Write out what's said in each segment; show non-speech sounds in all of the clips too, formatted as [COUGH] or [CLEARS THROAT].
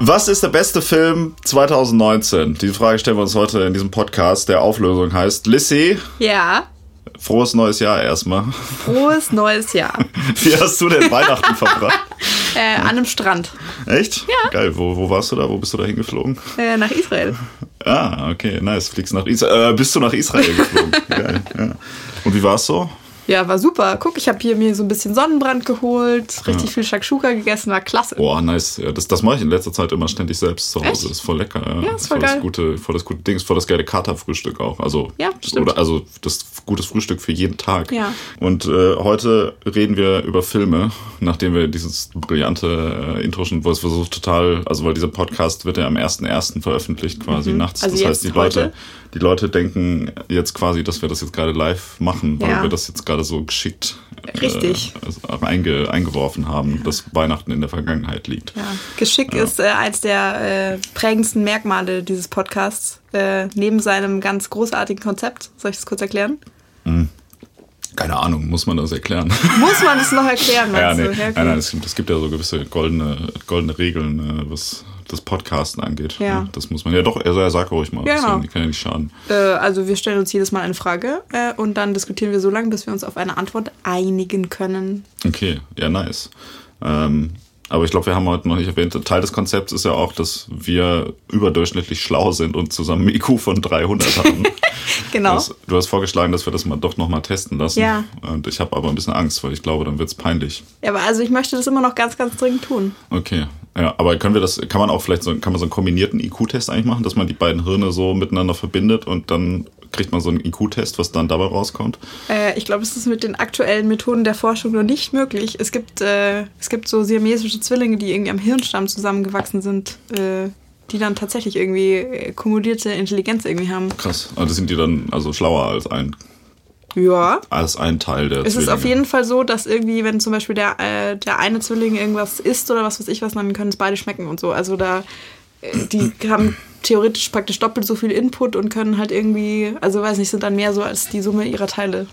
Was ist der beste Film 2019? Diese Frage stellen wir uns heute in diesem Podcast, der Auflösung heißt. Lissy, Ja, frohes neues Jahr erstmal. frohes neues Jahr. [LAUGHS] Wie hast du denn Weihnachten verbracht? [LAUGHS] Äh, an einem Strand Echt? Ja. Geil, wo, wo warst du da? Wo bist du da hingeflogen? äh, nach Israel. [LAUGHS] Ah, okay, nice. Fliegst nach Israel. Äh, bist du nach Israel geflogen? Geil, ja. Und wie war's so? Ja, war super. Guck, ich habe hier mir so ein bisschen Sonnenbrand geholt, richtig viel Shakshuka gegessen, war klasse. Oh, nice. Ja, das, das mache ich in letzter Zeit immer ständig selbst zu Hause. Echt? Ist voll lecker. Ja, Ja, ist voll das geil. gute, voll das gute Ding, ist voll das geile Katerfrühstück auch. Also, Ja, stimmt. Oder, also das gutes Frühstück für jeden Tag. Ja. Und äh, heute reden wir über Filme, nachdem wir dieses brillante äh, Intro schon, wo es versucht total, also weil dieser Podcast wird ja am 1.1. veröffentlicht quasi nachts. Also das heißt, die Leute, die Leute denken jetzt quasi, dass wir das jetzt gerade live machen, weil Ja. wir das jetzt gerade so geschickt Richtig. Äh, also einge, eingeworfen haben, dass Weihnachten in der Vergangenheit liegt. Ja. Geschick ist äh, eins der äh, prägendsten Merkmale dieses Podcasts. Äh, neben seinem ganz großartigen Konzept. Soll ich das kurz erklären? Keine Ahnung, muss man das erklären? [LAUGHS] Muss man das noch erklären? ja, nee. du? Ja, okay. nein, nein, es gibt, es gibt ja so gewisse goldene, goldene Regeln, äh, was das Podcasten angeht. Ja. Ne? Das muss man ja doch, also er sagt ruhig mal, Ja, das genau. kann ja nicht schaden. Äh, also wir stellen uns jedes Mal eine Frage äh, und dann diskutieren wir so lange, bis wir uns auf eine Antwort einigen können. Okay, ja, nice. Ähm, aber ich glaube, wir haben heute noch nicht erwähnt, Teil des Konzepts ist ja auch, dass wir überdurchschnittlich schlau sind und zusammen einen IQ von 300 haben. [LAUGHS] Genau. Das, du hast vorgeschlagen, dass wir das mal doch noch mal testen lassen. Ja. Und ich habe aber ein bisschen Angst, weil ich glaube, dann wird's peinlich. Ja, aber also ich möchte das immer noch ganz, ganz dringend tun. Okay. Ja, aber können wir das, kann man auch vielleicht so, kann man so einen kombinierten IQ-Test eigentlich machen, dass man die beiden Hirne so miteinander verbindet und dann kriegt man so einen IQ-Test, was dann dabei rauskommt? Äh, ich glaube, es ist mit den aktuellen Methoden der Forschung noch nicht möglich. Es gibt, äh, es gibt so siamesische Zwillinge, die irgendwie am Hirnstamm zusammengewachsen sind, äh, die dann tatsächlich irgendwie äh, kumulierte Intelligenz irgendwie haben. Krass. Also sind die dann also schlauer als ein, Ja. als ein Teil der Es ist Zwillinge. auf jeden Fall so, dass irgendwie, wenn zum Beispiel der, äh, der eine Zwilling irgendwas isst oder was weiß ich was, dann können es beide schmecken und so. Also da, äh, die [CLEARS THROAT] haben theoretisch praktisch doppelt so viel Input und können halt irgendwie, also weiß nicht, sind dann mehr so als die Summe ihrer Teile.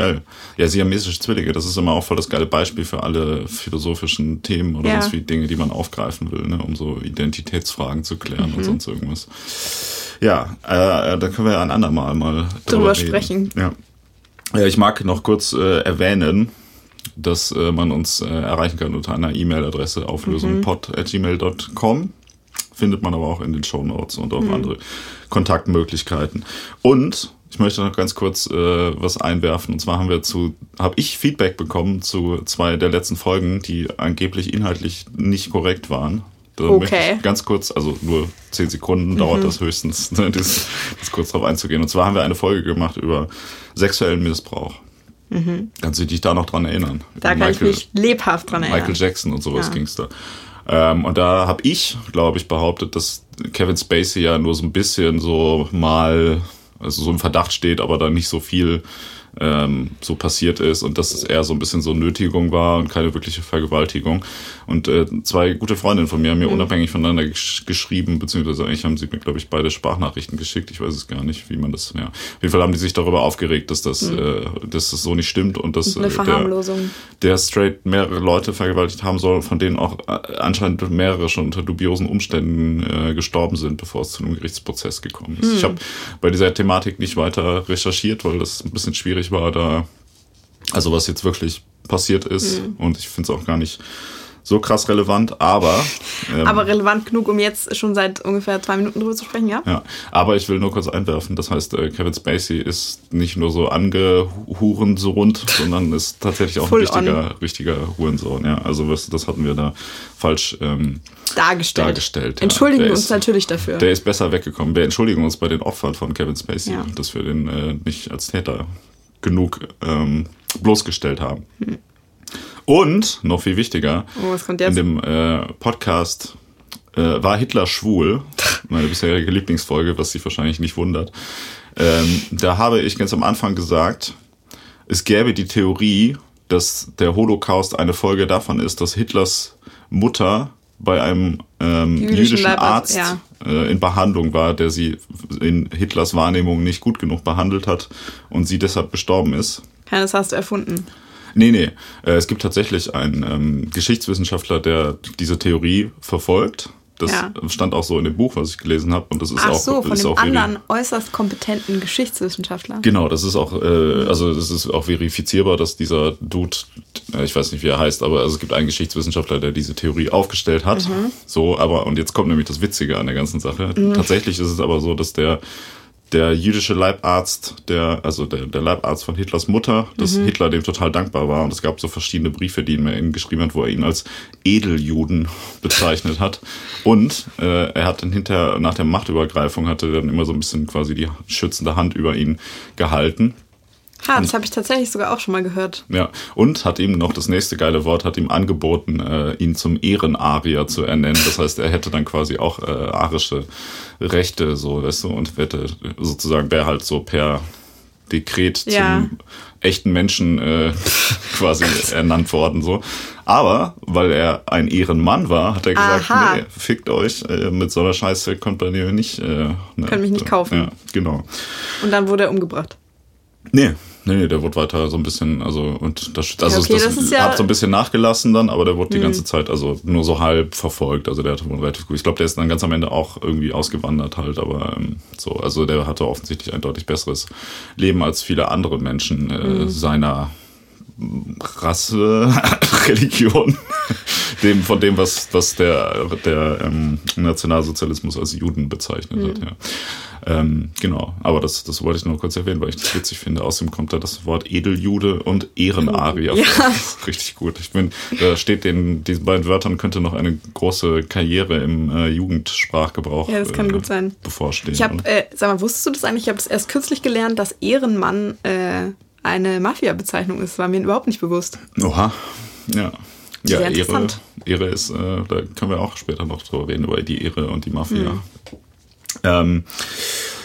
Geil. Ja, siamesische Zwillinge, das ist immer auch voll das geile Beispiel für alle philosophischen Themen oder Ja. sonst wie Dinge, die man aufgreifen will, ne, um so Identitätsfragen zu klären Mhm. und sonst irgendwas. Ja, äh, da können wir ja ein andermal mal Drüber reden. sprechen. Ja. ja. Ich mag noch kurz äh, erwähnen, dass äh, man uns äh, erreichen kann unter einer E-Mail-Adresse auflösungpod.gmail.com. Findet man aber auch in den Show Notes und auch andere Kontaktmöglichkeiten. Und ich möchte noch ganz kurz äh, was einwerfen. Und zwar haben wir zu, habe ich Feedback bekommen zu zwei der letzten Folgen, die angeblich inhaltlich nicht korrekt waren. Da Okay. möchte ich ganz kurz, also nur zehn Sekunden dauert das höchstens, [LAUGHS] ne, das, das kurz drauf einzugehen. Und zwar haben wir eine Folge gemacht über sexuellen Missbrauch. Kannst du dich da noch dran erinnern? Da Über kann ich mich lebhaft dran erinnern. Michael Jackson und sowas Ja. ging's da. Ähm, und da habe ich, glaube ich, behauptet, dass Kevin Spacey ja nur so ein bisschen so mal, also so im Verdacht steht, aber da nicht so viel ähm, so passiert ist und dass es eher so ein bisschen so Nötigung war und keine wirkliche Vergewaltigung. Und äh, zwei gute Freundinnen von mir haben mir Mhm. unabhängig voneinander gesch geschrieben, beziehungsweise eigentlich haben sie mir, glaube ich, beide Sprachnachrichten geschickt. Ich weiß es gar nicht, wie man das, ja. Auf jeden Fall haben die sich darüber aufgeregt, dass das, äh, dass das so nicht stimmt und dass Mhm. Eine äh, der, Verharmlosung. der straight mehrere Leute vergewaltigt haben soll, von denen auch äh, anscheinend mehrere schon unter dubiosen Umständen äh, gestorben sind, bevor es zu einem Gerichtsprozess gekommen ist. Ich habe bei dieser Thematik nicht weiter recherchiert, weil das ein bisschen schwierig war, da also was jetzt wirklich passiert ist und ich finde es auch gar nicht so krass relevant, aber ähm, Aber relevant genug, um jetzt schon seit ungefähr zwei Minuten drüber zu sprechen, ja? ja, aber ich will nur kurz einwerfen, das heißt, äh, Kevin Spacey ist nicht nur so angehurensohnt, sondern ist tatsächlich auch ein richtiger, richtiger Hurensohn. Ja, also was, das hatten wir da falsch ähm, Dargestellt. dargestellt. ja. Entschuldigen Der wir uns ist- natürlich dafür. Der ist besser weggekommen. Wir entschuldigen uns bei den Opfern von Kevin Spacey, Ja. dass wir den äh, nicht als Täter genug ähm, bloßgestellt haben. Und, noch viel wichtiger, Oh, in dem äh, Podcast äh, war Hitler schwul, [LAUGHS] meine bisherige Lieblingsfolge, was sich wahrscheinlich nicht wundert. Ähm, da habe ich ganz am Anfang gesagt, es gäbe die Theorie, dass der Holocaust eine Folge davon ist, dass Hitlers Mutter bei einem ähm, Jüdischen Arzt ja. äh, in Behandlung war, der sie in Hitlers Wahrnehmung nicht gut genug behandelt hat und sie deshalb gestorben ist. Keines hast du erfunden. Nee, nee. Äh, es gibt tatsächlich einen ähm, Geschichtswissenschaftler, der diese Theorie verfolgt. Das Ja. stand auch so in dem Buch, was ich gelesen habe. Und das ist Ach auch, so, von ist dem anderen äußerst kompetenten Geschichtswissenschaftler. Genau, das ist auch, äh, also das ist auch verifizierbar, dass dieser Dude, äh, ich weiß nicht, wie er heißt, aber also es gibt einen Geschichtswissenschaftler, der diese Theorie aufgestellt hat. So, aber und jetzt kommt nämlich das Witzige an der ganzen Sache. Tatsächlich ist es aber so, dass der der jüdische Leibarzt, der, also der, der Leibarzt von Hitlers Mutter, dass Hitler dem total dankbar war. Und es gab so verschiedene Briefe, die ihm ihm geschrieben hat, wo er ihn als Edeljuden [LAUGHS] bezeichnet hat. Und äh, er hat dann hinterher, nach der Machtübergreifung, hatte er dann immer so ein bisschen quasi die schützende Hand über ihn gehalten. Ha, das habe ich tatsächlich sogar auch schon mal gehört. Ja, und hat ihm noch das nächste geile Wort, hat ihm angeboten, äh, ihn zum Ehrenarier zu ernennen. Das heißt, er hätte dann quasi auch äh, arische Rechte, so, weißt du, und hätte sozusagen, wäre halt so per Dekret Ja. zum echten Menschen äh, [LAUGHS] quasi ernannt worden, so. Aber, weil er ein Ehrenmann war, hat er gesagt, Aha. nee, fickt euch, äh, mit so einer Scheiße könnt bei mir nicht, äh, ne, Könnt mich nicht kaufen. Ja, genau. Und dann wurde er umgebracht. Nee, nee, nee, der wurde weiter so ein bisschen, also und das, also okay, das, das ist ja- Hm. hat so ein bisschen nachgelassen dann, aber der wurde die ganze Zeit also nur so halb verfolgt, also der hatte wohl relativ gut. Ich glaube, der ist dann ganz am Ende auch irgendwie ausgewandert halt, aber ähm, so, also der hatte offensichtlich ein deutlich besseres Leben als viele andere Menschen äh, Hm. seiner Rasse, [LAUGHS] Religion, dem, von dem, was, was der, der ähm, Nationalsozialismus als Juden bezeichnet hat, ja. Ähm, genau, aber das, das wollte ich nur kurz erwähnen, weil ich das witzig finde. Außerdem kommt da das Wort Edeljude und Ehrenarier. Ja. Das ist richtig gut. Ich bin, da steht den, diesen beiden Wörtern könnte noch eine große Karriere im äh, Jugendsprachgebrauch Ja, das kann äh, gut sein. bevorstehen. Ich habe, äh, sag mal, wusstest du das eigentlich? Ich habe das erst kürzlich gelernt, dass Ehrenmann äh, eine Mafia-Bezeichnung ist. War mir überhaupt nicht bewusst. Oha, ja. Ja, Sehr Ehre. Ehre ist, äh, da können wir auch später noch drüber reden, über die Ehre und die Mafia. Hm. Ähm,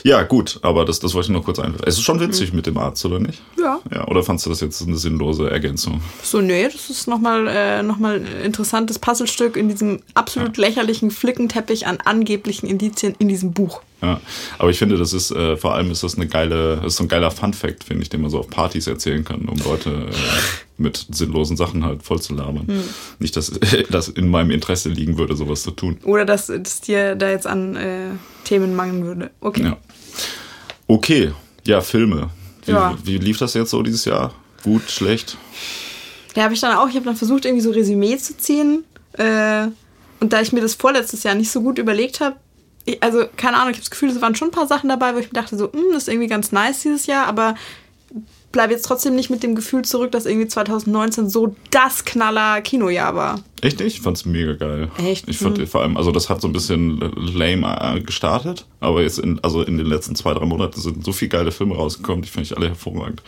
ja, gut, aber das, das wollte ich noch kurz einwerfen. Es ist schon witzig Hm. mit dem Arzt, oder nicht? Ja. Ja, oder fandst du das jetzt eine sinnlose Ergänzung? So, nee, das ist nochmal äh, noch mal ein interessantes Puzzlestück in diesem absolut lächerlichen Flickenteppich an angeblichen Indizien in diesem Buch. Ja, aber ich finde, das ist äh, vor allem ist das eine geile, das ist so ein geiler Fun-Fact, finde ich, den man so auf Partys erzählen kann, um Leute äh, mit sinnlosen Sachen halt voll zu labern. Hm. Nicht, dass [LAUGHS] das in meinem Interesse liegen würde, sowas zu tun. Oder dass es dir da jetzt an äh, Themen mangeln würde. Okay. Ja. Okay, ja, Filme. Wie, Ja. wie lief das jetzt so dieses Jahr? Gut, schlecht? Da habe ich dann auch, ich habe dann versucht, irgendwie so Resümee zu ziehen. Äh, und da ich mir das vorletztes Jahr nicht so gut überlegt habe, ich- also keine Ahnung, ich habe das Gefühl, es waren schon ein paar Sachen dabei, wo ich mir dachte, so, hm, das ist irgendwie ganz nice dieses Jahr, aber bleibe jetzt trotzdem nicht mit dem Gefühl zurück, dass irgendwie 2019 so das Knaller Kinojahr war. Echt nicht? Ich fand's mega geil. Echt? Ich fand Mhm. vor allem, also das hat so ein bisschen lame äh, gestartet, aber jetzt in, also in den letzten zwei, drei Monaten sind so viele geile Filme rausgekommen, die finde ich alle hervorragend.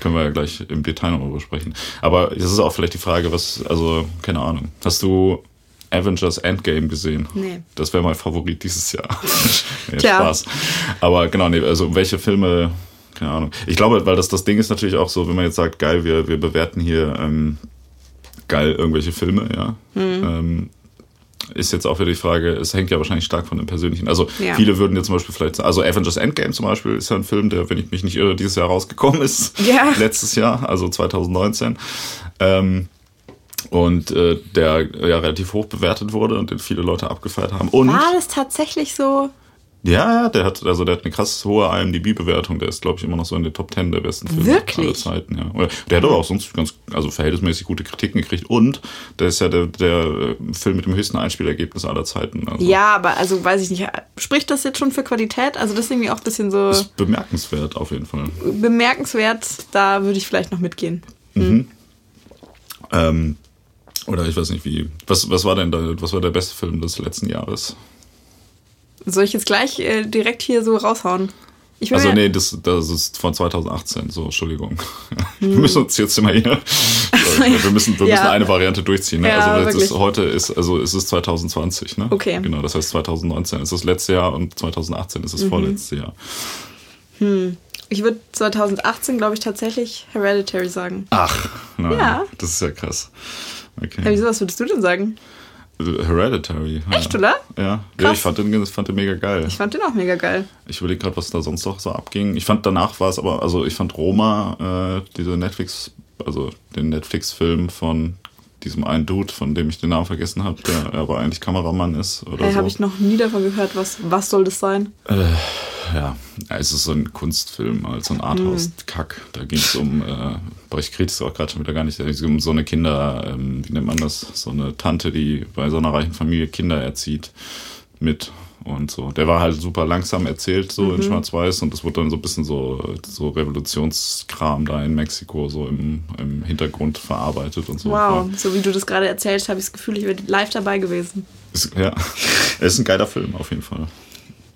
Können wir ja gleich im Detail noch drüber sprechen. Aber es ist auch vielleicht die Frage, was, also, keine Ahnung. Hast du Avengers Endgame gesehen? Nee. Das wäre mein Favorit dieses Jahr. [LAUGHS] nee, Tja. Spaß. Aber genau, nee, also welche Filme, keine Ahnung. Ich glaube, weil das, das Ding ist natürlich auch so, wenn man jetzt sagt, geil, wir, wir bewerten hier ähm, geil irgendwelche Filme, ja. Mhm. Ähm, ist jetzt auch wieder die Frage, es hängt ja wahrscheinlich stark von dem persönlichen. Also Ja. viele würden jetzt zum Beispiel vielleicht, also Avengers Endgame zum Beispiel ist ja ein Film, der, wenn ich mich nicht irre, dieses Jahr rausgekommen ist. Ja. [LAUGHS] Letztes Jahr, also 2019. Ähm, und äh, der ja relativ hoch bewertet wurde und den viele Leute abgefeiert haben. Und War das tatsächlich so? ja, ja, der hat, also der hat eine krass hohe IMDb-Bewertung. Der ist, glaube ich, immer noch so in den Top 10 der besten Filme Wirklich? aller Zeiten. Ja. Der hat aber auch sonst ganz, also verhältnismäßig gute Kritiken gekriegt. Und der ist ja der, der äh, Film mit dem höchsten Einspielergebnis aller Zeiten. Also Ja, aber also weiß ich nicht. Spricht das jetzt schon für Qualität? Also das ist irgendwie auch ein bisschen so Ist bemerkenswert auf jeden Fall. bemerkenswert. Da würde ich vielleicht noch mitgehen. Ähm, oder ich weiß nicht wie. Was, was war denn da, was war der beste Film des letzten Jahres? Soll ich jetzt gleich äh, direkt hier so raushauen? Also nee, das, das ist von 2018, so, Entschuldigung. [LAUGHS] Wir müssen uns jetzt immer hier. [LAUGHS] Wir müssen, wir Hm. Ja. müssen eine Variante durchziehen. Ne? Ja, also ist, heute ist, also es ist 2020, ne? Okay. Genau, das heißt 2019 ist das letzte Jahr und 2018 ist das Mhm. vorletzte Jahr. Ich würde 2018, glaube ich, tatsächlich Hereditary sagen. Ach, nein, Ja. das ist ja krass. Okay. Ja, wieso, was würdest du denn sagen? Hereditary. Echt, ja. oder? Ja, ja ich fand den, fand den mega geil. Ich fand den auch mega geil. Ich überlege gerade, was da sonst noch so abging. Ich fand danach war es aber, also ich fand Roma, äh, diese Netflix also den Netflix-Film von diesem einen Dude, von dem ich den Namen vergessen habe, der aber eigentlich Kameramann ist oder Hey, so. habe ich noch nie davon gehört. Was, was soll das sein? Äh, ja, es ist so ein Kunstfilm, halt so ein Arthouse-Kack. Da ging es um, äh, boah, ich kriege es auch gerade schon wieder gar nicht, es ging um so eine Kinder, ähm, wie nennt man das, so eine Tante, die bei so einer reichen Familie Kinder erzieht mit und so. Der war halt super langsam erzählt, so Mhm. in Schwarz-Weiß und das wurde dann so ein bisschen so, so Revolutionskram da in Mexiko so im, im Hintergrund verarbeitet und so. Wow, so wie du das gerade erzählst, habe ich das Gefühl, ich wäre live dabei gewesen. Ist, ja, es ist ein geiler Film auf jeden Fall.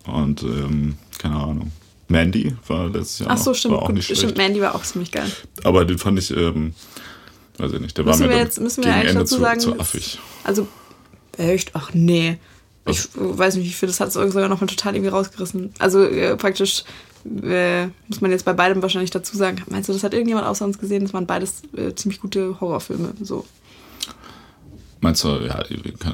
Und ähm, keine Ahnung. Mandy war letztes Jahr Ach so, stimmt. auch Gut, nicht schlecht. stimmt, Mandy war auch ziemlich geil. Aber den fand ich, ähm, weiß ich nicht, der Müssen war mir wir jetzt- müssen wir gegen Ende zu, sagen, zu affig. Also, echt? Ach nee. Ich weiß nicht, wie viel, das hat sogar noch mal total irgendwie rausgerissen. Also äh, praktisch äh, muss man jetzt bei beidem wahrscheinlich dazu sagen. Meinst du, das hat irgendjemand außer uns gesehen? Das waren beides äh, ziemlich gute Horrorfilme. So. Meinst du, ja,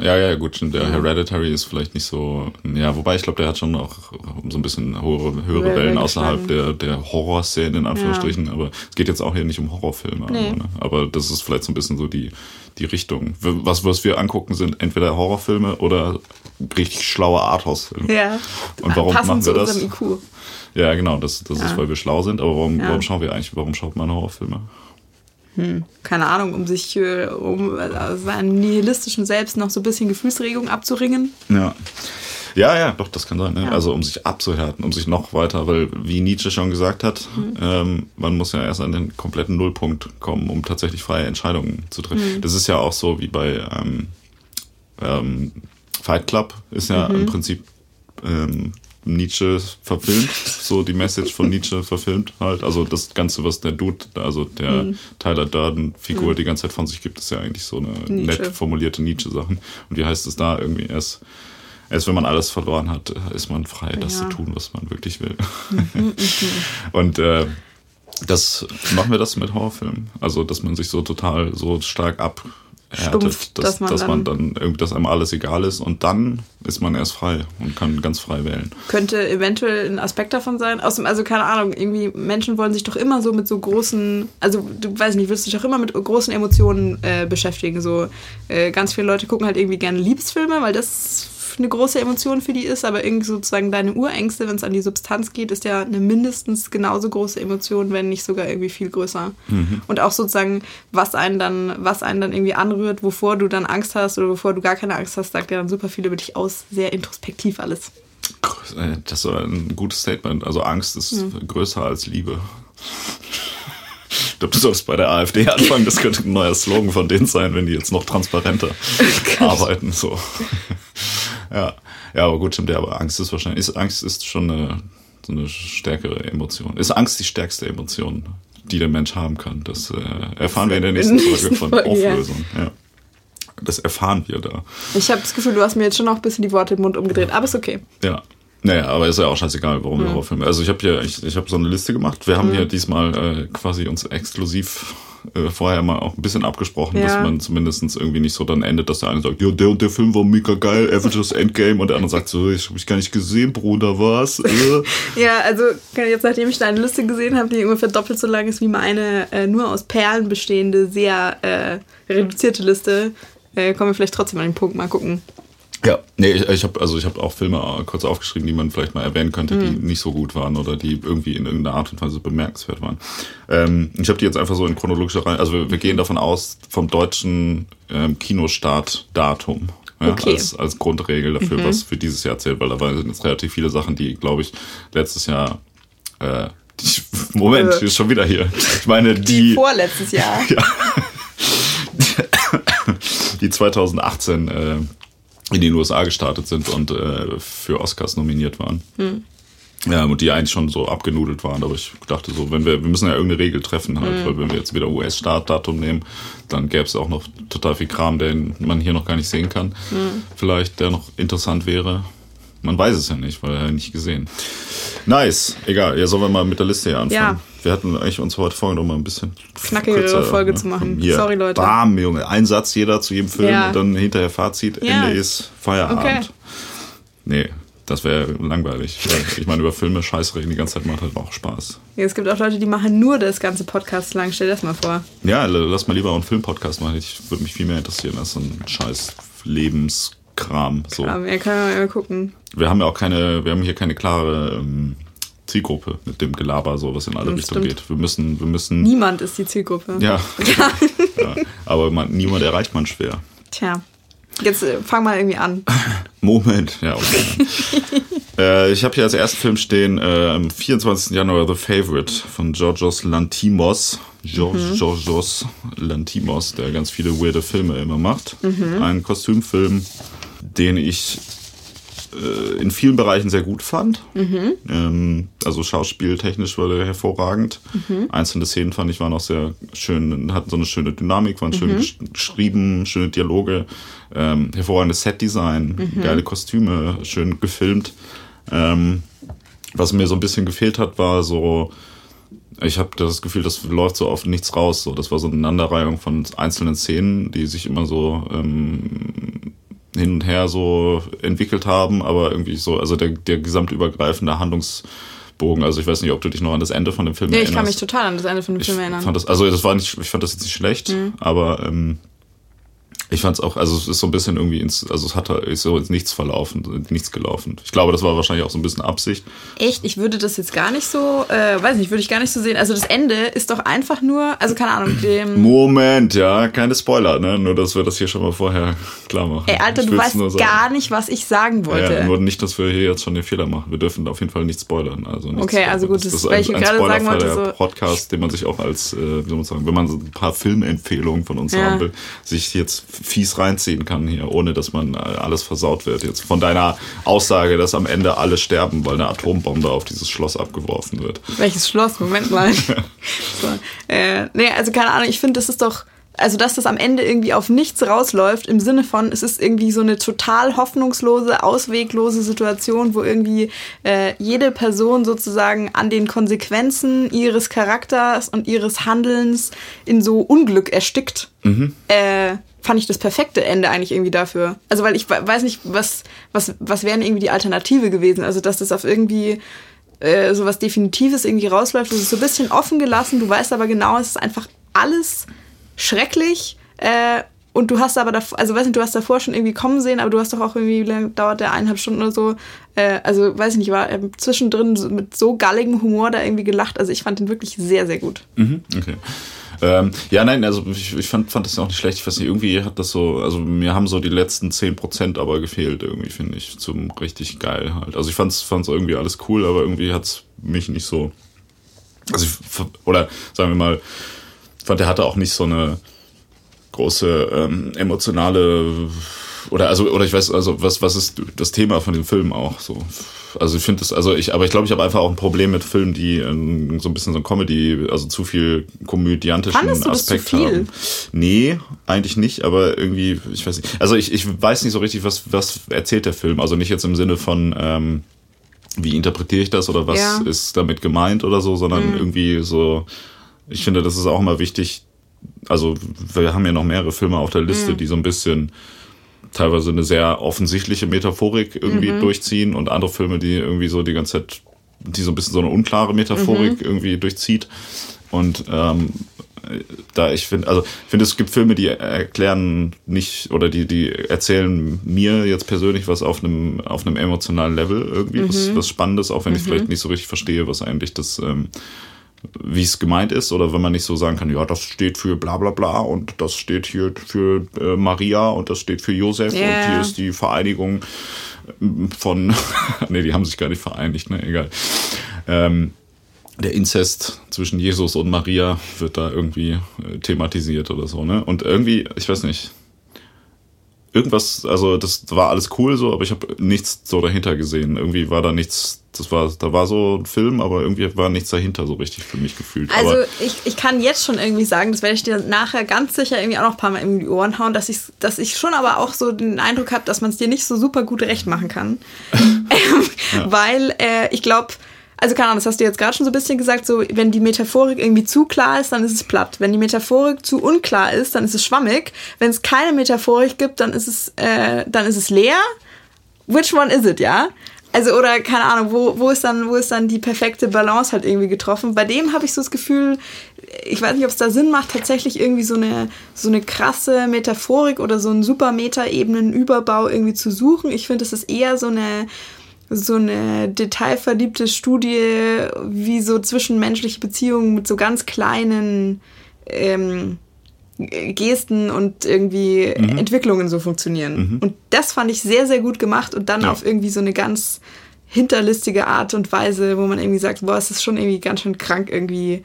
ja, ja, gut, stimmt, der Hereditary ist vielleicht nicht so, ja, wobei ich glaube, der hat schon auch so ein bisschen höhere, höhere Wellen außerhalb der, der Horrorszene, in Anführungsstrichen, aber es geht jetzt auch hier nicht um Horrorfilme, Nee. aber, ne? aber das ist vielleicht so ein bisschen so die, die Richtung. Was, was wir angucken, sind entweder Horrorfilme oder richtig schlaue Arthouse-Filme. Ja. Und warum Passend machen wir das? IQ. Ja, genau, das, das ist, Ja. weil wir schlau sind, aber warum, Ja. warum schauen wir eigentlich, warum schaut man Horrorfilme? Keine Ahnung, um sich, um äh, seinem nihilistischen Selbst noch so ein bisschen Gefühlsregung abzuringen. Ja. Ja, ja, doch, das kann sein. Ne? Ja. Also um sich abzuhärten, um sich noch weiter, weil wie Nietzsche schon gesagt hat, Mhm. ähm, man muss ja erst an den kompletten Nullpunkt kommen, um tatsächlich freie Entscheidungen zu treffen. Mhm. Das ist ja auch so wie bei ähm, ähm, Fight Club, ist ja Mhm. im Prinzip ähm, Nietzsche verfilmt, so die Message von Nietzsche verfilmt halt. Also das Ganze, was der Dude, also der Mhm. Tyler Durden-Figur die ganze Zeit von sich gibt, ist ja eigentlich so eine Nietzsche. nett formulierte Nietzsche-Sachen. Und wie heißt es da irgendwie erst? Erst wenn man alles verloren hat, ist man frei, das Ja. zu tun, was man wirklich will. [LAUGHS] Und äh, das machen wir das mit Horrorfilmen. Also, dass man sich so total so stark abhärtet, Stumpft, dass, dass man dass man dann- dann irgendwie, dass einem alles egal ist und dann ist man erst frei und kann ganz frei wählen. Könnte eventuell ein Aspekt davon sein. Außerdem, also keine Ahnung, irgendwie Menschen wollen sich doch immer so mit so großen, also du weißt nicht, willst dich doch immer mit großen Emotionen äh, beschäftigen. So äh, ganz viele Leute gucken halt irgendwie gerne Liebesfilme, weil das eine große Emotion für die ist, aber irgendwie sozusagen deine Urängste, wenn es an die Substanz geht, ist ja eine mindestens genauso große Emotion, wenn nicht sogar irgendwie viel größer. Und auch sozusagen, was einen dann, was einen dann irgendwie anrührt, wovor du dann Angst hast oder wovor du gar keine Angst hast, sagt ja dann super viel über dich aus. Sehr introspektiv alles. Äh, Das ist ein gutes Statement. Also Angst ist größer als Liebe. Ich glaube, du solltest bei der AfD anfangen. Das könnte ein neuer Slogan von denen sein, wenn die jetzt noch transparenter [LAUGHS] arbeiten. So. Ja. ja, aber gut, stimmt. Ja, aber Angst ist wahrscheinlich, ist, Angst ist schon eine, so eine stärkere Emotion. Ist Angst die stärkste Emotion, die der Mensch haben kann? Das äh, erfahren wir in der nächsten Folge von Folge, ja. Auflösung. Ja. Das erfahren wir da. Ich habe das Gefühl, du hast mir jetzt schon noch ein bisschen die Worte im Mund umgedreht, aber ist okay. Ja. Naja, aber ist ja auch scheißegal, warum wir Horrorfilme. Also ich habe hier, ich, ich habe so eine Liste gemacht. Wir haben hier diesmal äh, quasi uns exklusiv äh, vorher mal auch ein bisschen abgesprochen, Ja. dass man zumindest irgendwie nicht so dann endet, dass der eine sagt, ja, der und der Film war mega geil, Avengers Endgame, und der andere sagt so, ich habe ich gar nicht gesehen, Bruder, was? [LAUGHS] Äh. Ja, also ich jetzt, nachdem ich deine Liste gesehen habe, die ungefähr doppelt so lang ist wie meine äh, nur aus Perlen bestehende, sehr äh, reduzierte Liste, äh, kommen wir vielleicht trotzdem an den Punkt. Mal gucken. Ja, nee, ich, ich habe also ich habe auch Filme äh, kurz aufgeschrieben, die man vielleicht mal erwähnen könnte, die nicht so gut waren oder die irgendwie in irgendeiner Art und Weise bemerkenswert waren. Ähm, ich habe die jetzt einfach so in chronologischer Reihe, also wir, wir gehen davon aus vom deutschen ähm, Kinostartdatum. Ja, Okay. als, als Grundregel dafür, was für dieses Jahr zählt, weil da sind jetzt relativ viele Sachen, die, glaube ich, letztes Jahr äh, die, [LAUGHS] Moment, Äh. die ist schon wieder hier. Ich meine, die, Vorletztes Jahr. [LAUGHS] die 2018 äh, in den USA gestartet sind und äh, für Oscars nominiert waren. Ja, und die eigentlich schon so abgenudelt waren. Aber ich dachte so, wenn wir, wir müssen ja irgendeine Regel treffen halt, weil wenn wir jetzt wieder US-Startdatum nehmen, dann gäbe es auch noch total viel Kram, den man hier noch gar nicht sehen kann. Vielleicht, der noch interessant wäre. Man weiß es ja nicht, weil er nicht gesehen. Nice. Egal. Ja, sollen wir mal mit der Liste hier anfangen? Ja. Wir hatten eigentlich uns heute vorgenommen, mal ein bisschen Knackigere kürzer, Folge zu machen. Sorry, Leute. Bam, Junge. Ein Satz jeder zu jedem Film Ja. und dann hinterher Fazit. Ja. Ende ist Feierabend. Okay. Nee, Das wäre langweilig. Ich meine, über Filme Scheiß reden die ganze Zeit macht halt auch Spaß. Ja, es gibt auch Leute, die machen nur das ganze Podcast lang. Stell dir das mal vor. Ja, lass mal lieber auch einen Filmpodcast machen. Ich würde mich viel mehr interessieren als so ein scheiß Lebenskram. So. Aber ja, können wir mal gucken. Wir haben ja auch keine, wir haben hier keine klare ähm, Zielgruppe mit dem Gelaber, so was in alle Richtungen geht. Wir müssen, wir müssen. Niemand ist die Zielgruppe. Ja. ja. [LAUGHS] ja. Aber man, niemand erreicht man schwer. Tja. Jetzt äh, fang mal irgendwie an. [LAUGHS] Moment, ja, okay. [LAUGHS] äh, ich habe hier als ersten Film stehen, äh, am 24. Januar The Favorite von Georgios Lantimos. Georgios mhm. Lantimos, der ganz viele weirde Filme immer macht. Mhm. Ein Kostümfilm, den ich äh, in vielen Bereichen sehr gut fand. Mhm. Ähm, also schauspieltechnisch war der hervorragend. Mhm. Einzelne Szenen fand ich waren auch sehr schön, hatten so eine schöne Dynamik, waren schön mhm. geschrieben, schöne Dialoge, ähm, hervorragendes Setdesign, mhm. geile Kostüme, schön gefilmt. Ähm, was mir so ein bisschen gefehlt hat, war so ich habe das Gefühl, das läuft so oft nichts raus. So, das war so eine Aneinanderreihung von einzelnen Szenen, die sich immer so ähm, hin und her so entwickelt haben, aber irgendwie so, also der, der gesamtübergreifende Handlungsbogen. Also ich weiß nicht, ob du dich noch an das Ende von dem Film ja, erinnerst. ich kann mich total an das Ende von dem ich Film erinnern. Fand das, also das war nicht, ich fand das jetzt nicht schlecht, mhm. aber ähm, ich fand es auch, also es ist so ein bisschen irgendwie ins, also es hat ist so ins Nichts verlaufen, nichts gelaufen. Ich glaube, das war wahrscheinlich auch so ein bisschen Absicht. Echt? Ich würde das jetzt gar nicht so, äh, weiß nicht, würde ich gar nicht so sehen. Also das Ende ist doch einfach nur, also keine Ahnung, dem. [CLEARS THROAT] Moment, ja, keine Spoiler, ne? Nur, dass wir das hier schon mal vorher [LAUGHS] klar machen. Ey, Alter, du weißt gar nicht, was ich sagen wollte. Ja, nur nicht, dass wir hier jetzt schon den Fehler machen. Wir dürfen auf jeden Fall nicht spoilern. Also nichts okay, also gut, das, das ist weil ich ein, gerade sagen wollte. Der so Podcast, den man sich auch als, äh, wie soll man sagen, wenn man so ein paar Filmempfehlungen von uns ja. haben will, sich jetzt fies reinziehen kann hier, ohne dass man äh, alles versaut wird. Jetzt von deiner Aussage, dass am Ende alle sterben, weil eine Atombombe auf dieses Schloss abgeworfen wird. Welches Schloss? Moment mal. [LAUGHS] so. äh, nee, also keine Ahnung, ich finde, das ist doch also dass das am Ende irgendwie auf nichts rausläuft, im Sinne von, es ist irgendwie so eine total hoffnungslose, ausweglose Situation, wo irgendwie äh, jede Person sozusagen an den Konsequenzen ihres Charakters und ihres Handelns in so Unglück erstickt. Mhm. Äh, fand ich das perfekte Ende eigentlich irgendwie dafür. Also weil ich weiß nicht, was, was, was wäre irgendwie die Alternative gewesen. Also dass das auf irgendwie äh, so was Definitives irgendwie rausläuft. Das ist so ein bisschen offen gelassen. Du weißt aber genau, es ist einfach alles schrecklich. Äh, und du hast aber davor, also weiß nicht, du hast davor schon irgendwie kommen sehen, aber du hast doch auch irgendwie, wie lange dauert der eineinhalb Stunden oder so. Äh, also weiß ich nicht, war äh, zwischendrin mit so galligem Humor da irgendwie gelacht. Also ich fand den wirklich sehr, sehr gut. Mhm, okay. Ähm, ja, nein, also ich, ich fand, fand das auch nicht schlecht. Ich weiß nicht, irgendwie hat das so, also mir haben so die letzten 10% aber gefehlt, irgendwie, finde ich, zum richtig geil halt. Also ich fand's, fand's irgendwie alles cool, aber irgendwie hat's mich nicht so. Also ich, oder sagen wir mal, fand, der hatte auch nicht so eine große ähm, emotionale oder also oder ich weiß also was was ist das Thema von dem Film auch so also ich finde das, also ich, aber ich glaube, ich habe einfach auch ein Problem mit Filmen, die ähm, so ein bisschen so ein Comedy, also zu viel komödiantischen Fandest du Aspekt das zu viel? haben. Nee, eigentlich nicht, aber irgendwie, ich weiß nicht. Also ich, ich weiß nicht so richtig, was, was erzählt der Film. Also nicht jetzt im Sinne von, ähm, wie interpretiere ich das oder was ja. ist damit gemeint oder so, sondern mhm. irgendwie so, ich finde, das ist auch immer wichtig. Also, wir haben ja noch mehrere Filme auf der Liste, mhm. die so ein bisschen teilweise eine sehr offensichtliche Metaphorik irgendwie mhm. durchziehen und andere Filme, die irgendwie so die ganze Zeit, die so ein bisschen so eine unklare Metaphorik mhm. irgendwie durchzieht. Und ähm, da ich finde, also ich finde, es gibt Filme, die erklären nicht oder die, die erzählen mir jetzt persönlich was auf einem, auf einem emotionalen Level irgendwie, mhm. was, was Spannendes, auch wenn mhm. ich vielleicht nicht so richtig verstehe, was eigentlich das ähm, wie es gemeint ist oder wenn man nicht so sagen kann, ja, das steht für bla bla bla und das steht hier für äh, Maria und das steht für Josef yeah. und hier ist die Vereinigung ähm, von, [LAUGHS] nee, die haben sich gar nicht vereinigt, ne, egal. Ähm, der Inzest zwischen Jesus und Maria wird da irgendwie äh, thematisiert oder so, ne? Und irgendwie, ich weiß nicht, irgendwas, also das war alles cool so, aber ich habe nichts so dahinter gesehen. Irgendwie war da nichts, das war, da war so ein Film, aber irgendwie war nichts dahinter so richtig für mich gefühlt. Also aber ich, ich kann jetzt schon irgendwie sagen, das werde ich dir nachher ganz sicher irgendwie auch noch ein paar Mal in die Ohren hauen, dass ich, dass ich schon aber auch so den Eindruck habe, dass man es dir nicht so super gut recht machen kann. [LAUGHS] ja. Weil äh, ich glaube, also keine Ahnung, das hast du jetzt gerade schon so ein bisschen gesagt, so wenn die Metaphorik irgendwie zu klar ist, dann ist es platt. Wenn die Metaphorik zu unklar ist, dann ist es schwammig. Wenn es keine Metaphorik gibt, dann ist es, äh, dann ist es leer. Which one is it, ja? Also, oder keine Ahnung, wo, wo, ist dann, wo ist dann die perfekte Balance halt irgendwie getroffen? Bei dem habe ich so das Gefühl, ich weiß nicht, ob es da Sinn macht, tatsächlich irgendwie so eine, so eine krasse Metaphorik oder so einen super Meta-Ebenen-Überbau irgendwie zu suchen. Ich finde, es ist eher so eine, so eine detailverliebte Studie, wie so zwischenmenschliche Beziehungen mit so ganz kleinen ähm, Gesten und irgendwie mhm. Entwicklungen so funktionieren. Mhm. Und das fand ich sehr, sehr gut gemacht und dann ja. auf irgendwie so eine ganz hinterlistige Art und Weise, wo man irgendwie sagt, boah, es ist schon irgendwie ganz schön krank irgendwie,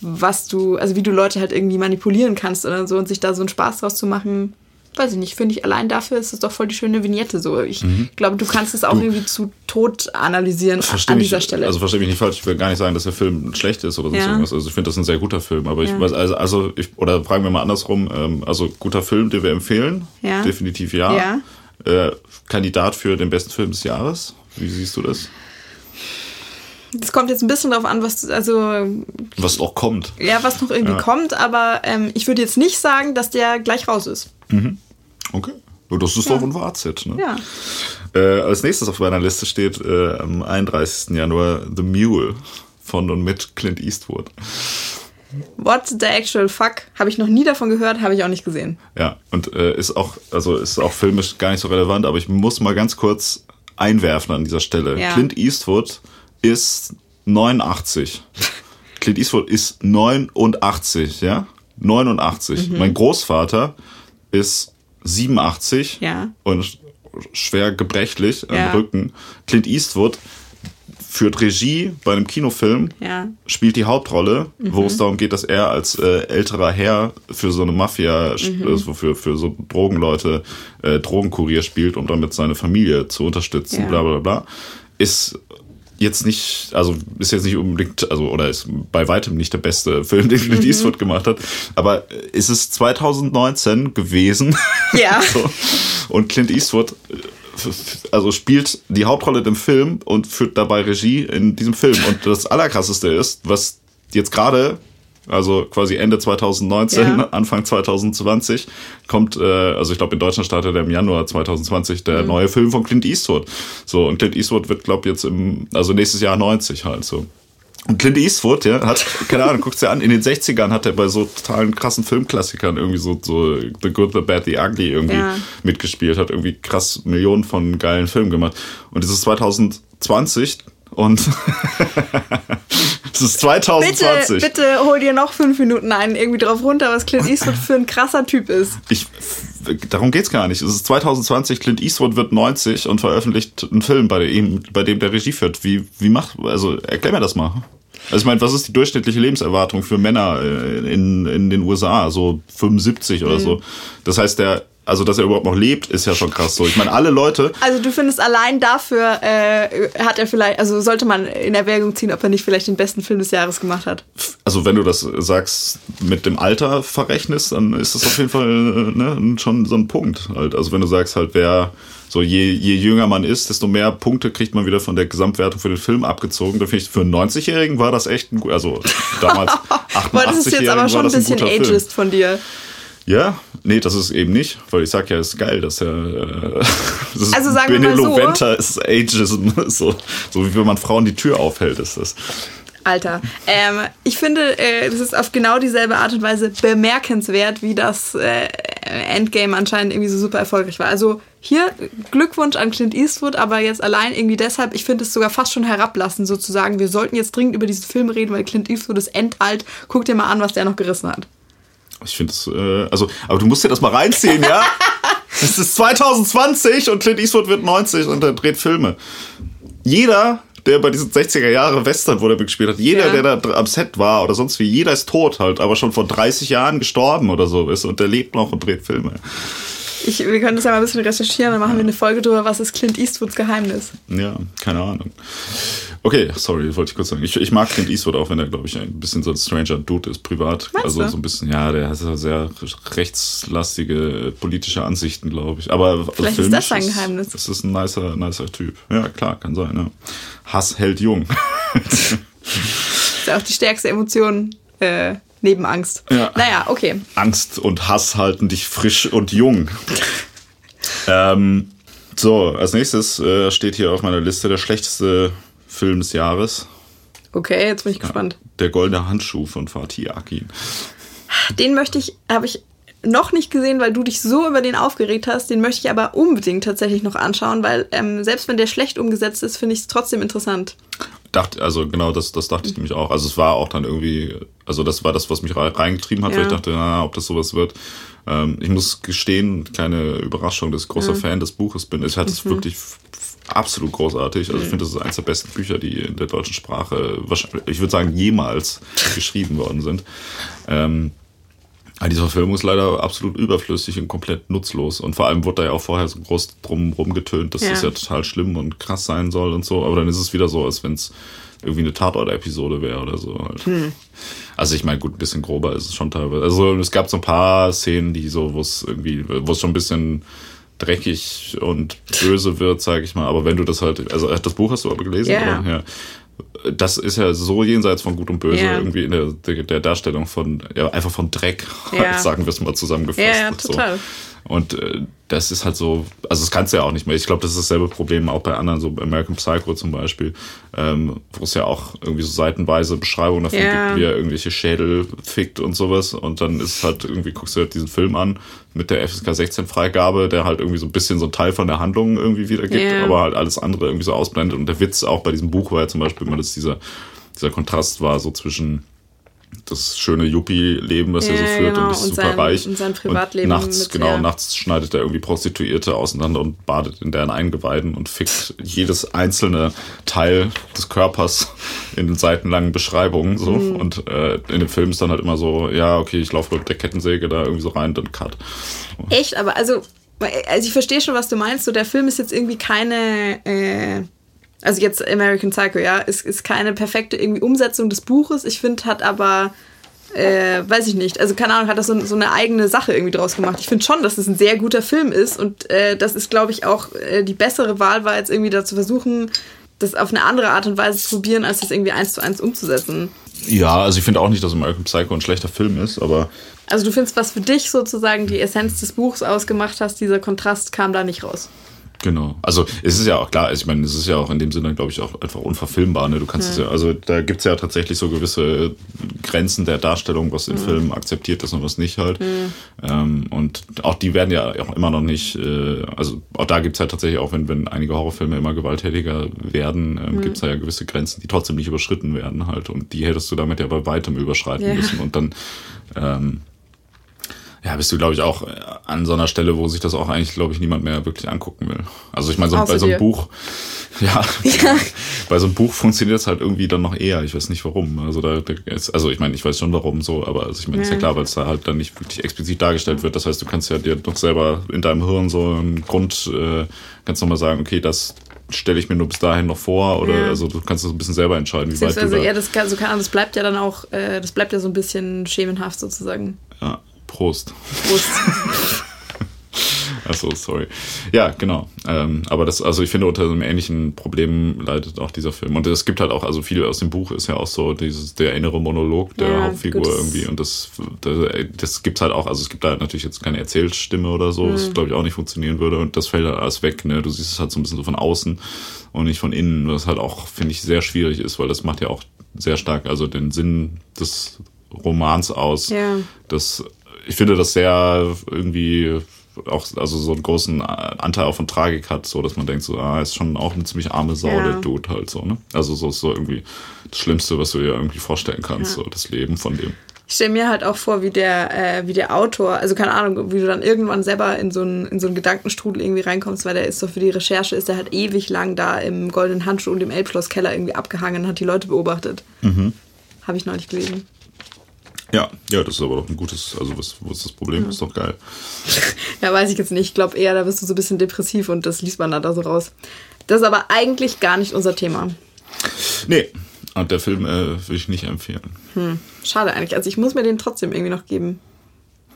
was du, also wie du Leute halt irgendwie manipulieren kannst oder so und sich da so einen Spaß draus zu machen, weiß ich nicht, finde ich allein dafür ist es doch voll die schöne Vignette so. Ich mhm. glaube, du kannst es auch du, irgendwie zu tot analysieren an dieser mich, Stelle. Also verstehe mich nicht falsch, ich will gar nicht sagen, dass der Film schlecht ist oder sonst ja. irgendwas. Also ich finde das ein sehr guter Film, aber ich ja. weiß, also, also ich, oder fragen wir mal andersrum, ähm, also guter Film, den wir empfehlen, ja. definitiv ja. Äh, Kandidat für den besten Film des Jahres, wie siehst du das? Es kommt jetzt ein bisschen darauf an, was also was auch kommt. Ja, was noch irgendwie kommt, aber ähm, ich würde jetzt nicht sagen, dass der gleich raus ist. Mhm. Okay. Das ist ja. doch ein Fazit. Ne? Ja. Äh, als nächstes auf meiner Liste steht äh, am 31. Januar The Mule von und mit Clint Eastwood. What the actual fuck? Habe ich noch nie davon gehört, habe ich auch nicht gesehen. Ja, und äh, ist auch, also ist auch filmisch gar nicht so relevant, aber ich muss mal ganz kurz einwerfen an dieser Stelle. Ja. Clint Eastwood ist 89. [LAUGHS] Clint Eastwood ist 89, ja? 89. Mhm. Mein Großvater ist 87 ja. und schwer gebrechlich ja. am Rücken. Clint Eastwood führt Regie bei einem Kinofilm, ja. spielt die Hauptrolle, mhm. wo es darum geht, dass er als äh, älterer Herr für so eine Mafia, mhm. also für, für so Drogenleute äh, Drogenkurier spielt, um damit seine Familie zu unterstützen, ja. bla bla bla. Ist jetzt nicht, also ist jetzt nicht unbedingt, also oder ist bei weitem nicht der beste Film, den Clint mhm. Eastwood gemacht hat, aber ist es 2019 gewesen. Ja. [LAUGHS] so. Und Clint Eastwood also spielt die Hauptrolle im Film und führt dabei Regie in diesem Film. Und das Allerkrasseste ist, was jetzt gerade also quasi Ende 2019, ja. [LAUGHS] Anfang 2020 kommt, äh, also ich glaube in Deutschland startet er im Januar 2020 der mhm. neue Film von Clint Eastwood. So und Clint Eastwood wird glaube jetzt im, also nächstes Jahr 90 halt so. Und Clint Eastwood, ja, hat, [LAUGHS] keine Ahnung, guckt's dir an, in den 60ern hat er bei so totalen krassen Filmklassikern irgendwie so, so The Good, The Bad, The Ugly irgendwie ja. mitgespielt, hat irgendwie krass Millionen von geilen Filmen gemacht. Und dieses 2020 und [LAUGHS] es ist 2020. Bitte, bitte hol dir noch fünf Minuten ein, irgendwie drauf runter, was Clint Eastwood für ein krasser Typ ist. Ich, darum geht's gar nicht. Es ist 2020, Clint Eastwood wird 90 und veröffentlicht einen Film, bei dem, bei dem der Regie führt. Wie, wie macht, also erklär mir das mal. Also ich meine, was ist die durchschnittliche Lebenserwartung für Männer äh, in, in den USA? So 75 oder mhm. so. Das heißt, der also dass er überhaupt noch lebt, ist ja schon krass so. Ich meine, alle Leute. Also du findest allein dafür äh, hat er vielleicht, also sollte man in Erwägung ziehen, ob er nicht vielleicht den besten Film des Jahres gemacht hat. Also wenn du das sagst mit dem Alter verrechnest, dann ist das auf jeden Fall ne, schon so ein Punkt halt. Also wenn du sagst halt, wer so je, je jünger man ist, desto mehr Punkte kriegt man wieder von der Gesamtwertung für den Film abgezogen. Da finde ich, für einen 90-Jährigen war das echt ein gut, also damals 88 [LAUGHS] Boah, das ist jetzt aber schon ein bisschen ageist von dir. Ja, nee, das ist eben nicht, weil ich sag ja, es ist geil, dass er äh, [LAUGHS] das also sagen wir mal so, ist Ageism, [LAUGHS] so, so wie wenn man Frauen die Tür aufhält, ist das. Alter. Ähm, ich finde, äh, das ist auf genau dieselbe Art und Weise bemerkenswert, wie das äh, Endgame anscheinend irgendwie so super erfolgreich war. Also hier Glückwunsch an Clint Eastwood, aber jetzt allein irgendwie deshalb, ich finde es sogar fast schon herablassen, sozusagen. Wir sollten jetzt dringend über diesen Film reden, weil Clint Eastwood ist endalt. Guck dir mal an, was der noch gerissen hat. Ich finde es, äh, also, aber du musst dir das mal reinziehen, ja? [LAUGHS] Es ist 2020 und Clint Eastwood wird 90 und er dreht Filme. Jeder, der bei diesen 60er Jahre Western, wo der gespielt hat, jeder, ja. der da am Set war oder sonst wie, jeder ist tot halt, aber schon vor 30 Jahren gestorben oder so ist und der lebt noch und dreht Filme. Ich, wir können das ja mal ein bisschen recherchieren, dann machen wir eine Folge drüber, was ist Clint Eastwoods Geheimnis. Ja, keine Ahnung. Okay, sorry, wollte ich kurz sagen. Ich, ich mag Clint Eastwood auch, wenn er, glaube ich, ein bisschen so ein stranger Dude ist, privat. Meinst also du? so ein bisschen, ja, der hat sehr rechtslastige politische Ansichten, glaube ich. Aber also Vielleicht ist das sein Geheimnis. Das ist ein nicer, nicer Typ. Ja, klar, kann sein. Ja. Hass hält jung. [LAUGHS] das ist ja auch die stärkste Emotion. Äh, Neben Angst. Ja. Naja, okay. Angst und Hass halten dich frisch und jung. ähm, So, als nächstes äh, steht hier auf meiner Liste der schlechteste Film des Jahres. Okay, jetzt bin ich gespannt. Der goldene Handschuh von Fatih Akin. Den möchte ich, habe ich noch nicht gesehen, weil du dich so über den aufgeregt hast. Den möchte ich aber unbedingt tatsächlich noch anschauen, weil ähm, selbst wenn der schlecht umgesetzt ist, finde ich es trotzdem interessant. Dachte, also genau, das, das dachte ich nämlich auch. Also es war auch dann irgendwie, also das war das, was mich reingetrieben hat, ja. weil ich dachte, na, ob das sowas wird. Ähm, ich muss gestehen, keine Überraschung, dass ich großer ja. Fan des Buches bin. Ich hatte es mhm. wirklich absolut großartig. Also ich finde, das ist eines der besten Bücher, die in der deutschen Sprache, ich würde sagen, jemals geschrieben worden sind. Ähm, aber diese Verfilmung ist leider absolut überflüssig und komplett nutzlos. Und vor allem wurde da ja auch vorher so groß drum rumgetönt, dass ja. das ja total schlimm und krass sein soll und so. Aber dann ist es wieder so, als wenn es irgendwie eine Tatort-Episode wäre oder so halt. Hm. Also ich meine, gut, ein bisschen grober ist es schon teilweise. Also es gab so ein paar Szenen, die so, wo es irgendwie, wo es schon ein bisschen dreckig und böse wird, sage ich mal. Aber wenn du das halt, also das Buch hast du aber gelesen, yeah. oder? Ja das ist ja so jenseits von Gut und Böse ja. irgendwie in der, der, Darstellung von, ja, einfach von Dreck, ja. [LAUGHS] sagen wir es mal zusammengefasst. Ja, ja total. So. Und äh, das ist halt so, also das kannst du ja auch nicht mehr. Ich glaube, das ist dasselbe Problem auch bei anderen, so bei American Psycho zum Beispiel, ähm, wo es ja auch irgendwie so seitenweise Beschreibungen davon yeah. gibt, wie er irgendwelche Schädel fickt und sowas. Und dann ist halt irgendwie, guckst du halt diesen Film an mit der FSK 16 Freigabe, der halt irgendwie so ein bisschen so ein Teil von der Handlung irgendwie wiedergibt, yeah. aber halt alles andere irgendwie so ausblendet. Und der Witz auch bei diesem Buch war ja zum Beispiel immer, dass dieser, dieser Kontrast war so zwischen das schöne Yuppie-Leben, was ja, er so führt genau. und ist und super sein, reich. Und sein Privatleben. Und nachts, genau, ja. nachts schneidet er irgendwie Prostituierte auseinander und badet in deren Eingeweiden und fickt jedes einzelne Teil des Körpers in den seitenlangen Beschreibungen so. Mhm. Und äh, in dem Film ist dann halt immer so, ja, okay, ich laufe mit der Kettensäge da irgendwie so rein, dann cut. Echt, aber also, also ich verstehe schon, was du meinst. So, der Film ist jetzt irgendwie keine. Äh also jetzt American Psycho, ja, ist, ist keine perfekte irgendwie Umsetzung des Buches. Ich finde, hat aber, äh, weiß ich nicht, also keine Ahnung, hat das so, so eine eigene Sache irgendwie draus gemacht. Ich finde schon, dass es ein sehr guter Film ist und äh, das ist, glaube ich, auch äh, die bessere Wahl war jetzt irgendwie da zu versuchen, das auf eine andere Art und Weise zu probieren, als das irgendwie eins zu eins umzusetzen. Ja, also ich finde auch nicht, dass American Psycho ein schlechter Film ist, aber. Also du findest, was für dich sozusagen die Essenz des Buchs ausgemacht hast, dieser Kontrast kam da nicht raus. Genau. Also es ist ja auch klar, also ich meine, es ist ja auch in dem Sinne, glaube ich, auch einfach unverfilmbar. Ne? Du kannst ja. es ja, also da gibt es ja tatsächlich so gewisse Grenzen der Darstellung, was im mhm. Film akzeptiert ist und was nicht halt. Mhm. Ähm, und auch die werden ja auch immer noch nicht, äh, also auch da gibt es halt tatsächlich auch, wenn, wenn einige Horrorfilme immer gewalttätiger werden, ähm, mhm. gibt es ja gewisse Grenzen, die trotzdem nicht überschritten werden halt. Und die hättest du damit ja bei weitem überschreiten ja. müssen. Und dann ähm, ja, bist du, glaube ich, auch an so einer Stelle, wo sich das auch eigentlich, glaube ich, niemand mehr wirklich angucken will. Also ich meine, so, bei so einem Buch, [LAUGHS] ja, ja, bei so einem Buch funktioniert es halt irgendwie dann noch eher. Ich weiß nicht warum. Also da, da ist, also ich meine, ich weiß schon warum so, aber also ich meine, ja. ist ja klar, weil es da halt dann nicht wirklich explizit dargestellt wird. Das heißt, du kannst ja dir doch selber in deinem Hirn so einen Grund, äh, kannst nochmal sagen, okay, das stelle ich mir nur bis dahin noch vor oder ja. also du kannst das ein bisschen selber entscheiden, wie weit also, du da ja, das, kann, so kann, das bleibt ja dann auch, äh, das bleibt ja so ein bisschen schemenhaft sozusagen. Ja. Prost. Prost. [LAUGHS] Achso, sorry. Ja, genau. Ähm, aber das, also ich finde, unter einem ähnlichen Problem leidet auch dieser Film. Und es gibt halt auch, also viel aus dem Buch ist ja auch so dieses, der innere Monolog der ja, Hauptfigur gut. irgendwie. Und das, das, das gibt halt auch, also es gibt da halt natürlich jetzt keine Erzählstimme oder so, mhm. was glaube ich auch nicht funktionieren würde. Und das fällt halt alles weg, ne? Du siehst es halt so ein bisschen so von außen und nicht von innen, was halt auch, finde ich, sehr schwierig ist, weil das macht ja auch sehr stark, also den Sinn des Romans aus, ja. das ich finde das sehr irgendwie auch also so einen großen Anteil auch von Tragik hat, so dass man denkt, so, ah, ist schon auch eine ziemlich arme Sau, ja. der Dude halt so, ne? Also so ist so irgendwie das Schlimmste, was du dir irgendwie vorstellen kannst, ja. so das Leben von dem. Ich stelle mir halt auch vor, wie der, äh, wie der Autor, also keine Ahnung, wie du dann irgendwann selber in so einen, in so einen Gedankenstrudel irgendwie reinkommst, weil der ist so für die Recherche, ist der halt ewig lang da im goldenen Handschuh und im Elbschlosskeller irgendwie abgehangen und hat die Leute beobachtet. Mhm. Habe ich neulich gelesen. Ja, ja, das ist aber doch ein gutes, also was, wo ist das Problem? Ja. Ist doch geil. [LAUGHS] ja, weiß ich jetzt nicht. Ich glaube eher, da bist du so ein bisschen depressiv und das liest man dann da so raus. Das ist aber eigentlich gar nicht unser Thema. Nee, und der Film äh, würde ich nicht empfehlen. Hm, schade eigentlich. Also ich muss mir den trotzdem irgendwie noch geben.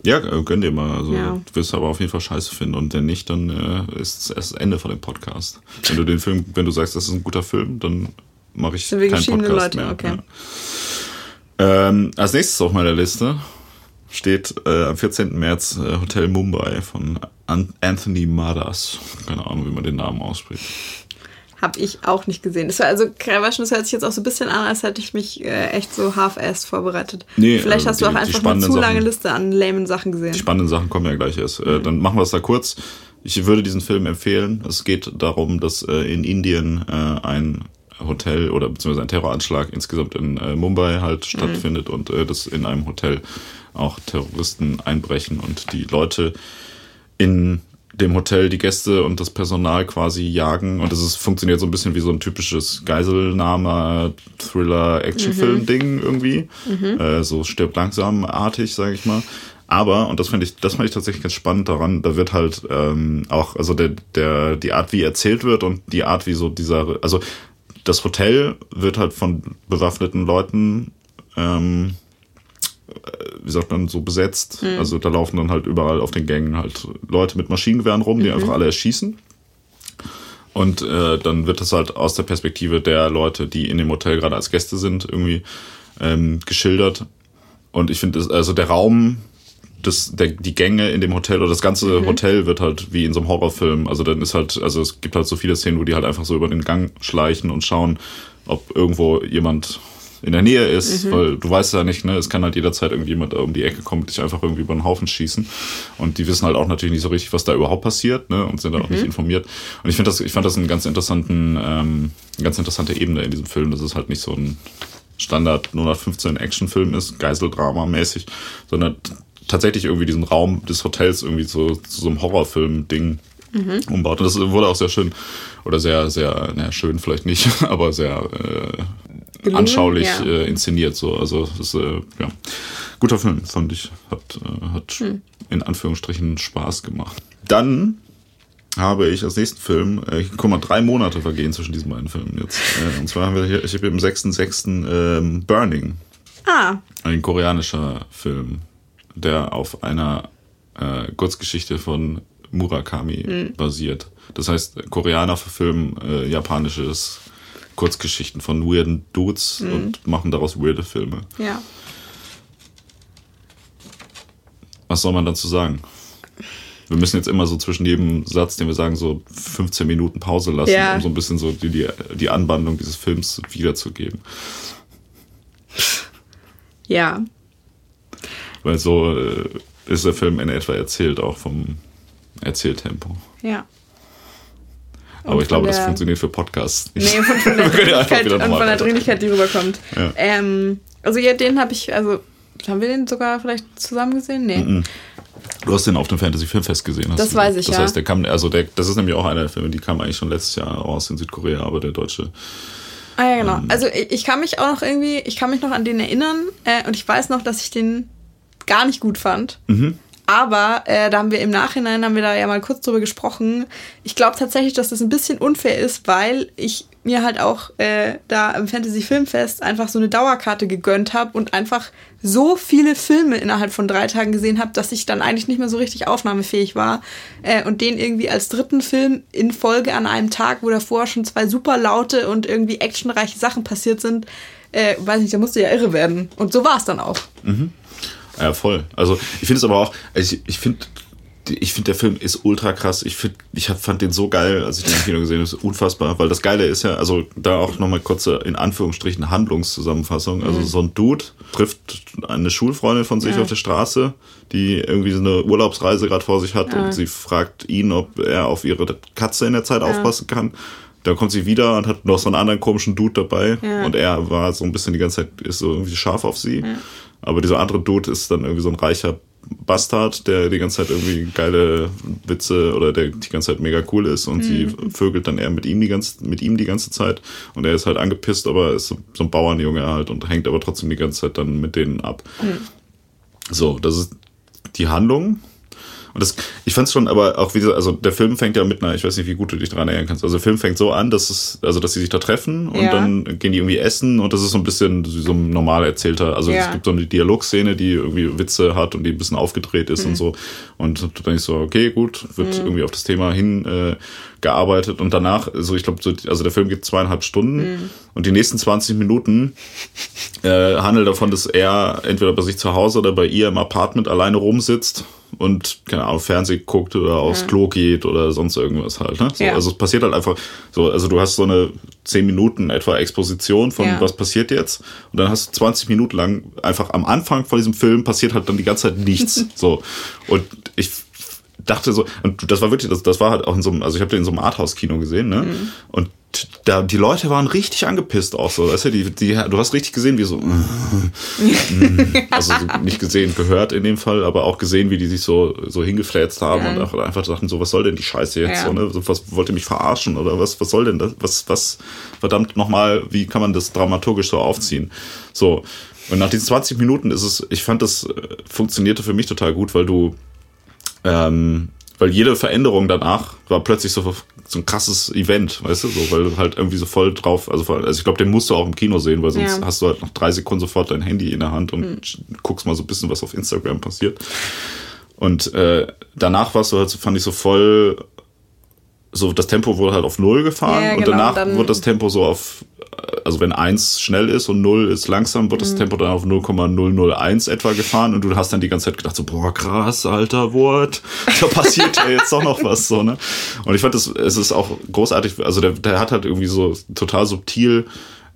Ja, äh, gönn dir mal. Also, ja. Du wirst aber auf jeden Fall scheiße finden. Und wenn nicht, dann äh, ist es erst das Ende von dem Podcast. Wenn du den Film, wenn du sagst, das ist ein guter Film, dann mache ich Sind wir keinen Podcast Leute? mehr. Okay. Ja. Ähm, als nächstes auf meiner Liste steht äh, am 14. März äh, Hotel Mumbai von An Anthony Madas. Keine Ahnung, wie man den Namen ausspricht. Habe ich auch nicht gesehen. Das war also, Krawaschen, das hört sich jetzt auch so ein bisschen an, als hätte ich mich äh, echt so half-assed vorbereitet. Nee, Vielleicht äh, hast du die- auch die einfach eine zu lange Sachen- Liste an lamen Sachen gesehen. Die spannenden Sachen kommen ja gleich erst. Äh, dann machen wir es da kurz. Ich würde diesen Film empfehlen. Es geht darum, dass äh, in Indien äh, ein Hotel oder beziehungsweise ein Terroranschlag insgesamt in äh, Mumbai halt stattfindet und äh, dass in einem Hotel auch Terroristen einbrechen und die Leute in dem Hotel die Gäste und das Personal quasi jagen und das ist, funktioniert so ein bisschen wie so ein typisches Geiselnahme, Thriller, Actionfilm-Ding irgendwie. Äh, so stirbt langsam artig, sage ich mal. Aber, und das fand ich, das fand ich tatsächlich ganz spannend daran, da wird halt ähm, auch, also der, der, die Art, wie erzählt wird und die Art, wie so dieser, also das Hotel wird halt von bewaffneten Leuten ähm, wie sagt man, so besetzt. Also da laufen dann halt überall auf den Gängen halt Leute mit Maschinengewehren rum, die einfach alle erschießen. Und äh, dann wird das halt aus der Perspektive der Leute, die in dem Hotel gerade als Gäste sind, irgendwie ähm, geschildert. Und ich finde, also der Raum, das, der, die Gänge in dem Hotel oder das ganze Hotel wird halt wie in so einem Horrorfilm. Also dann ist halt, also es gibt halt so viele Szenen, wo die halt einfach so über den Gang schleichen und schauen, ob irgendwo jemand in der Nähe ist, weil du weißt ja nicht, ne, es kann halt jederzeit irgendjemand um die Ecke kommen und dich einfach irgendwie über den Haufen schießen. Und die wissen halt auch natürlich nicht so richtig, was da überhaupt passiert, ne, und sind da auch nicht informiert. Und ich finde das, ich fand das einen ganz interessanten, ähm, eine ganz interessante Ebene in diesem Film, dass es halt nicht so ein Standard 015 Actionfilm ist, Geiseldrama mäßig, sondern tatsächlich irgendwie diesen Raum des Hotels irgendwie so zu so einem Horrorfilm-Ding umbaut. Und das wurde auch sehr schön oder sehr, sehr, naja, schön vielleicht nicht, [LAUGHS] aber sehr äh, Gelungen, anschaulich ja. äh, inszeniert. So. Also das ist äh, ja guter Film, fand ich. Hat, äh, hat Hm. in Anführungsstrichen Spaß gemacht. Dann habe ich als nächsten Film, äh, guck mal, drei Monate vergehen zwischen diesen beiden Filmen jetzt. Äh, und zwar haben wir hier, ich habe im 6.6. Ähm, Burning, Ah, ein koreanischer Film, der auf einer äh, Kurzgeschichte von Murakami basiert. Das heißt, Koreaner verfilmen äh, japanisches Kurzgeschichten von weirden Dudes und machen daraus weirde Filme. ja. Was soll man dazu sagen? Wir müssen jetzt immer so zwischen jedem Satz, den wir sagen, so 15 Minuten Pause lassen, Ja. um so ein bisschen so die, die, die Anwandlung dieses Films wiederzugeben. Ja. Weil so äh, ist der Film in etwa erzählt, auch vom Erzähltempo. Ja. Aber Und ich glaube, das funktioniert für Podcasts nicht. Nee, von, von [LAUGHS] der Dringlichkeit und von der. Dringlichkeit, die rüberkommt. Ja. Ähm, also ja, den habe ich, also haben wir den sogar vielleicht zusammen gesehen? Nee. Du hast den auf dem Fantasy Filmfest gesehen. Hast Das du? weiß ich, Das ja. heißt, der kam, also der, das ist nämlich auch einer der Filme, die kam eigentlich schon letztes Jahr raus in Südkorea, aber der deutsche. Ah ja, Ähm. genau. Also ich, ich kann mich auch noch irgendwie, ich kann mich noch an den erinnern äh, und ich weiß noch, dass ich den gar nicht gut fand. Mhm. Aber äh, da haben wir im Nachhinein, haben wir da ja mal kurz drüber gesprochen. Ich glaube tatsächlich, dass das ein bisschen unfair ist, weil ich mir halt auch äh, da im Fantasy Filmfest einfach so eine Dauerkarte gegönnt habe und einfach so viele Filme innerhalb von drei Tagen gesehen habe, dass ich dann eigentlich nicht mehr so richtig aufnahmefähig war. Äh, und den irgendwie als dritten Film in Folge an einem Tag, wo davor schon zwei super laute und irgendwie actionreiche Sachen passiert sind, äh, weiß nicht, da musste ja irre werden. Und so war es dann auch. Ja, voll. Also ich finde es aber auch, also ich, ich finde, ich finde der Film ist ultra krass. Ich finde, ich hab, fand den so geil, als ich den im Kino gesehen habe, ist unfassbar. Weil das Geile ist ja, also da auch nochmal kurze in Anführungsstrichen Handlungszusammenfassung. Also so ein Dude trifft eine Schulfreundin von sich Ja. auf der Straße, die irgendwie so eine Urlaubsreise gerade vor sich hat und sie fragt ihn, ob er auf ihre Katze in der Zeit aufpassen kann. Dann kommt sie wieder und hat noch so einen anderen komischen Dude dabei. Ja. Und er war so ein bisschen die ganze Zeit, ist so irgendwie scharf auf sie. Aber dieser andere Dude ist dann irgendwie so ein reicher Bastard, der die ganze Zeit irgendwie geile Witze oder der die ganze Zeit mega cool ist und sie vögelt dann eher mit ihm die ganze, mit ihm die ganze Zeit. Und er ist halt angepisst, aber ist so, so ein Bauernjunge halt und hängt aber trotzdem die ganze Zeit dann mit denen ab. So, das ist die Handlung. Und das, ich fand es schon, aber auch wie also der Film fängt ja mit einer, ich weiß nicht, wie gut du dich daran erinnern kannst. Also der Film fängt so an, dass es, also dass sie sich da treffen und Ja. dann gehen die irgendwie essen und das ist so ein bisschen wie so ein normal erzählter, also Ja. es gibt so eine Dialogszene, die irgendwie Witze hat und die ein bisschen aufgedreht ist Mhm. und so. Und du denkst so, okay, gut, wird irgendwie auf das Thema hin äh, gearbeitet und danach, also ich glaube, so, also der Film geht zweieinhalb Stunden Mhm. und die nächsten 20 Minuten äh, handelt davon, dass er entweder bei sich zu Hause oder bei ihr im Apartment alleine rumsitzt und keine Ahnung, Fernsehen guckt oder aufs Klo geht oder sonst irgendwas halt. Ne? So, Ja. Also es passiert halt einfach so, also du hast so eine 10 Minuten etwa Exposition von Ja. was passiert jetzt und dann hast du 20 Minuten lang einfach am Anfang von diesem Film passiert halt dann die ganze Zeit nichts. [LAUGHS] so. Und ich dachte so, und das war wirklich, das, das war halt auch in so einem, also ich habe den in so einem Arthouse-Kino gesehen, ne? Mhm. Und da, die Leute waren richtig angepisst auch so, weißt du, die, die, du hast richtig gesehen, wie so, [LAUGHS] also so nicht gesehen, gehört in dem Fall, aber auch gesehen, wie die sich so, so hingefläzt haben Ja. und auch einfach dachten so, was soll denn die Scheiße jetzt, Ja. so, ne? So, Was wollt ihr mich verarschen oder was, was soll denn das, was, was, verdammt nochmal, wie kann man das dramaturgisch so aufziehen? So. Und nach diesen 20 Minuten ist es, ich fand das äh, funktionierte für mich total gut, weil du, ähm, weil jede Veränderung danach war plötzlich so, so ein krasses Event, weißt du, so, weil du halt irgendwie so voll drauf, also, voll, also ich glaube, den musst du auch im Kino sehen, weil sonst Ja. hast du halt nach drei Sekunden sofort dein Handy in der Hand und guckst mal so ein bisschen, was auf Instagram passiert. Und äh, danach warst du halt, so, fand ich so voll, so das Tempo wurde halt auf null gefahren Ja, und genau, danach dann- wurde das Tempo so auf, also wenn eins schnell ist und null ist langsam, wird Mhm. das Tempo dann auf 0,001 etwa gefahren und du hast dann die ganze Zeit gedacht so, boah, krass, alter Wort, [LAUGHS] da passiert ja jetzt doch noch was so, ne? Und ich fand das, es ist auch großartig, also der, der hat halt irgendwie so total subtil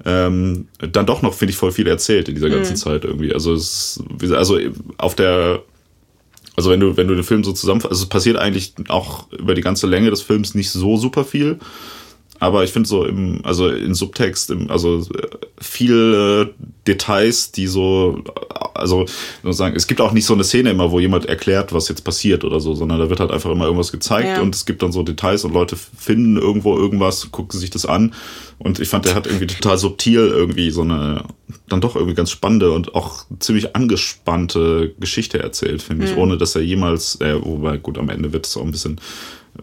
ähm, dann doch noch, finde ich, voll viel erzählt in dieser ganzen Mhm. Zeit irgendwie. Also es, also auf der also wenn du, wenn du den Film so zusammenfasst, also es passiert eigentlich auch über die ganze Länge des Films nicht so super viel. Aber ich finde so im, also in Subtext, im, also äh, viele Details, die so, also sozusagen, es gibt auch nicht so eine Szene immer, wo jemand erklärt, was jetzt passiert oder so, sondern da wird halt einfach immer irgendwas gezeigt Ja. und es gibt dann so Details und Leute finden irgendwo irgendwas, gucken sich das an. Und ich fand, der hat irgendwie total subtil irgendwie so eine, dann doch irgendwie ganz spannende und auch ziemlich angespannte Geschichte erzählt, finde ich, ohne dass er jemals, äh, wobei gut, am Ende wird es auch ein bisschen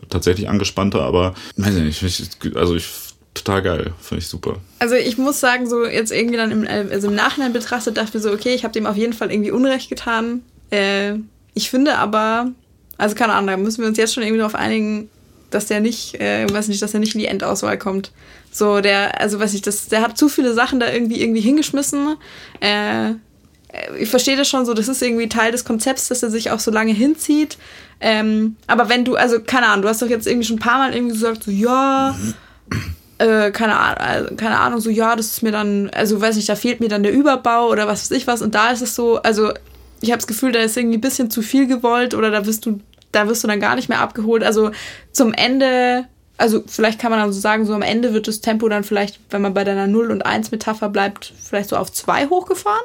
tatsächlich angespannter, aber weiß ich nicht, ich, also ich total geil, finde ich super. Also ich muss sagen, so jetzt irgendwie dann im, also im Nachhinein betrachtet, dachte ich so, okay, ich habe dem auf jeden Fall irgendwie Unrecht getan. Äh, ich finde aber, also keine Ahnung, da müssen wir uns jetzt schon irgendwie darauf einigen, dass der nicht, äh, weiß nicht, dass er nicht in die Endauswahl kommt. So, der, also weiß ich, das, der hat zu viele Sachen da irgendwie irgendwie hingeschmissen. Äh, ich verstehe das schon so, das ist irgendwie Teil des Konzepts, dass er sich auch so lange hinzieht. Ähm, aber wenn du, also keine Ahnung, du hast doch jetzt irgendwie schon ein paar Mal irgendwie gesagt, so ja, äh, keine, Ahnung, also, keine Ahnung, so ja, das ist mir dann, also weiß nicht, da fehlt mir dann der Überbau oder was weiß ich was. Und da ist es so, also ich habe das Gefühl, da ist irgendwie ein bisschen zu viel gewollt oder da wirst du, da wirst du dann gar nicht mehr abgeholt. Also zum Ende, also vielleicht kann man dann so sagen, so am Ende wird das Tempo dann vielleicht, wenn man bei deiner 0 und 1 Metapher bleibt, vielleicht so auf 2 hochgefahren.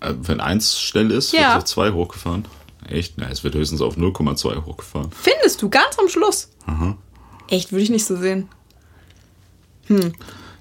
Äh, Wenn eins schnell ist, Ja. wird es auf zwei hochgefahren. Echt? Na, es wird höchstens auf 0,2 hochgefahren. Findest du ganz am Schluss? Echt, würde ich nicht so sehen.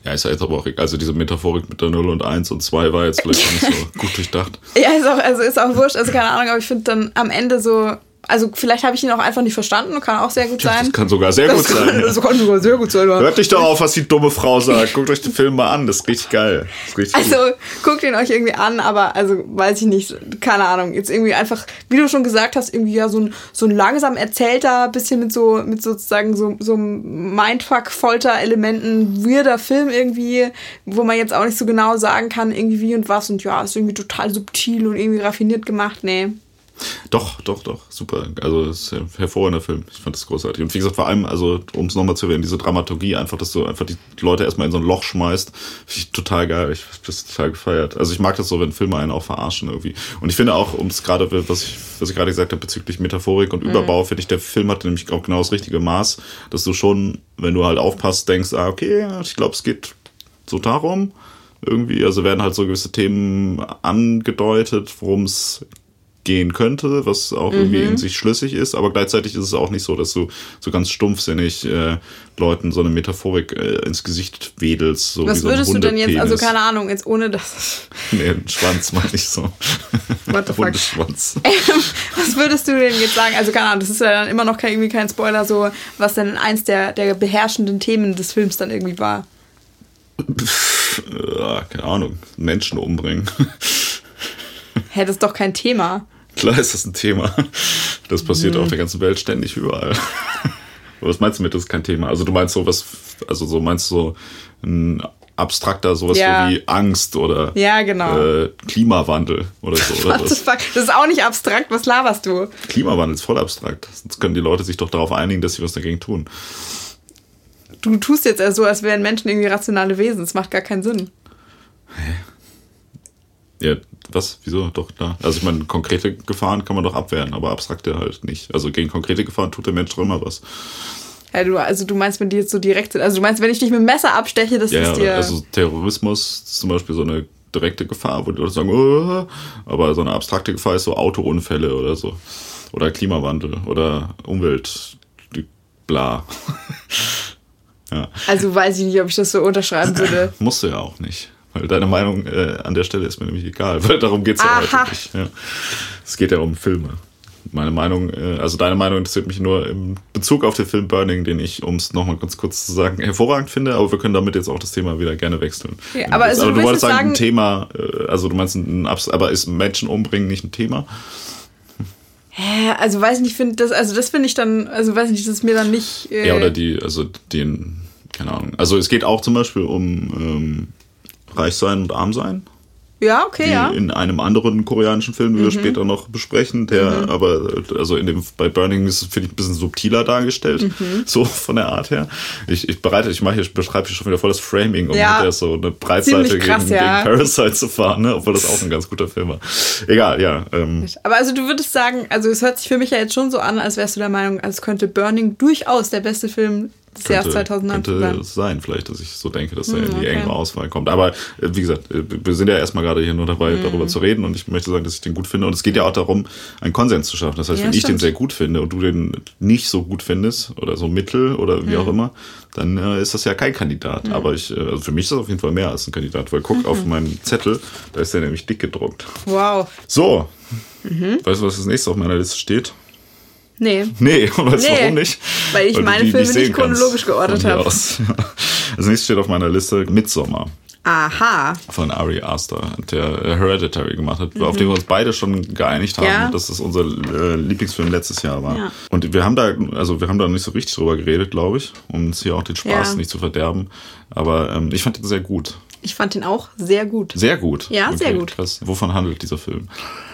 Ja, ist ja jetzt aber auch. Also diese Metaphorik mit der 0 und 1 und 2 war jetzt vielleicht nicht so [LAUGHS] gut durchdacht. Ja, ist auch, also ist auch wurscht, also keine Ahnung, aber ich finde dann am Ende so, also vielleicht habe ich ihn auch einfach nicht verstanden, kann auch sehr gut Das sein. kann sogar sehr gut Das kann- sein. [LAUGHS] Das kann sogar sehr gut sein. Hört nicht doch auf, was die dumme Frau sagt. Guckt euch den Film mal an. Das ist richtig geil. Das ist richtig Also gut. guckt ihn euch irgendwie an, aber also weiß ich nicht, keine Ahnung. Jetzt irgendwie einfach, wie du schon gesagt hast, irgendwie ja so ein, so ein langsam erzählter, bisschen mit so, mit sozusagen so, so Mindfuck-Folter-Elementen, weirder Film irgendwie, wo man jetzt auch nicht so genau sagen kann, irgendwie wie und was und ja, ist irgendwie total subtil und irgendwie raffiniert gemacht. Nee. Doch, doch, doch. Super. Also es ist ein hervorragender Film. Ich fand das großartig. Und wie gesagt, vor allem, also um es nochmal zu erwähnen, diese Dramaturgie, einfach, dass du einfach die Leute erstmal in so ein Loch schmeißt, finde ich total geil. Ich hab das total gefeiert. Also ich mag das so, wenn Filme einen auch verarschen irgendwie. Und ich finde auch, um es gerade, was ich, was ich gerade gesagt habe, bezüglich Metaphorik und Überbau, finde ich, der Film hatte nämlich auch genau das richtige Maß, dass du schon, wenn du halt aufpasst, denkst, ah, okay, ich glaube, es geht so darum. Irgendwie, also werden halt so gewisse Themen angedeutet, worum es gehen könnte, was auch Mhm. irgendwie in sich schlüssig ist, aber gleichzeitig ist es auch nicht so, dass du so ganz stumpfsinnig äh, Leuten so eine Metaphorik äh, ins Gesicht wedelst. So Was so würdest du denn jetzt, also keine Ahnung, jetzt ohne das. [LAUGHS] Nee, ein Schwanz meine ich so. [LAUGHS] What the fuck? Hundeschwanz. [LAUGHS] Was würdest du denn jetzt sagen? Also keine Ahnung, das ist ja dann immer noch kein, irgendwie kein Spoiler, so was denn eins der, der beherrschenden Themen des Films dann irgendwie war. Ja, keine Ahnung. Menschen umbringen. Hä, das ist doch kein Thema. Klar ist das ein Thema. Das passiert Mhm. auf der ganzen Welt ständig überall. Aber Was meinst du mit, das ist kein Thema? Also du meinst so was, also so meinst du so ein abstrakter, sowas Ja. wie Angst oder Ja, genau. äh, Klimawandel oder so. Oder was? Das ist auch nicht abstrakt, was laberst du? Klimawandel ist voll abstrakt. Sonst können die Leute sich doch darauf einigen, dass sie was dagegen tun. Du tust jetzt so, als wären Menschen irgendwie rationale Wesen. Das macht gar keinen Sinn. Ja, was? Wieso? Doch, klar. Also ich meine, konkrete Gefahren kann man doch abwehren, aber abstrakte halt nicht. Also gegen konkrete Gefahren tut der Mensch doch immer was. Ja, du, also du meinst, wenn die jetzt so direkt sind. Also du meinst, wenn ich dich mit dem Messer absteche, das Ja, ist ja, dir. also Terrorismus ist zum Beispiel so eine direkte Gefahr, wo die Leute sagen, oh, aber so eine abstrakte Gefahr ist so Autounfälle oder so. Oder Klimawandel oder Umwelt, bla. [LAUGHS] ja. also weiß ich nicht, ob ich das so unterschreiben [LAUGHS] würde. Musst du ja auch nicht. Weil deine Meinung äh, an der Stelle ist mir nämlich egal, [LAUGHS] weil darum geht's ja Aha. heute nicht. Ja. Es geht ja um Filme. Meine Meinung, äh, also deine Meinung interessiert mich nur im Bezug auf den Film Burning, den ich, um es nochmal ganz kurz zu sagen, hervorragend finde, aber wir können damit jetzt auch das Thema wieder gerne wechseln. Ja, aber also du du willst wolltest sagen, ein Thema, äh, also du meinst ein Abs aber ist Menschen umbringen nicht ein Thema? Also weiß nicht, finde das, also das finde ich dann, also weiß nicht, das ist mir dann nicht. Äh, Ja, oder die, also den, keine Ahnung. Also es geht auch zum Beispiel um ähm, Reich sein und arm sein. Ja, okay, ja. in einem anderen koreanischen Film, den wir später noch besprechen, der aber, also in dem, bei Burning ist es, finde ich, ein bisschen subtiler dargestellt, [LAUGHS] so von der Art her. Ich, ich bereite, ich mache hier, beschreibe hier schon wieder voll das Framing, um Ja. mit der so eine Breitseite krass, gegen, ja. gegen Parasite zu fahren, ne? obwohl das auch ein ganz guter Film war. Egal, ja. Ähm, Aber also du würdest sagen, also es hört sich für mich ja jetzt schon so an, als wärst du der Meinung, als könnte Burning durchaus der beste Film des Jahres 2019 könnte sein. sein, vielleicht, dass ich so denke, dass er in die Hm, okay. engere Auswahl kommt. Aber äh, wie gesagt, äh, wir sind ja erstmal gerade hier nur dabei, Hm. darüber zu reden und ich möchte sagen, dass ich den gut finde. Und es geht ja auch darum, einen Konsens zu schaffen. Das heißt, Ja, wenn ich den stimmt. sehr gut finde und du den nicht so gut findest oder so mittel oder wie Hm. auch immer, dann äh, ist das ja kein Kandidat. Aber ich, äh, also für mich ist das auf jeden Fall mehr als ein Kandidat, weil guck [LAUGHS] auf meinen Zettel, da ist der nämlich dick gedruckt. Wow. So. Mhm. Weißt du, was als nächstes auf meiner Liste steht? Nee. Nee, und [LAUGHS] weißt du Nee, warum nicht? weil ich du meine die Filme nicht chronologisch geordnet habe. Als [LAUGHS] nächstes steht auf meiner Liste Midsommar Aha. von Ari Aster, der Hereditary gemacht hat, auf den wir uns beide schon geeinigt haben, Mhm. Ja. dass das unser äh, Lieblingsfilm letztes Jahr war. Ja. Und wir haben da, also wir haben da nicht so richtig drüber geredet, glaube ich, um uns hier auch den Spaß Ja. nicht zu verderben. Aber ähm, ich fand ihn sehr gut. Ich fand ihn auch sehr gut. Sehr gut. Ja, sehr gut. Krass. Wovon handelt dieser Film?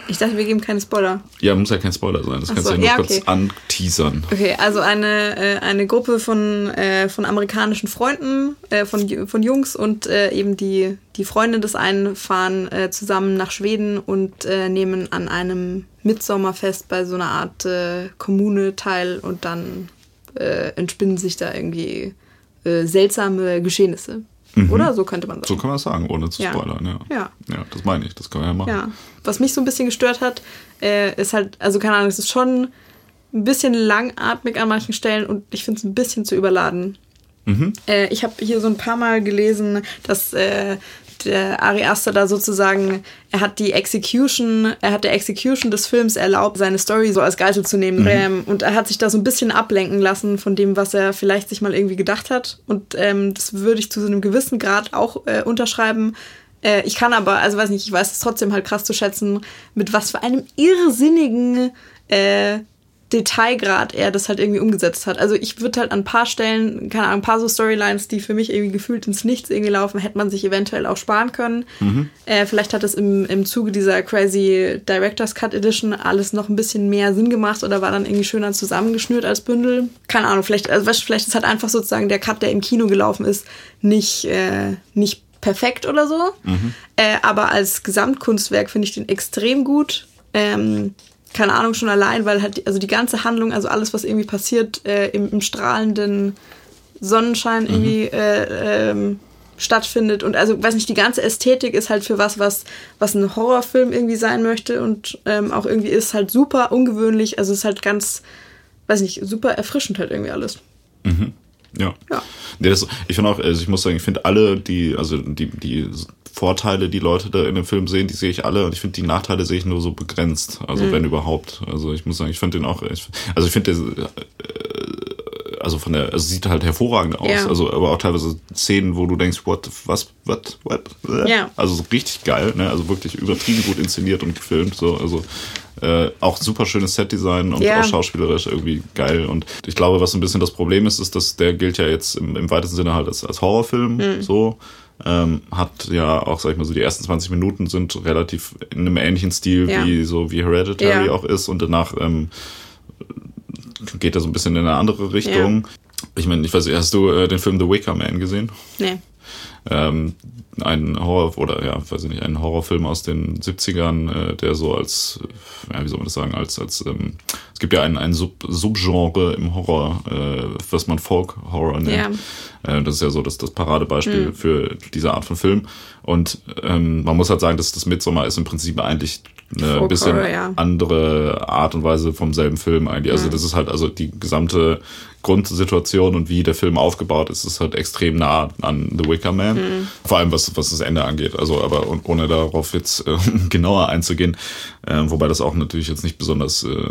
Ich dachte, wir geben keine Spoiler. Ja, muss ja kein Spoiler sein. Das Ach kannst so, du ja nur ja, kurz okay. anteasern. Okay, also eine, äh, eine Gruppe von, äh, von amerikanischen Freunden, äh, von, von Jungs und äh, eben die, die Freunde des einen fahren äh, zusammen nach Schweden und äh, nehmen an einem Mitsommerfest bei so einer Art Kommune teil und dann entspinnen sich da irgendwie seltsame Geschehnisse. Oder? So könnte man sagen. So kann man das sagen, ohne zu spoilern. Ja. Ja. ja, das meine ich. Das können wir ja machen. Ja. Was mich so ein bisschen gestört hat, äh, ist halt, also keine Ahnung, es ist schon ein bisschen langatmig an manchen Stellen und ich finde es ein bisschen zu überladen. Äh, ich habe hier so ein paar Mal gelesen, dass äh, der Ari Aster da sozusagen, er hat die Execution, er hat der Execution des Films erlaubt, seine Story so als Geitel zu nehmen. Ähm, und er hat sich da so ein bisschen ablenken lassen von dem, was er vielleicht sich mal irgendwie gedacht hat. Und ähm, das würde ich zu so einem gewissen Grad auch äh, unterschreiben. Äh, ich kann aber, also weiß nicht, ich weiß es trotzdem halt krass zu schätzen, mit was für einem irrsinnigen äh, Detailgrad er das halt irgendwie umgesetzt hat. Also ich würde halt an ein paar Stellen, keine Ahnung, ein paar so Storylines, die für mich irgendwie gefühlt ins Nichts irgendwie laufen, hätte man sich eventuell auch sparen können. Äh, vielleicht hat es im, im Zuge dieser crazy Director's Cut Edition alles noch ein bisschen mehr Sinn gemacht oder war dann irgendwie schöner zusammengeschnürt als Bündel. Keine Ahnung, vielleicht, also vielleicht ist halt einfach sozusagen der Cut, der im Kino gelaufen ist, nicht, äh, nicht perfekt oder so. Äh, aber als Gesamtkunstwerk finde ich den extrem gut. Ähm, keine Ahnung, schon allein, weil halt, die, also die ganze Handlung, also alles, was irgendwie passiert, äh, im, im strahlenden Sonnenschein irgendwie äh, ähm, stattfindet und also weiß nicht die ganze Ästhetik ist halt für was was was ein Horrorfilm irgendwie sein möchte und ähm, auch irgendwie ist halt super ungewöhnlich also es ist halt ganz weiß nicht super erfrischend halt irgendwie alles Mhm. Ja. ja. Nee, das, ich finde auch, also ich muss sagen, ich finde alle, die, also die, die Vorteile, die Leute da in dem Film sehen, die sehe ich alle und ich finde die Nachteile sehe ich nur so begrenzt. Also mhm. wenn überhaupt. Also ich muss sagen, ich finde den auch, ich, also ich finde äh, also von der, also sieht halt hervorragend aus. Ja. Also aber auch teilweise Szenen, wo du denkst, what, was, what, what? Ja. Also so richtig geil, ne? Also wirklich übertrieben gut inszeniert und gefilmt. So, also äh, auch super schönes Setdesign und ja. auch schauspielerisch irgendwie geil. Und ich glaube, was ein bisschen das Problem ist, ist, dass der gilt ja jetzt im, im weitesten Sinne halt als, als Horrorfilm mhm. so. Ähm, hat ja auch, sag ich mal so, die ersten 20 Minuten sind relativ in einem ähnlichen Stil ja. wie so wie Hereditary ja. auch ist und danach ähm, geht er so ein bisschen in eine andere Richtung. Ich meine, ich weiß nicht, hast du äh, den Film The Wicker Man gesehen? Nee ähm, ein Horror oder ja, weiß ich nicht, ein Horrorfilm aus den 70ern, äh, der so als, ja, wie soll man das sagen, als, als ähm, es gibt ja ein, ein Sub Subgenre im Horror, äh, was man Folk Horror nennt. Ja. Äh, das ist ja so das, das Paradebeispiel mhm. für diese Art von Film. Und ähm, man muss halt sagen, dass das Midsommar ist im Prinzip eigentlich eine Folk bisschen Horror, ja. andere Art und Weise vom selben Film eigentlich. Also mhm. das ist halt also die gesamte Grundsituation und wie der Film aufgebaut ist, ist halt extrem nah an The Wicker Man. Mhm. Vor allem was, was das Ende angeht. Also, aber ohne darauf jetzt äh, [LAUGHS] genauer einzugehen, äh, wobei das auch natürlich jetzt nicht besonders äh,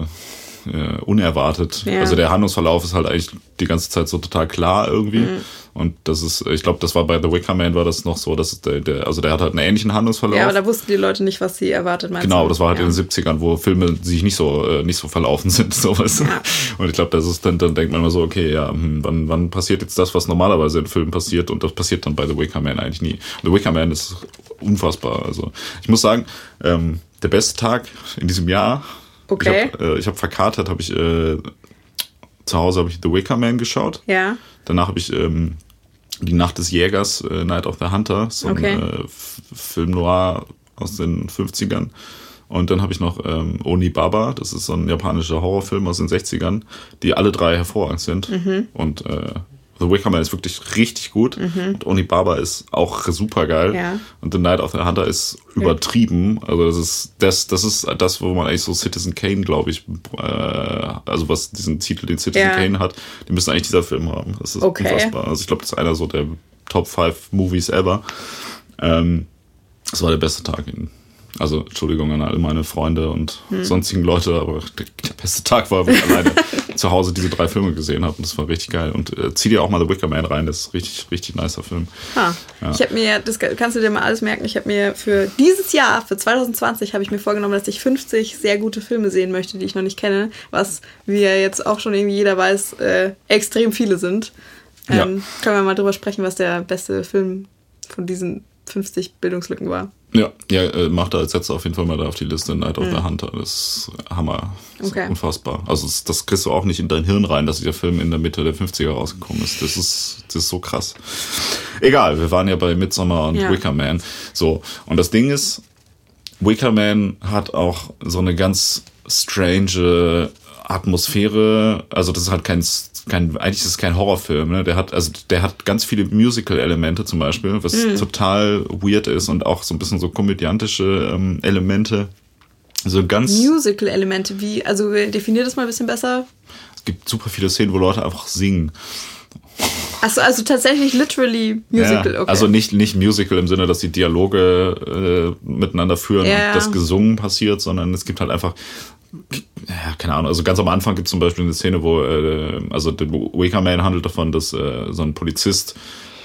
äh, unerwartet. Ja. Also der Handlungsverlauf ist halt eigentlich die ganze Zeit so total klar irgendwie. Mhm. Und das ist, ich glaube, das war bei The Wicker Man war das noch so, dass der, der, also der hat halt einen ähnlichen Handlungsverlauf. Ja, aber da wussten die Leute nicht, was sie erwartet, meinst Genau, das war halt ja. in den 70ern, wo Filme sich nicht so, äh, nicht so verlaufen [LAUGHS] sind, sowas. Ja. Und ich glaube, das ist dann, dann denkt man immer so, okay, ja, hm, wann, wann passiert jetzt das, was normalerweise in Filmen passiert? Und das passiert dann bei The Wicker Man eigentlich nie. The Wicker Man ist unfassbar. Also, ich muss sagen, ähm, der beste Tag in diesem Jahr Okay. Ich habe äh, hab verkatert, habe ich äh, zu Hause habe ich The Wicker Man geschaut. Ja. Danach habe ich ähm, die Nacht des Jägers, äh, Night of the Hunter, so okay. ein äh, Film noir aus den 50ern. Und dann habe ich noch ähm, Oni Baba, das ist so ein japanischer Horrorfilm aus den 60ern, die alle drei hervorragend sind. Mhm. Und äh, The Wicker Man ist wirklich richtig gut. Mhm. Und Onibaba ist auch super geil. Ja. Und The Night of the Hunter ist übertrieben. Also das ist das, das ist das, wo man eigentlich so Citizen Kane, glaube ich, äh, also was diesen Titel, den Citizen ja. Kane hat, den müsste eigentlich dieser Film haben. Das ist okay. unfassbar. Also ich glaube, das ist einer so der Top 5 Movies ever. Ähm, das war der beste Tag in also Entschuldigung an all meine Freunde und hm. sonstigen Leute, aber der, beste Tag war, wenn ich alleine [LAUGHS] zu Hause diese drei Filme gesehen habe und das war richtig geil. Und äh, zieh dir auch mal The Wicker Man rein, das ist richtig, richtig nicer Film. Ha. Ja. Ich habe mir, das kannst du dir mal alles merken, ich habe mir für dieses Jahr, für 2020, habe ich mir vorgenommen, dass ich 50 sehr gute Filme sehen möchte, die ich noch nicht kenne, was, wie ja jetzt auch schon irgendwie jeder weiß, äh, extrem viele sind. Ähm, ja. Können wir mal drüber sprechen, was der beste Film von diesen 50 Bildungslücken war. Ja, ja, äh, mach da als letzter auf jeden Fall mal da auf die Liste Night of mhm. the Hunter. Das ist Hammer. Das okay. ist unfassbar. Also das, das, kriegst du auch nicht in dein Hirn rein, dass dieser Film in der Mitte der 50er rausgekommen ist. Das ist, das ist so krass. Egal, wir waren ja bei Midsommar und ja. Wicker Man. So, und das Ding ist, Wicker Man hat auch so eine ganz strange Atmosphäre. Also das ist halt kein kein, eigentlich ist es kein Horrorfilm, ne? Der hat, also der hat ganz viele Musical-Elemente zum Beispiel, was mhm. total weird ist und auch so ein bisschen so komödiantische ähm, Elemente. So ganz. Musical-Elemente, wie, also definiert das mal ein bisschen besser. Es gibt super viele Szenen, wo Leute einfach singen. Achso, also tatsächlich literally Musical, ja, okay. Also nicht, nicht Musical im Sinne, dass die Dialoge äh, miteinander führen ja. und das gesungen passiert, sondern es gibt halt einfach ja, keine Ahnung, also ganz am Anfang gibt es zum Beispiel eine Szene, wo, äh, also der Waker Man handelt davon, dass äh, so ein Polizist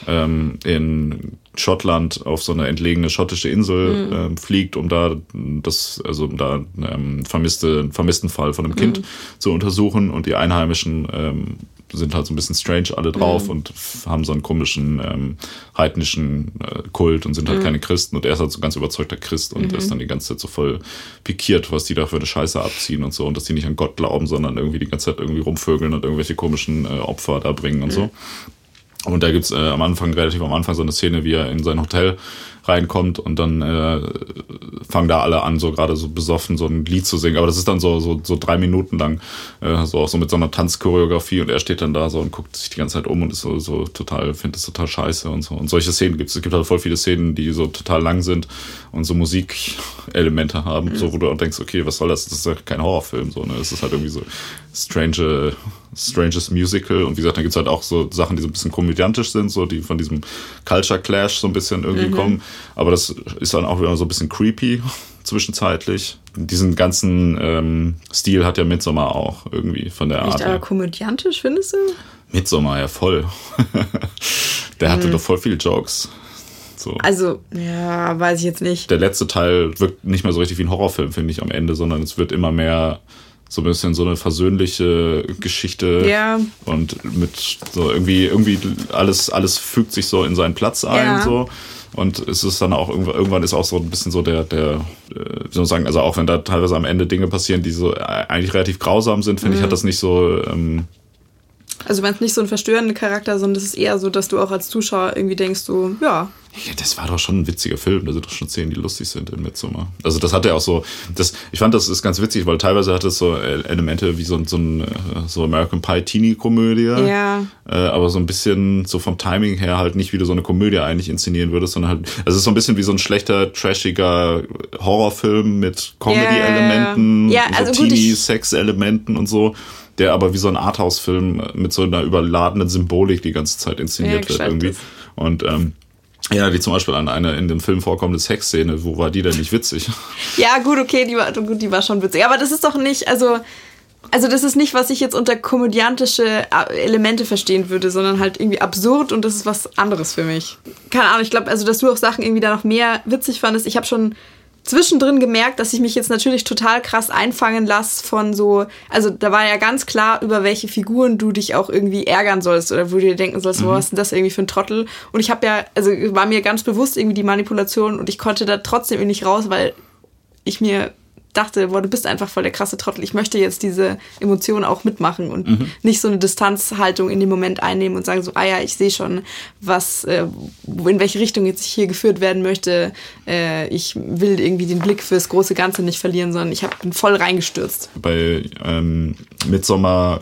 ähm, in Schottland auf so eine entlegene schottische Insel mhm. ähm, fliegt, um da das, also um da ähm, vermisste, vermissten Fall von einem Kind mhm. zu untersuchen und die Einheimischen ähm, sind halt so ein bisschen strange alle drauf mhm. und haben so einen komischen ähm, heidnischen äh, Kult und sind halt mhm. keine Christen und er ist halt so ein ganz überzeugter Christ und mhm. ist dann die ganze Zeit so voll pikiert, was die da für eine Scheiße abziehen und so und dass die nicht an Gott glauben, sondern irgendwie die ganze Zeit irgendwie rumvögeln und irgendwelche komischen äh, Opfer da bringen und so. Mhm. Und da gibt's äh, am Anfang, relativ am Anfang, so eine Szene, wie er in sein Hotel reinkommt und dann äh, fangen da alle an, so gerade so besoffen so ein Lied zu singen. Aber das ist dann so, so, so drei Minuten lang, äh, so auch so mit so einer Tanzchoreografie und er steht dann da so und guckt sich die ganze Zeit um und ist so, so total, findet es total scheiße und so. Und solche Szenen gibt es. Es gibt halt voll viele Szenen, die so total lang sind und so Musikelemente haben, mhm. so wo du auch denkst, okay, was soll das? Das ist ja kein Horrorfilm, so, ne? Es ist halt irgendwie so strange, stranges Musical und wie gesagt, dann gibt es halt auch so Sachen, die so ein bisschen komödiantisch sind, so die von diesem Culture Clash so ein bisschen irgendwie mhm. kommen. Aber das ist dann auch wieder so ein bisschen creepy [LAUGHS] zwischenzeitlich. Diesen ganzen ähm, Stil hat ja Midsommar auch irgendwie von der Art. Nicht aber komödiantisch, findest du? Midsommar, ja voll. [LAUGHS] der hatte mhm. doch voll viele Jokes. So. Also, ja, weiß ich jetzt nicht. Der letzte Teil wirkt nicht mehr so richtig wie ein Horrorfilm, finde ich, am Ende, sondern es wird immer mehr so ein bisschen so eine versöhnliche Geschichte ja. und mit so irgendwie irgendwie alles alles fügt sich so in seinen Platz ein ja. so und es ist dann auch irgendwann ist auch so ein bisschen so der der äh, wie soll man sagen also auch wenn da teilweise am Ende Dinge passieren die so eigentlich relativ grausam sind finde mhm. ich hat das nicht so ähm, also wenn es nicht so ein verstörender Charakter, sondern es ist eher so, dass du auch als Zuschauer irgendwie denkst, so, ja. ja. Das war doch schon ein witziger Film. Da sind doch schon Szenen, die lustig sind in Midsommar. Also das hat er auch so, das, ich fand das ist ganz witzig, weil teilweise hat es so Elemente wie so, so ein so American Pie Teenie-Komödie. Ja. Äh, aber so ein bisschen so vom Timing her halt nicht, wie du so eine Komödie eigentlich inszenieren würdest, sondern halt, also es ist so ein bisschen wie so ein schlechter, trashiger Horrorfilm mit Comedy-Elementen, ja, ja, ja. also so Teenie-Sex-Elementen und so der aber wie so ein Arthouse-Film mit so einer überladenen Symbolik die ganze Zeit inszeniert ja, wird irgendwie. Und ähm, ja, wie zum Beispiel an einer in dem Film vorkommende Sexszene, wo war die denn nicht witzig? [LAUGHS] Ja, gut, okay, die war, gut, die war schon witzig. Aber das ist doch nicht, also, also das ist nicht, was ich jetzt unter komödiantische äh, Elemente verstehen würde, sondern halt irgendwie absurd und das ist was anderes für mich. Keine Ahnung, ich glaube, also dass du auch Sachen irgendwie da noch mehr witzig fandest. Ich habe schon zwischendrin gemerkt, dass ich mich jetzt natürlich total krass einfangen lasse von so, also da war ja ganz klar, über welche Figuren du dich auch irgendwie ärgern sollst oder wo du dir denken sollst, mhm. was ist denn das irgendwie für ein Trottel? Und ich habe ja, also war mir ganz bewusst irgendwie die Manipulation und ich konnte da trotzdem nicht raus, weil ich mir dachte, boah, du bist einfach voll der krasse Trottel. Ich möchte jetzt diese Emotionen auch mitmachen und mhm. nicht so eine Distanzhaltung in dem Moment einnehmen und sagen so, ah ja, ich sehe schon, was, äh, in welche Richtung jetzt ich hier geführt werden möchte. Äh, ich will irgendwie den Blick fürs große Ganze nicht verlieren, sondern ich hab, bin voll reingestürzt. Bei ähm, Midsommar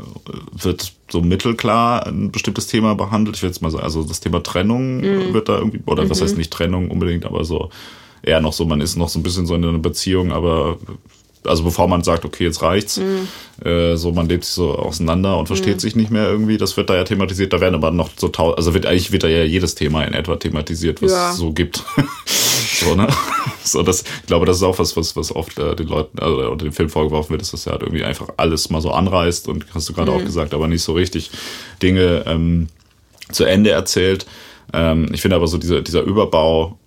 wird so mittelklar ein bestimmtes Thema behandelt. Ich will jetzt mal sagen, also das Thema Trennung mhm. wird da irgendwie, oder was mhm. heißt nicht Trennung unbedingt, aber so eher noch so, man ist noch so ein bisschen so in einer Beziehung, aber also bevor man sagt, okay, jetzt reicht's, mhm. äh, so man lebt sich so auseinander und versteht mhm. sich nicht mehr irgendwie, das wird da ja thematisiert, da werden aber noch so tausend, also wird eigentlich wird da ja jedes Thema in etwa thematisiert, was ja. es so gibt. [LAUGHS] so, ne? So, das, ich glaube, das ist auch was, was, was oft äh, den Leuten, also oder dem Film vorgeworfen wird, ist, dass er halt irgendwie einfach alles mal so anreißt und hast du gerade mhm. auch gesagt, aber nicht so richtig Dinge ähm, zu Ende erzählt. Ähm, ich finde aber so dieser, dieser Überbau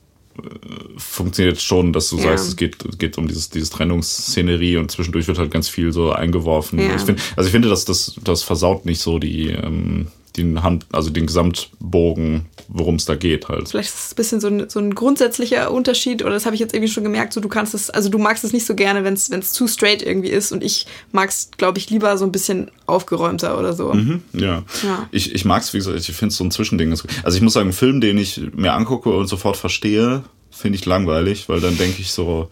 funktioniert schon, dass du ja. sagst, es geht, geht um dieses, dieses Trennungsszenerie und zwischendurch wird halt ganz viel so eingeworfen. Ja. Ich find, also ich finde, dass das, das versaut nicht so die, ähm, den Hand, also den Gesamtbogen, worum es da geht halt. Vielleicht ist es ein bisschen so ein, so ein grundsätzlicher Unterschied, oder das habe ich jetzt irgendwie schon gemerkt, so du kannst es, also du magst es nicht so gerne, wenn es zu straight irgendwie ist und ich mag es, glaube ich, lieber so ein bisschen aufgeräumter oder so. Mhm, ja. ja. Ich, ich mag es, wie gesagt, ich finde es so ein Zwischending. Also ich muss sagen, ein Film, den ich mir angucke und sofort verstehe, finde ich langweilig, weil dann denke ich so,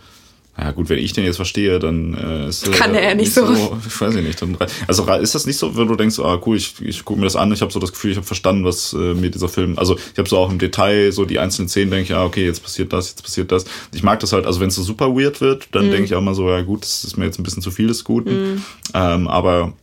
ja gut, wenn ich den jetzt verstehe, dann äh, ist kann äh, er ja nicht so. so. [LAUGHS] Ich weiß nicht. Dann, also ist das nicht so, wenn du denkst, ah cool, ich, ich gucke mir das an, ich habe so das Gefühl, ich habe verstanden, was äh, mir dieser Film. Also ich habe so auch im Detail so die einzelnen Szenen, denke ich, ah okay, jetzt passiert das, jetzt passiert das. Ich mag das halt, also wenn es so super weird wird, dann mhm. denke ich auch mal so, ja gut, das ist mir jetzt ein bisschen zu viel des Guten. Mhm. Ähm, aber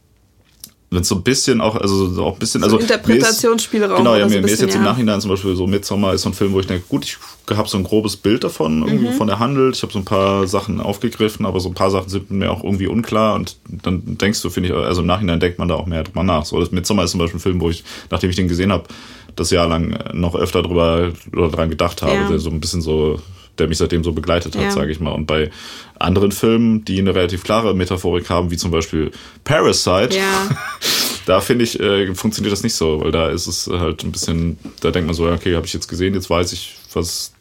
wenn so ein bisschen auch, also so auch ein bisschen, so also Interpretationsspielraum. Genau, ja, mir, so mir ist jetzt ja. im Nachhinein zum Beispiel so Midsommar ist so ein Film, wo ich denke, gut, ich habe so ein grobes Bild davon, mhm. von der handelt. Ich habe so ein paar Sachen aufgegriffen, aber so ein paar Sachen sind mir auch irgendwie unklar und dann denkst du, finde ich, also im Nachhinein denkt man da auch mehr drüber nach. So, das Midsommar ist zum Beispiel ein Film, wo ich, nachdem ich den gesehen habe, das Jahr lang noch öfter drüber oder dran gedacht habe, ja. so ein bisschen so der mich seitdem so begleitet hat, ja. sage ich mal. Und bei anderen Filmen, die eine relativ klare Metaphorik haben, wie zum Beispiel Parasite, ja. [LAUGHS] da finde ich, äh, funktioniert das nicht so, weil da ist es halt ein bisschen, da denkt man so, okay, habe ich jetzt gesehen, jetzt weiß ich, was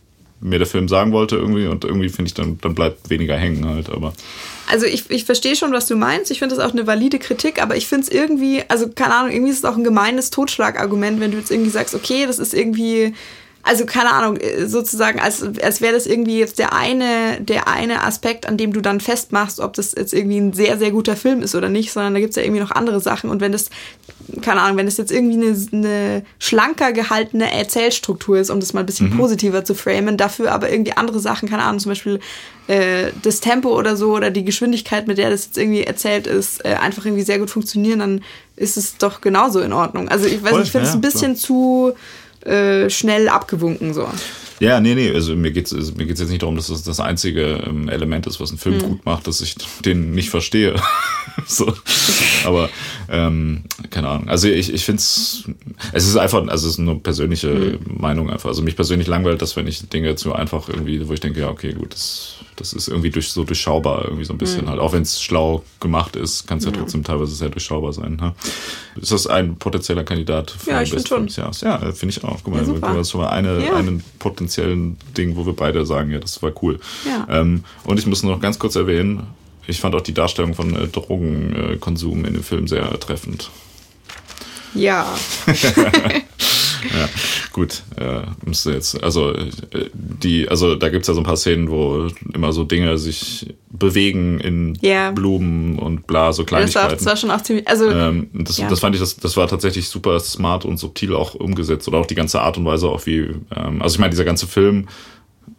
mir der Film sagen wollte irgendwie und irgendwie finde ich, dann, dann bleibt weniger hängen halt, aber. Also ich, ich verstehe schon, was du meinst. Ich finde das auch eine valide Kritik, aber ich finde es irgendwie, also keine Ahnung, irgendwie ist es auch ein gemeines Totschlagargument, wenn du jetzt irgendwie sagst, okay, das ist irgendwie also keine Ahnung, äh, sozusagen, als, als wäre das irgendwie jetzt der eine, der eine Aspekt, an dem du dann festmachst, ob das jetzt irgendwie ein sehr, sehr guter Film ist oder nicht, sondern da gibt es ja irgendwie noch andere Sachen. Und wenn das, keine Ahnung, wenn das jetzt irgendwie eine, eine schlanker gehaltene Erzählstruktur ist, um das mal ein bisschen mhm. positiver zu framen, dafür aber irgendwie andere Sachen, keine Ahnung, zum Beispiel äh, das Tempo oder so oder die Geschwindigkeit, mit der das jetzt irgendwie erzählt ist, äh, einfach irgendwie sehr gut funktionieren, dann ist es doch genauso in Ordnung. Also ich weiß Voll, nicht, ich finde es ja, ein bisschen klar. zu äh, schnell abgewunken so. Ja, nee, nee, also mir geht es also mir geht's jetzt nicht darum, dass das das einzige ähm, Element ist, was einen Film mhm. gut macht, dass ich den nicht verstehe. [LAUGHS] so. Aber, ähm, keine Ahnung. Also ich, ich finde es, es ist einfach, also es ist eine persönliche mhm. Meinung einfach. Also mich persönlich langweilt das, wenn ich Dinge zu einfach irgendwie, wo ich denke, ja, okay, gut, das das ist irgendwie durch, so durchschaubar, irgendwie so ein bisschen mhm. halt. Auch wenn es schlau gemacht ist, kann es ja, ja, trotzdem teilweise sehr durchschaubar sein. Ne? Ist das ein potenzieller Kandidat für ja, ich Best schon. des Jahres? Ja, finde ich auch. Guck mal, ja, du hast schon mal eine, ja. einen potenziellen Ding, wo wir beide sagen, ja, das war cool. Ja. Ähm, und ich muss noch ganz kurz erwähnen, ich fand auch die Darstellung von äh, Drogenkonsum in dem Film sehr treffend. Ja. [LAUGHS] [LAUGHS] ja, gut, äh, müsste jetzt, also äh, die, also da gibt es ja so ein paar Szenen, wo immer so Dinge sich bewegen in yeah. Blumen und bla, so Kleinigkeiten. Das war, das war schon auch ziemlich, also ähm, das, ja. das fand ich, das, das war tatsächlich super smart und subtil auch umgesetzt oder auch die ganze Art und Weise auch wie, ähm, also ich meine, dieser ganze Film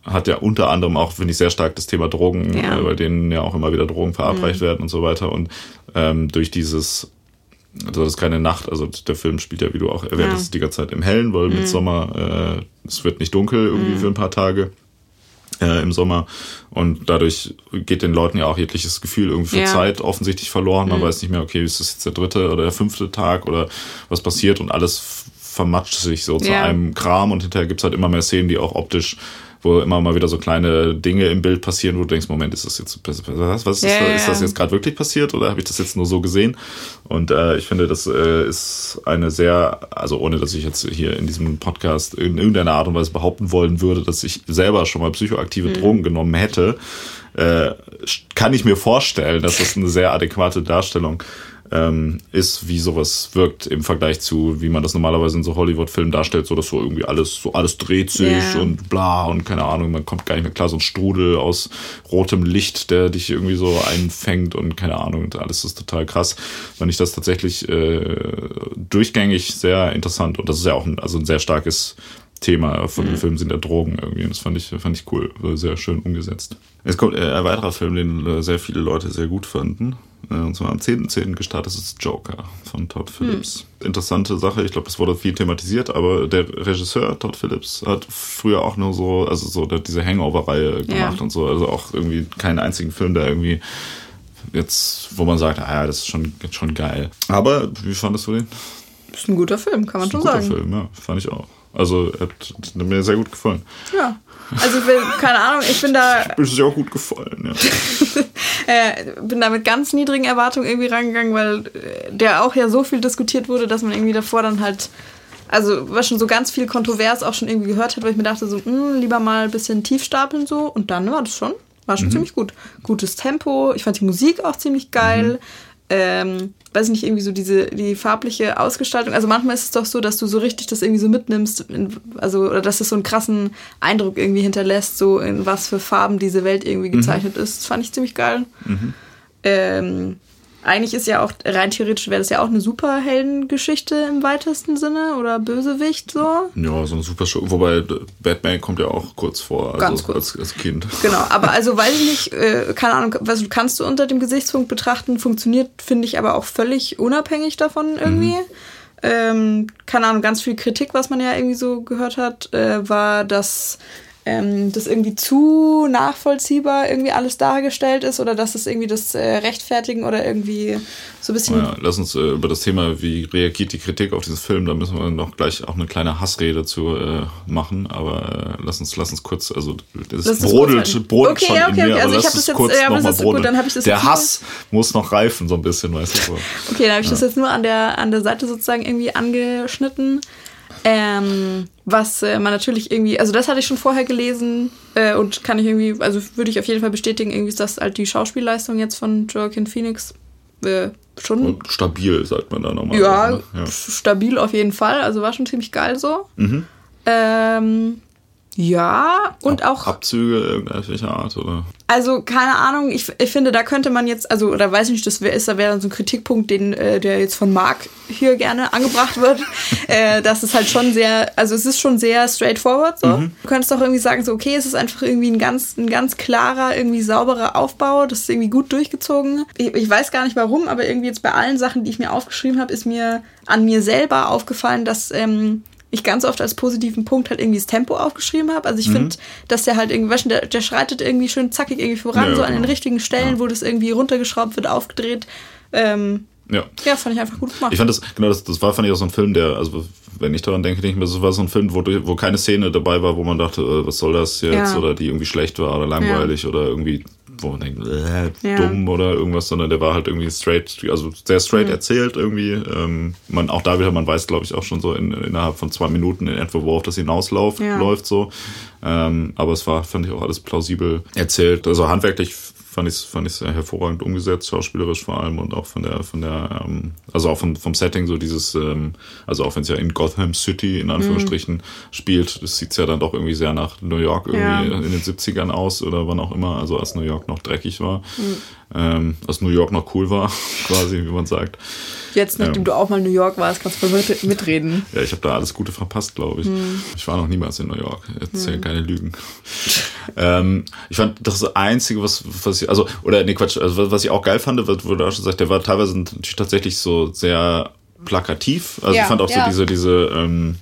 hat ja unter anderem auch, finde ich, sehr stark das Thema Drogen, ja. äh, bei denen ja auch immer wieder Drogen verabreicht mhm. werden und so weiter. Und ähm, durch dieses also das ist keine Nacht, also der Film spielt ja, wie du auch erwähnt hast, ja. die ganze Zeit im Hellen, weil mhm. mit Sommer, äh, es wird nicht dunkel irgendwie mhm. für ein paar Tage äh, im Sommer und dadurch geht den Leuten ja auch jegliches Gefühl irgendwie für ja. Zeit offensichtlich verloren. Man mhm. weiß nicht mehr, okay, ist das jetzt der dritte oder der fünfte Tag oder was passiert und alles vermatscht sich so ja. zu einem Kram und hinterher gibt's halt immer mehr Szenen, die auch optisch wo immer mal wieder so kleine Dinge im Bild passieren, wo du denkst, Moment, ist das jetzt was, was ist, ja, das, ist das jetzt gerade wirklich passiert oder habe ich das jetzt nur so gesehen? Und äh, ich finde, das äh, ist eine sehr, also ohne dass ich jetzt hier in diesem Podcast in irgendeiner Art und Weise behaupten wollen würde, dass ich selber schon mal psychoaktive mhm. Drogen genommen hätte, äh, kann ich mir vorstellen, dass das eine sehr adäquate Darstellung ähm, ist, wie sowas wirkt im Vergleich zu, wie man das normalerweise in so Hollywood-Filmen darstellt, so dass so irgendwie alles, so alles dreht sich yeah. und bla und keine Ahnung, man kommt gar nicht mehr klar, so ein Strudel aus rotem Licht, der dich irgendwie so einfängt und keine Ahnung, und alles ist total krass. Fand ich das tatsächlich äh, durchgängig sehr interessant und das ist ja auch ein, also ein sehr starkes Thema von dem mhm. Film sind ja Drogen irgendwie. Und das fand ich, fand ich cool, sehr schön umgesetzt. Es kommt äh, ein weiterer Film, den äh, sehr viele Leute sehr gut fanden. Äh, und zwar am 10.10. .10. gestartet ist Joker von Todd Phillips. Hm. Interessante Sache, ich glaube, es wurde viel thematisiert, aber der Regisseur Todd Phillips hat früher auch nur so, also so diese Hangover-Reihe gemacht ja. und so. Also auch irgendwie keinen einzigen Film, der irgendwie jetzt, wo man sagt, ah ja, das ist schon, schon geil. Aber wie fandest du den? Das ist ein guter Film, kann man schon sagen. Ein guter Film, ja, fand ich auch. Also hat, hat mir sehr gut gefallen. Ja. Also ich bin, keine Ahnung, ich bin da. Ist dir auch gut gefallen, ja. [LAUGHS] äh, bin da mit ganz niedrigen Erwartungen irgendwie rangegangen, weil äh, der auch ja so viel diskutiert wurde, dass man irgendwie davor dann halt, also was schon so ganz viel kontrovers auch schon irgendwie gehört hat, weil ich mir dachte so, mh, hm, lieber mal ein bisschen tief stapeln so. Und dann war das schon, war schon mhm. ziemlich gut. Gutes Tempo, ich fand die Musik auch ziemlich geil. Mhm. Ähm, weiß nicht, irgendwie so diese, die farbliche Ausgestaltung. Also manchmal ist es doch so, dass du so richtig das irgendwie so mitnimmst, in, also, oder dass es so einen krassen Eindruck irgendwie hinterlässt, so in was für Farben diese Welt irgendwie mhm. gezeichnet mhm. ist. Das fand ich ziemlich geil. Mhm. Ähm, eigentlich ist ja auch, rein theoretisch wäre das ja auch eine Superheldengeschichte im weitesten Sinne oder Bösewicht so. Ja, so eine super Show. Wobei Batman kommt ja auch kurz vor, also Ganz kurz. Als, als Kind. [LAUGHS] Genau, aber also weiß ich nicht, äh, keine Ahnung, was kannst du unter dem Gesichtspunkt betrachten, funktioniert, finde ich aber auch völlig unabhängig davon irgendwie. Mhm. Ähm, keine Ahnung, ganz viel Kritik, was man ja irgendwie so gehört hat, äh, war, dass ähm, das irgendwie zu nachvollziehbar irgendwie alles dargestellt ist oder dass es irgendwie das äh, rechtfertigen oder irgendwie so ein bisschen. Ja, lass uns äh, über das Thema, wie reagiert die Kritik auf diesen Film, da müssen wir noch gleich auch eine kleine Hassrede zu äh, machen, aber äh, lass uns lass uns kurz, also das brodelt, brodelt okay, schon okay, in mir, okay. also aber lass es kurz ja, nochmal brodeln. Gut, dann ich das Der Hass muss noch reifen so ein bisschen, weißt du. okay, dann habe ich ja. das jetzt nur an der, an der Seite sozusagen irgendwie angeschnitten. Ähm, was äh, man natürlich irgendwie, also das hatte ich schon vorher gelesen äh, und kann ich irgendwie, also würde ich auf jeden Fall bestätigen, irgendwie ist das halt die Schauspielleistung jetzt von Joaquin Phoenix äh, schon. Und stabil, sagt man da nochmal. Ja, ne? ja, stabil auf jeden Fall, also war schon ziemlich geil so. Mhm. Ähm, ja, und Ab, auch. Abzüge irgendwelcher Art, oder? Also, keine Ahnung, ich, ich finde, da könnte man jetzt, also, oder weiß nicht, das wär, ist, da wäre dann so ein Kritikpunkt, den, äh, der jetzt von Marc hier gerne angebracht wird. [LAUGHS] äh, das ist halt schon sehr, also es ist schon sehr straightforward so. Mhm. Du könntest auch irgendwie sagen, so, okay, es ist einfach irgendwie ein ganz, ein ganz klarer, irgendwie sauberer Aufbau, das ist irgendwie gut durchgezogen. Ich, ich weiß gar nicht warum, aber irgendwie jetzt bei allen Sachen, die ich mir aufgeschrieben habe, ist mir an mir selber aufgefallen, dass ähm, ich ganz oft als positiven Punkt halt irgendwie das Tempo aufgeschrieben habe. Also ich Mhm. finde, dass der halt irgendwie, weißt du, der, der schreitet irgendwie schön zackig irgendwie voran, Ja, so an den genau. richtigen Stellen, wo das irgendwie runtergeschraubt wird, aufgedreht. Ähm, Ja. ja, fand ich einfach gut gemacht. Ich fand das, genau, das, das war, fand ich auch so ein Film, der, also wenn ich daran denke, denke ich mir, das war so ein Film, wo, wo keine Szene dabei war, wo man dachte, äh, was soll das jetzt? Ja. Oder die irgendwie schlecht war oder langweilig oder irgendwie, wo man denkt, äh, Ja. dumm oder irgendwas, sondern der war halt irgendwie straight, also sehr straight Mhm. erzählt irgendwie. Ähm, man, auch da wieder, man weiß, glaube ich, auch schon so in, innerhalb von zwei Minuten in etwa, worauf das hinausläuft, Ja. läuft so. Ähm, aber es war, fand ich auch alles plausibel erzählt. Also handwerklich fand ich fand ich sehr hervorragend umgesetzt, schauspielerisch vor allem und auch von der von der ähm, also auch vom, vom Setting so dieses ähm, also auch wenn es ja in Gotham City in Anführungsstrichen spielt, das sieht's ja dann doch irgendwie sehr nach New York irgendwie Ja. in den 70ern aus oder wann auch immer, also als New York noch dreckig war, ähm, als New York noch cool war, [LAUGHS] quasi wie man sagt. Jetzt, nachdem Ja. du auch mal in New York warst, kannst du mit, mitreden. Ja, ich habe da alles Gute verpasst, glaube ich. Ich war noch niemals in New York. Jetzt ja keine Lügen. [LAUGHS] ähm, ich fand das Einzige, was, was ich, also, oder nee, Quatsch, also was- ich auch geil fand, was- wo du auch schon sagst, der war teilweise natürlich tatsächlich so sehr plakativ. Also Ja, ich fand auch ja. so diese, diese, ähm,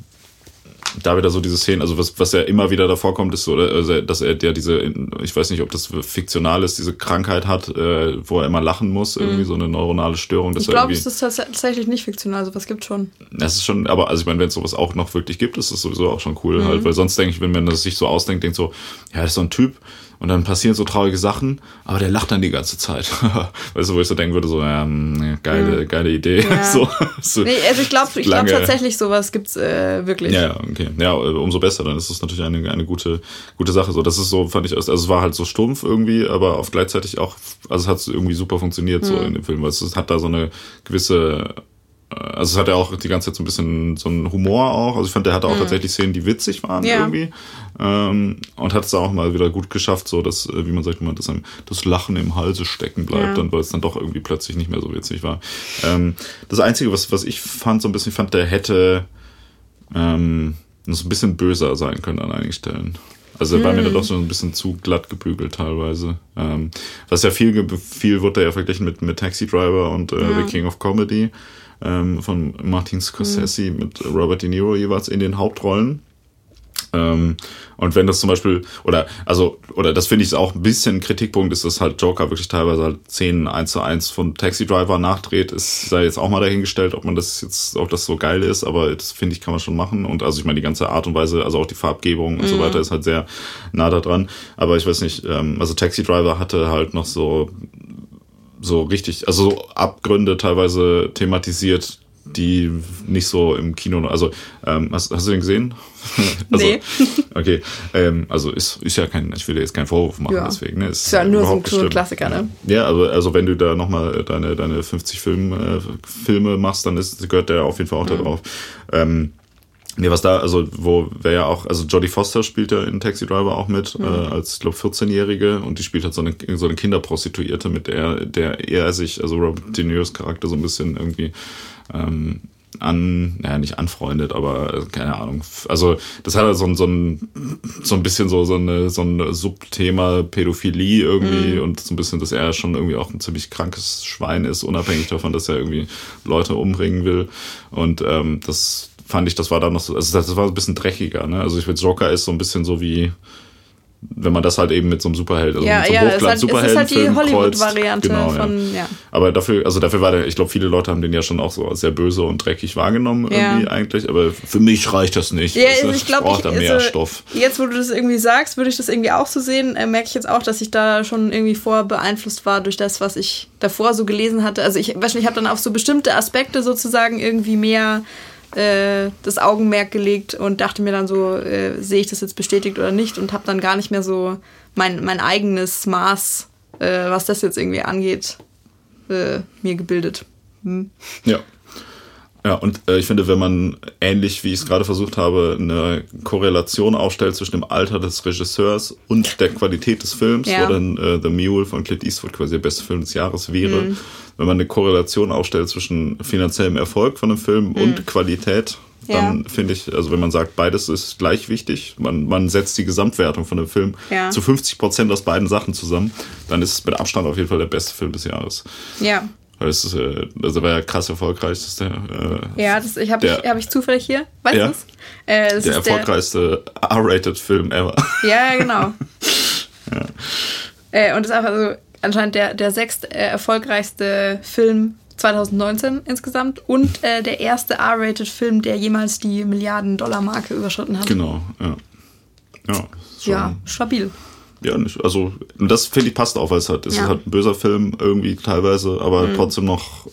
da wieder so diese Szenen, also was, was ja immer wieder davor kommt, ist so, oder, also, dass er der diese, ich weiß nicht, ob das fiktional ist, diese Krankheit hat, äh, wo er immer lachen muss, irgendwie so eine neuronale Störung. Ich glaube, es ist tats- tatsächlich nicht fiktional, sowas gibt schon. das ist schon, aber also ich meine, wenn es sowas auch noch wirklich gibt, ist das sowieso auch schon cool halt, weil sonst denke ich, wenn man das sich so ausdenkt, denkt so, ja, das ist so ein Typ und dann passieren so traurige Sachen, aber der lacht dann die ganze Zeit. [LAUGHS] weißt du, wo ich so denken würde, so, ja, mh, geile, geile Idee. Ja. [LAUGHS] so, so Nee, also ich glaube ich glaub tatsächlich, sowas gibt's äh, wirklich. Ja, ja, okay. Ja, umso besser, dann ist es natürlich eine, eine gute, gute Sache. So, das ist so, fand ich, also es war halt so stumpf irgendwie, aber auf gleichzeitig auch, also es hat irgendwie super funktioniert so in dem Film, weil es hat da so eine gewisse, äh, also es hat ja auch die ganze Zeit so ein bisschen so einen Humor auch. Also ich fand, der hatte auch tatsächlich Szenen, die witzig waren Ja. irgendwie. Ähm, und hat es auch mal wieder gut geschafft, so dass, äh, wie man sagt, immer, dass einem das Lachen im Halse stecken bleibt, Ja. dann, weil es dann doch irgendwie plötzlich nicht mehr so witzig war. Ähm, das Einzige, was, was ich fand, so ein bisschen, ich fand, der hätte ähm, so ein bisschen böser sein können an einigen Stellen. Also er war mir dann doch so ein bisschen zu glatt gebügelt teilweise. Ähm, was ja viel, viel wurde ja verglichen mit, mit Taxi Driver und äh, The King of Comedy ähm, von Martin Scorsese mit Robert De Niro jeweils in den Hauptrollen. Ähm, und wenn das zum Beispiel, oder, also, oder das finde ich auch ein bisschen ein Kritikpunkt, ist, dass halt Joker wirklich teilweise halt Szenen eins zu eins von Taxi Driver nachdreht, ist sei jetzt auch mal dahingestellt, ob man das jetzt, ob das so geil ist, aber das finde ich, kann man schon machen. Und also ich meine, die ganze Art und Weise, also auch die Farbgebung und so weiter ist halt sehr nah da dran. Aber ich weiß nicht, ähm, also Taxi Driver hatte halt noch so, so richtig, also so Abgründe teilweise thematisiert, die nicht so im Kino, also ähm, hast, hast du den gesehen? [LAUGHS] also, Nee. [LAUGHS] Okay, ähm, also ist, ist ja kein, ich will dir jetzt keinen Vorwurf machen, Ja. deswegen. Ne? Ist ja nur so ein, schlimm. Klassiker, ne? Ja, aber also wenn du da nochmal deine, deine 50 Film, äh, Filme machst, dann ist, gehört der auf jeden Fall auch da drauf. Ähm, Nee, was da, also wo wer ja auch, also Jodie Foster spielt ja in Taxi Driver auch mit, äh, als, ich glaube, 14-Jährige und die spielt halt so eine, so eine Kinderprostituierte, mit der, der er sich, also Robert De Niro's Charakter so ein bisschen irgendwie ähm, an, naja, nicht anfreundet, aber äh, keine Ahnung. Also das hat halt so ein, so ein, so ein bisschen so, so, eine, so ein Subthema Pädophilie irgendwie und so ein bisschen, dass er schon irgendwie auch ein ziemlich krankes Schwein ist, unabhängig davon, dass er irgendwie Leute umbringen will. Und ähm, das fand ich, das war dann noch so, also das, war ein bisschen dreckiger, ne? Also ich finde, Joker ist so ein bisschen so wie, wenn man das halt eben mit so einem Superheld, also Ja, mit so ja, einem es ist halt, ist halt die. Hollywood-Variante Genau, ja. von, ja. Aber dafür, also dafür war der, ich glaube, viele Leute haben den ja schon auch so sehr böse und dreckig wahrgenommen Ja. irgendwie eigentlich, aber für mich reicht das nicht. Ja, also ich glaube, brauche ich, da mehr also, Stoff. jetzt wo du das irgendwie sagst, würde ich das irgendwie auch so sehen. Äh, merke ich jetzt auch, dass ich da schon irgendwie vor beeinflusst war durch das, was ich davor so gelesen hatte. Also ich, wahrscheinlich habe dann auf so bestimmte Aspekte sozusagen irgendwie mehr äh, das Augenmerk gelegt und dachte mir dann so, äh, sehe ich das jetzt bestätigt oder nicht und habe dann gar nicht mehr so mein, mein eigenes Maß, äh, was das jetzt irgendwie angeht, äh, mir gebildet. Hm. Ja. Ja, und äh, ich finde, wenn man ähnlich, wie ich es gerade versucht habe, eine Korrelation aufstellt zwischen dem Alter des Regisseurs und der Qualität des Films, Ja. wo dann äh, The Mule von Clint Eastwood quasi der beste Film des Jahres wäre, Mhm. wenn man eine Korrelation aufstellt zwischen finanziellem Erfolg von einem Film und Qualität, Mhm. Ja. dann finde ich, also wenn man sagt, beides ist gleich wichtig, man, man setzt die Gesamtwertung von einem Film Ja. zu 50 Prozent aus beiden Sachen zusammen, dann ist es mit Abstand auf jeden Fall der beste Film des Jahres. Ja. Weil es ist, äh, also war ja krass erfolgreich, das der, äh, Ja, das ich habe ich, hab ich zufällig hier. Weißt Ja. du es? Äh, das der ist erfolgreichste R-rated Film ever. [LAUGHS] Ja, ja, genau. [LAUGHS] Äh, und ist auch also anscheinend der, der sechst äh, erfolgreichste Film 2019 insgesamt und äh, der erste R-rated Film, der jemals die Milliarden-Dollar-Marke überschritten hat. genau, ja. Ja, schon, Ja, stabil. Ja nicht, also und das finde ich passt auch, weil es halt, es Ja. ist halt ein böser Film irgendwie teilweise, aber Mhm. trotzdem noch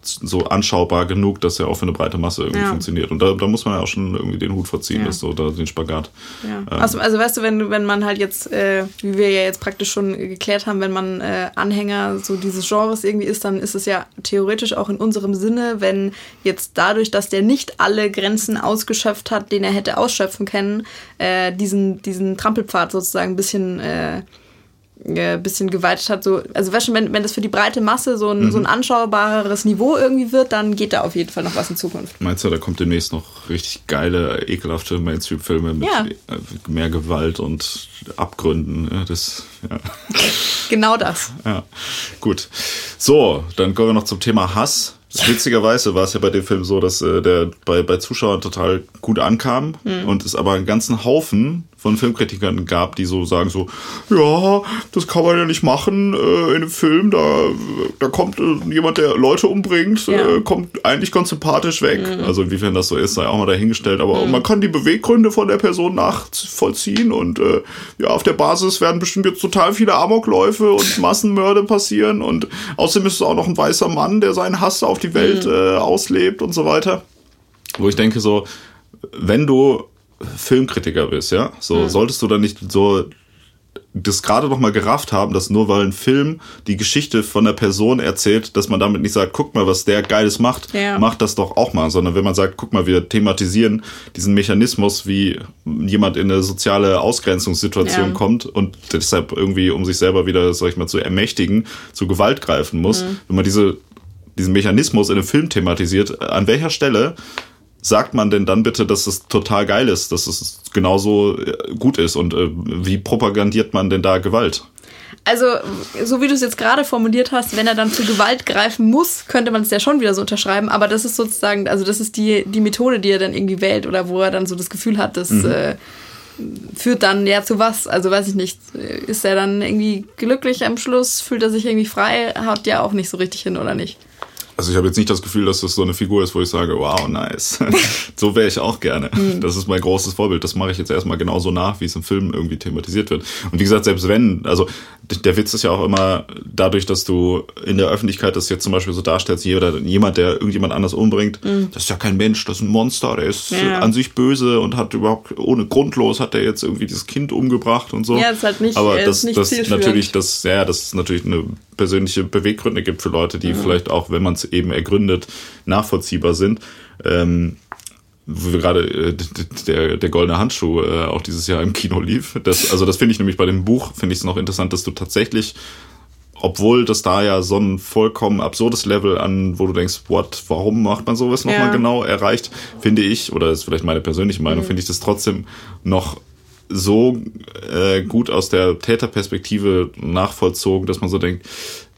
so anschaubar genug, dass er auch für eine breite Masse irgendwie Ja. funktioniert. Und da, da muss man ja auch schon irgendwie den Hut verziehen, Ja. das so, da den Spagat. Ja. Ähm, Also, also weißt du, wenn, wenn man halt jetzt, äh, wie wir ja jetzt praktisch schon geklärt haben, wenn man äh, Anhänger so dieses Genres irgendwie ist, dann ist es ja theoretisch auch in unserem Sinne, wenn jetzt dadurch, dass der nicht alle Grenzen ausgeschöpft hat, den er hätte ausschöpfen können, äh, diesen, diesen Trampelpfad sozusagen ein bisschen äh, bisschen geweitet hat. So, also weißt du, wenn, wenn das für die breite Masse so ein, so Mhm. ein anschaubareres Niveau irgendwie wird, dann geht da auf jeden Fall noch was in Zukunft. Meinst du, da kommt demnächst noch richtig geile, ekelhafte Mainstream-Filme mit Ja. äh, mehr Gewalt und Abgründen? Ja, das, ja. [LAUGHS] Genau das. Ja, gut. So, dann kommen wir noch zum Thema Hass. Witzigerweise war es ja bei dem Film so, dass äh, der bei, bei Zuschauern total gut ankam und es aber einen ganzen Haufen von Filmkritikern gab, die so sagen so, ja, das kann man ja nicht machen äh, in einem Film, da, da kommt äh, jemand, der Leute umbringt, Ja. äh, kommt eigentlich ganz sympathisch weg. Also inwiefern das so ist, sei auch mal dahingestellt, aber man kann die Beweggründe von der Person nachvollziehen und äh, ja, auf der Basis werden bestimmt jetzt total viele Amokläufe und [LAUGHS] Massenmörder passieren und außerdem ist es auch noch ein weißer Mann, der seinen Hass auf die Welt äh, auslebt und so weiter. Wo ich denke so, wenn du Filmkritiker bist, ja, so solltest du dann nicht so das gerade noch mal gerafft haben, dass nur weil ein Film die Geschichte von der Person erzählt, dass man damit nicht sagt, guck mal, was der Geiles macht, Ja. macht das doch auch mal, sondern wenn man sagt, guck mal, wir thematisieren diesen Mechanismus, wie jemand in eine soziale Ausgrenzungssituation Ja. kommt und deshalb irgendwie, um sich selber wieder, sag ich mal, zu ermächtigen, zu Gewalt greifen muss. Mhm. Wenn man diese, diesen Mechanismus in einem Film thematisiert, an welcher Stelle sagt man denn dann bitte, dass es total geil ist, dass es genauso äh, gut ist und äh, wie propagandiert man denn da Gewalt? Also, so wie du es jetzt gerade formuliert hast, wenn er dann zu Gewalt greifen muss, könnte man es ja schon wieder so unterschreiben. Aber das ist sozusagen, also das ist die, die Methode, die er dann irgendwie wählt oder wo er dann so das Gefühl hat, das äh, führt dann ja zu was. Also weiß ich nicht, ist er dann irgendwie glücklich am Schluss, fühlt er sich irgendwie frei, haut ja auch nicht so richtig hin, oder nicht? Also ich habe jetzt nicht das Gefühl, dass das so eine Figur ist, wo ich sage, wow, nice. [LAUGHS] so wäre ich auch gerne. Das ist mein großes Vorbild. Das mache ich jetzt erstmal genauso nach, wie es im Film irgendwie thematisiert wird. Und wie gesagt, selbst wenn, also der Witz ist ja auch immer dadurch, dass du in der Öffentlichkeit das jetzt zum Beispiel so darstellst, jeder, jemand, der irgendjemand anders umbringt, das ist ja kein Mensch, das ist ein Monster, der ist Ja. an sich böse und hat überhaupt ohne grundlos hat er jetzt irgendwie dieses Kind umgebracht und so. Ja, das halt nicht- Aber das, ist nicht das natürlich, das, ja, das ist natürlich eine persönliche Beweggründe gibt für Leute, die vielleicht auch, wenn man es eben ergründet, nachvollziehbar sind. Ähm, wo wir gerade äh, der, der goldene Handschuh äh, auch dieses Jahr im Kino lief. Das, also das finde ich nämlich bei dem Buch, finde ich es noch interessant, dass du tatsächlich, obwohl das da ja so ein vollkommen absurdes Level an, wo du denkst, what, warum macht man sowas nochmal Ja. genau erreicht, finde ich, oder ist vielleicht meine persönliche Meinung, finde ich das trotzdem noch so äh, gut aus der Täterperspektive nachvollzogen, dass man so denkt,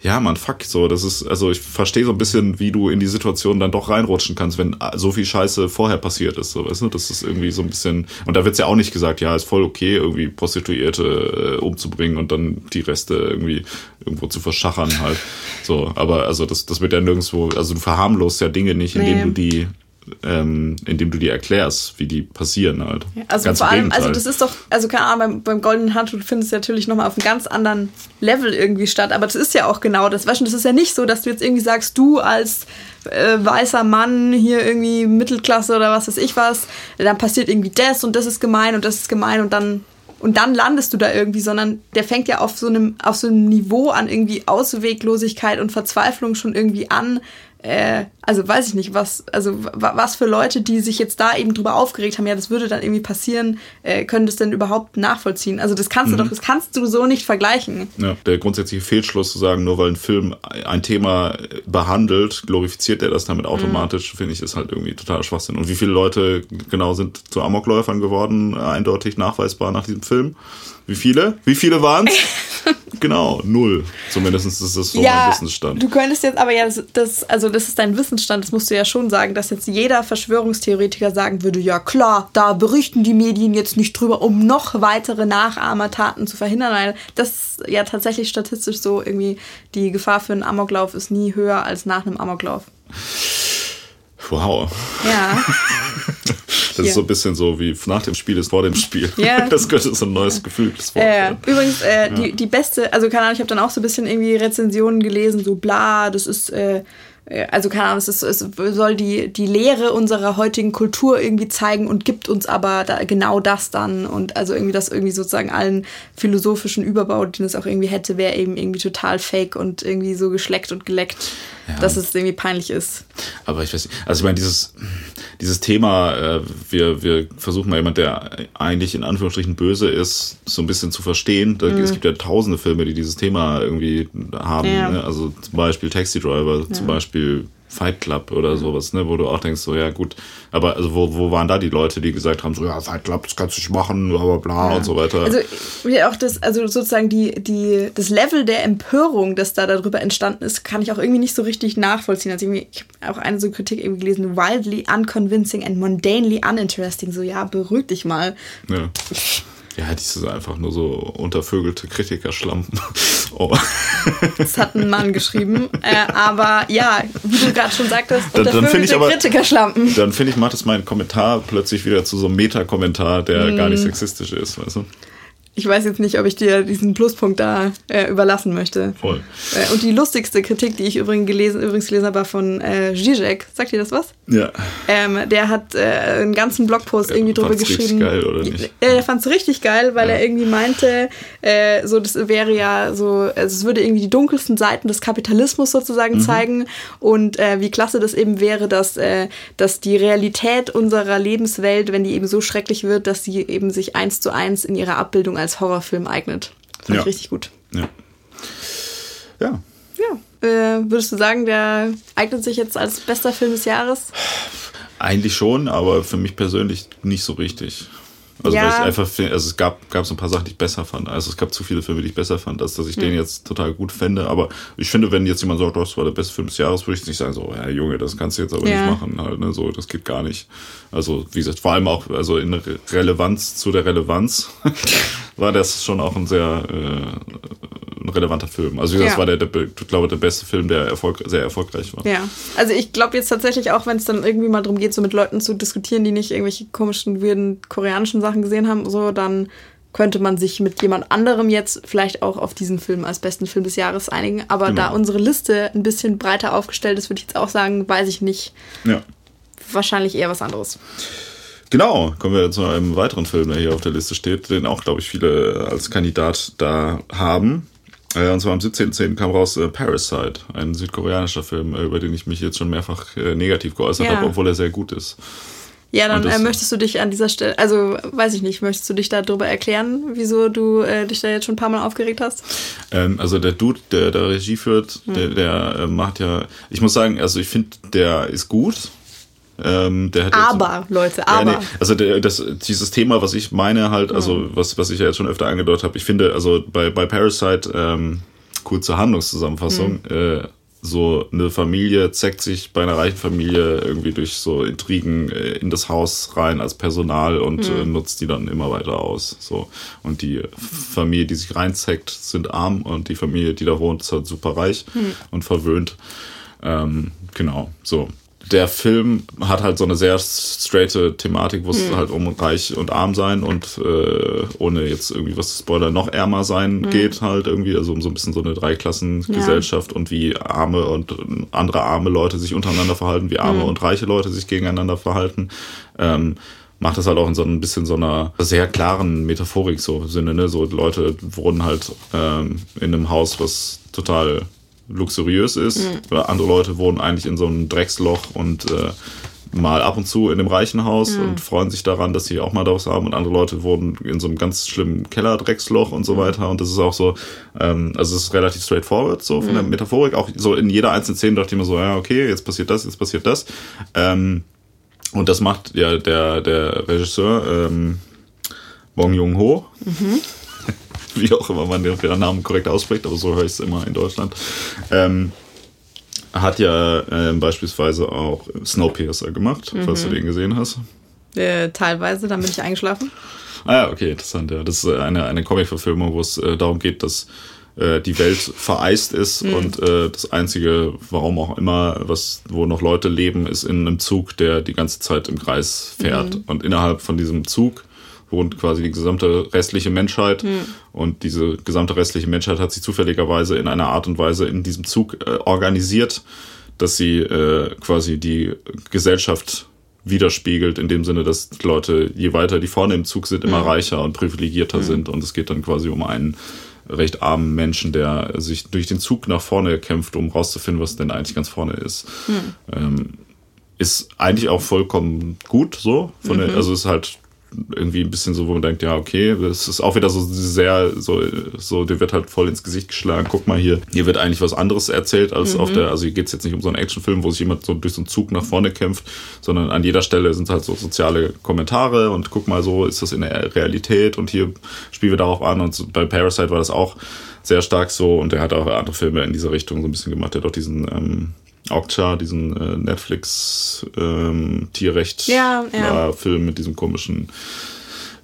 ja, man, fuck, so, das ist, also ich verstehe so ein bisschen, wie du in die Situation dann doch reinrutschen kannst, wenn so viel Scheiße vorher passiert ist, so, weißt du, das ist irgendwie so ein bisschen, und da wird's ja auch nicht gesagt, ja, ist voll okay, irgendwie Prostituierte äh, umzubringen und dann die Reste irgendwie irgendwo zu verschachern halt, so, aber also das, das wird ja nirgendwo, also du verharmlost ja Dinge nicht, indem Nee. du die ähm, indem du die erklärst, wie die passieren halt. Also Ganz vor allem, also das ist doch, also keine Ahnung, beim, beim Goldenen Handschuh findet es natürlich nochmal auf einem ganz anderen Level irgendwie statt, aber das ist ja auch genau das. Weißt du, das ist ja nicht so, dass du jetzt irgendwie sagst, du als äh, weißer Mann hier irgendwie Mittelklasse oder was weiß ich was, dann passiert irgendwie das und das ist gemein und das ist gemein und dann und dann landest du da irgendwie, sondern der fängt ja auf so einem auf so einem Niveau an irgendwie Ausweglosigkeit und Verzweiflung schon irgendwie an, äh, also weiß ich nicht, was, also was für Leute, die sich jetzt da eben drüber aufgeregt haben, ja, das würde dann irgendwie passieren, äh, können das denn überhaupt nachvollziehen? Also das kannst mhm. du doch, das kannst du so nicht vergleichen. Ja, der grundsätzliche Fehlschluss zu sagen, nur weil ein Film ein Thema behandelt, glorifiziert er das damit automatisch, mhm. finde ich, ist halt irgendwie total Schwachsinn. Und wie viele Leute genau sind zu Amokläufern geworden, eindeutig nachweisbar nach diesem Film? Wie viele? Wie viele waren es? [LAUGHS] genau, null. Zumindest ist das so ja, mein Wissensstand. Du könntest jetzt aber ja, das, also das ist dein Wissensstand, das musst du ja schon sagen, dass jetzt jeder Verschwörungstheoretiker sagen würde, ja klar, da berichten die Medien jetzt nicht drüber, um noch weitere Nachahmertaten zu verhindern, weil das ist ja tatsächlich statistisch so irgendwie, die Gefahr für einen Amoklauf ist nie höher als nach einem Amoklauf. Wow. Ja. Das ja. ist so ein bisschen so wie nach dem Spiel ist vor dem Spiel. Ja. [LAUGHS] Das könnte so ein neues geflügeltes Wort äh, Übrigens, äh, ja. die, die beste, also keine Ahnung, ich habe dann auch so ein bisschen irgendwie Rezensionen gelesen, so bla, das ist äh, äh, also keine Ahnung, es, ist, es soll die, die Lehre unserer heutigen Kultur irgendwie zeigen und gibt uns aber da genau das dann und also irgendwie das irgendwie sozusagen allen philosophischen Überbau, den es auch irgendwie hätte, wäre eben irgendwie total fake und irgendwie so geschleckt und geleckt, ja. dass es irgendwie peinlich ist. Aber ich weiß nicht, also ich meine, dieses, dieses Thema, äh, wir, wir versuchen mal jemand, der eigentlich in Anführungsstrichen böse ist, so ein bisschen zu verstehen. Da, mhm. Es gibt ja tausende Filme, die dieses Thema irgendwie haben. Ja. Ne? Also zum Beispiel Taxi Driver, ja. zum Beispiel Fight Club oder sowas, ne, wo du auch denkst, so ja gut, aber also wo, wo waren da die Leute, die gesagt haben, so ja, Fight Club, das kannst du nicht machen, bla bla bla ja. und so weiter. Also auch das, also sozusagen die, die, das Level der Empörung, das da darüber entstanden ist, kann ich auch irgendwie nicht so richtig nachvollziehen. Also irgendwie, ich habe auch eine so Kritik irgendwie gelesen, wildly unconvincing and mundanely uninteresting. So ja, beruhig dich mal. Ja. Ja, die sind einfach nur so untervögelte Kritikerschlampen. [LAUGHS] Oh. Das hat ein Mann geschrieben. Äh, aber ja, wie du gerade schon sagtest, dann, dann ich aber, Kritikerschlampen. Dann finde ich, macht es meinen Kommentar plötzlich wieder zu so einem Meta-Kommentar, der mm. gar nicht sexistisch ist, weißt du? Ich weiß jetzt nicht, ob ich dir diesen Pluspunkt da äh, überlassen möchte. Voll. Äh, und die lustigste Kritik, die ich übrigens gelesen, übrigens gelesen habe, war von äh, Zizek. Sagt ihr das was? Ja. Ähm, der hat äh, einen ganzen Blogpost ja, irgendwie drüber geschrieben. geil, oder nicht? Ja, der fand es richtig geil, weil ja. er irgendwie meinte, äh, so das wäre ja so, also es würde irgendwie die dunkelsten Seiten des Kapitalismus sozusagen mhm. zeigen und äh, wie klasse das eben wäre, dass, äh, dass die Realität unserer Lebenswelt, wenn die eben so schrecklich wird, dass sie eben sich eins zu eins in ihrer Abbildung als Horrorfilm eignet. Fand ja. ich richtig gut. Ja. Ja. Ja. Äh, würdest du sagen, der eignet sich jetzt als bester Film des Jahres? Eigentlich schon, aber für mich persönlich nicht so richtig. Also, ja. weil ich einfach finde, also es gab, gab so ein paar Sachen, die ich besser fand. Also es gab zu viele Filme, die ich besser fand, als dass ich hm. den jetzt total gut fände. Aber ich finde, wenn jetzt jemand sagt, das war der beste Film des Jahres, würde ich nicht sagen, so, ja Junge, das kannst du jetzt aber ja. nicht machen. Halt, ne? So, das geht gar nicht. Also, wie gesagt, vor allem auch, also in Relevanz zu der Relevanz [LAUGHS] war das schon auch ein sehr äh, ein relevanter Film. Also, das ja. war der, der, ich glaube, der beste Film, der Erfolg, sehr erfolgreich war. Ja. Also, ich glaube jetzt tatsächlich auch, wenn es dann irgendwie mal darum geht, so mit Leuten zu diskutieren, die nicht irgendwelche komischen, weirden koreanischen Sachen gesehen haben, so, dann könnte man sich mit jemand anderem jetzt vielleicht auch auf diesen Film als besten Film des Jahres einigen. Aber genau. da unsere Liste ein bisschen breiter aufgestellt ist, würde ich jetzt auch sagen, weiß ich nicht. Ja. Wahrscheinlich eher was anderes. Genau, kommen wir zu einem weiteren Film, der hier auf der Liste steht, den auch, glaube ich, viele als Kandidat da haben. Äh, und zwar am 17.10. kam raus äh, Parasite, ein südkoreanischer Film, äh, über den ich mich jetzt schon mehrfach negativ geäußert ja. habe, obwohl er sehr gut ist. Ja, dann äh, möchtest du dich an dieser Stelle, also weiß ich nicht, möchtest du dich darüber erklären, wieso du äh, dich da jetzt schon ein paar Mal aufgeregt hast? Ähm, also der Dude, der da Regie führt, hm. der, der äh, macht ja, ich muss sagen, also ich finde, der ist gut. Ähm, aber, so, Leute, aber. Ja, nee, also der, das, dieses Thema, was ich meine halt, also mhm. was, was ich ja jetzt schon öfter angedeutet habe, ich finde, also bei, bei Parasite, ähm, kurze Handlungszusammenfassung, mhm. äh, so eine Familie zeigt sich bei einer reichen Familie irgendwie durch so Intrigen äh, in das Haus rein als Personal und mhm. äh, nutzt die dann immer weiter aus. So. Und die Familie, die sich reinzeckt, sind arm und die Familie, die da wohnt, ist halt super reich mhm. und verwöhnt. Ähm, genau, so der Film hat halt so eine sehr straighte Thematik, wo es mhm. halt um reich und arm sein und äh, ohne jetzt irgendwie was zu spoilern, noch ärmer sein mhm. geht halt irgendwie, also um so ein bisschen so eine Dreiklassengesellschaft ja. und wie arme und andere arme Leute sich untereinander verhalten, wie arme mhm. und reiche Leute sich gegeneinander verhalten. Ähm, macht das halt auch in so ein bisschen so einer sehr klaren Metaphorik so Sinne, ne? So Leute wohnen halt ähm, in einem Haus, was total luxuriös ist. Mhm. Andere Leute wohnen eigentlich in so einem Drecksloch und äh, mal ab und zu in dem reichen Haus mhm. und freuen sich daran, dass sie auch mal daraus haben. Und andere Leute wohnen in so einem ganz schlimmen Kellerdrecksloch und so mhm. weiter. Und das ist auch so, ähm, also es ist relativ straightforward, so von mhm. der Metaphorik. Auch so in jeder einzelnen Szene dachte ich mir so, ja, okay, jetzt passiert das, jetzt passiert das. Ähm, und das macht ja der, der Regisseur ähm, Bong Joon-ho. Mhm. [LAUGHS] Wie auch immer man den Namen korrekt ausspricht, aber so höre ich es immer in Deutschland. Ähm, hat ja äh, beispielsweise auch Snowpiercer gemacht, mhm. falls du den gesehen hast. Äh, teilweise, dann bin ich eingeschlafen. Ah ja, okay, interessant. Ja. Das ist eine, eine Comic-Verfilmung, wo es äh, darum geht, dass äh, die Welt vereist ist mhm. und äh, das einzige, warum auch immer, was wo noch Leute leben, ist in einem Zug, der die ganze Zeit im Kreis fährt. Mhm. Und innerhalb von diesem Zug wohnt quasi die gesamte restliche Menschheit. Mhm. Und diese gesamte restliche Menschheit hat sich zufälligerweise in einer Art und Weise in diesem Zug äh, organisiert, dass sie äh, quasi die Gesellschaft widerspiegelt, in dem Sinne, dass Leute, je weiter die vorne im Zug sind, immer mhm. reicher und privilegierter mhm. sind. Und es geht dann quasi um einen recht armen Menschen, der sich durch den Zug nach vorne kämpft, um rauszufinden, was denn eigentlich ganz vorne ist. Mhm. Ähm, ist eigentlich auch vollkommen gut so. Von der, mhm. also ist halt irgendwie ein bisschen so, wo man denkt, ja, okay, das ist auch wieder so sehr, so, so, dir wird halt voll ins Gesicht geschlagen. Guck mal hier, hier wird eigentlich was anderes erzählt als mhm. auf der, also hier geht es jetzt nicht um so einen Actionfilm, wo sich jemand so durch so einen Zug nach vorne kämpft, sondern an jeder Stelle sind halt so soziale Kommentare und guck mal, so ist das in der Realität und hier spielen wir darauf an und bei Parasite war das auch sehr stark so und er hat auch andere Filme in dieser Richtung so ein bisschen gemacht. Er hat auch diesen, ähm, Okja, diesen äh, Netflix-Tierrecht-Film ähm, ja, ja. mit diesem komischen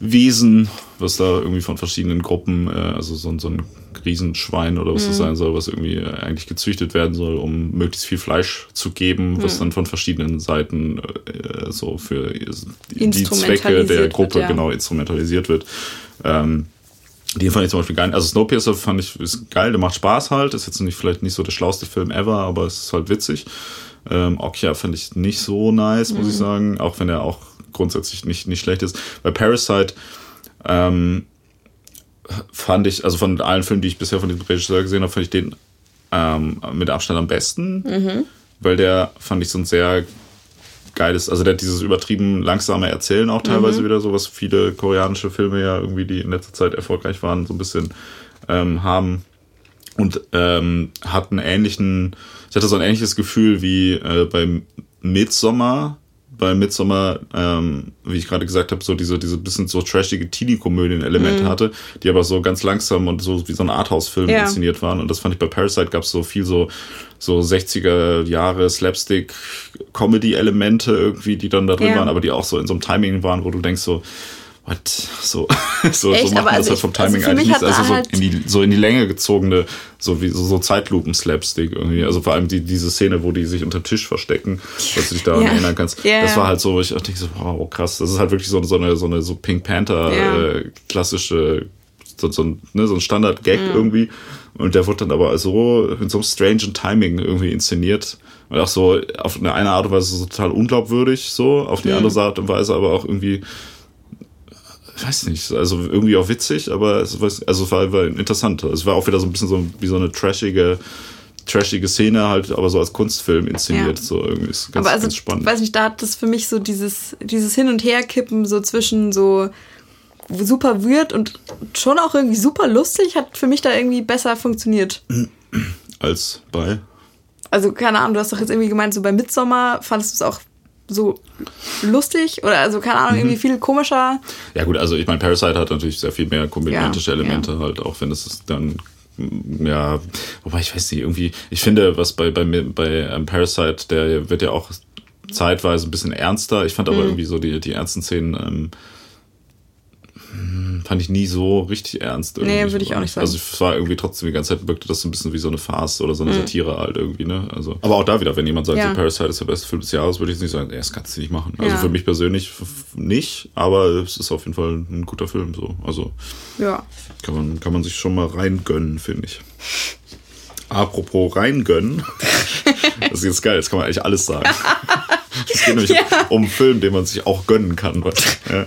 Wesen, was da irgendwie von verschiedenen Gruppen, äh, also so, so ein Riesenschwein oder was mhm. das sein soll, was irgendwie äh, eigentlich gezüchtet werden soll, um möglichst viel Fleisch zu geben, mhm. was dann von verschiedenen Seiten äh, so für die, die Zwecke der Gruppe wird, ja. genau instrumentalisiert wird. Ähm, den fand ich zum Beispiel geil. Also Snowpiercer fand ich ist geil, der macht Spaß halt. Ist jetzt nicht vielleicht nicht so der schlauste Film ever, aber es ist halt witzig. Ähm, Okja fand ich nicht so nice, muss mhm. ich sagen, auch wenn er auch grundsätzlich nicht, nicht schlecht ist. Bei Parasite ähm, fand ich, also von allen Filmen, die ich bisher von dem Regisseur gesehen habe, fand ich den ähm, mit Abstand am besten, mhm. weil der fand ich so ein sehr geiles, also der hat dieses übertrieben langsame Erzählen auch teilweise mhm. wieder, so was viele koreanische Filme ja irgendwie, die in letzter Zeit erfolgreich waren, so ein bisschen ähm, haben. Und ähm, hat einen ähnlichen, ich hatte so ein ähnliches Gefühl wie äh, beim Midsommer, bei Midsommar, ähm, wie ich gerade gesagt habe, so diese, diese bisschen so trashige Teenie-Komödien-Elemente mhm. hatte, die aber so ganz langsam und so wie so ein Arthouse-Film ja. inszeniert waren. Und das fand ich bei Parasite gab es so viel so, so 60er Jahre Slapstick-Comedy-Elemente irgendwie, die dann da drin ja. waren, aber die auch so in so einem Timing waren, wo du denkst so, what? So, [LAUGHS] so, Echt? so macht man das also halt vom also Timing also eigentlich. Also so, halt in die, so in die Länge gezogene, so wie so, so Zeitlupen-Slapstick irgendwie. Also vor allem die, diese Szene, wo die sich unter Tisch verstecken, dass du dich daran ja. erinnern kannst. Yeah. Das war halt so, ich dachte so, wow, krass. Das ist halt wirklich so, so eine, so eine so Pink Panther äh, klassische, so, so, ein, ne, so ein Standard-Gag mm. irgendwie. Und der wurde dann aber so in so einem strangen Timing irgendwie inszeniert. Und auch so auf eine, eine Art und Weise so total unglaubwürdig, so, auf die mm. andere Art und Weise, aber auch irgendwie ich weiß nicht, also irgendwie auch witzig, aber es war, also war, war interessant. Es war auch wieder so ein bisschen so wie so eine trashige, trashige Szene halt, aber so als Kunstfilm inszeniert. Ja. So irgendwie ist ganz, aber also, ganz spannend. Weiß nicht, da hat das für mich so dieses, dieses Hin- und Herkippen so zwischen so super weird und schon auch irgendwie super lustig, hat für mich da irgendwie besser funktioniert. Als bei? Also, keine Ahnung, du hast doch jetzt irgendwie gemeint, so bei Midsommer fandest du es auch so lustig oder also keine Ahnung, irgendwie mhm. viel komischer. Ja gut, also ich meine, Parasite hat natürlich sehr viel mehr komödiantische ja, Elemente ja. halt, auch wenn es dann ja, wobei ich weiß nicht, irgendwie, ich finde, was bei, bei, bei ähm, Parasite, der wird ja auch zeitweise ein bisschen ernster. Ich fand aber mhm. irgendwie so die, die ernsten Szenen ähm, hm, fand ich nie so richtig ernst. Irgendwie. Nee, würde ich auch nicht sagen. Also es war irgendwie trotzdem die ganze Zeit wirkte das so ein bisschen wie so eine Farce oder so eine mhm. Satire halt irgendwie, ne? Also, aber auch da wieder, wenn jemand sagt, ja. so Parasite ist der beste Film des Jahres, würde ich nicht sagen, nee, das kannst du nicht machen. Also ja. für mich persönlich nicht, aber es ist auf jeden Fall ein guter Film so. Also ja. kann man, kann man sich schon mal reingönnen, finde ich. Apropos reingönnen. [LAUGHS] das ist jetzt geil, jetzt kann man eigentlich alles sagen. [LAUGHS] [LAUGHS] Es geht nämlich ja. um, einen Film, den man sich auch gönnen kann. Ja. Äh,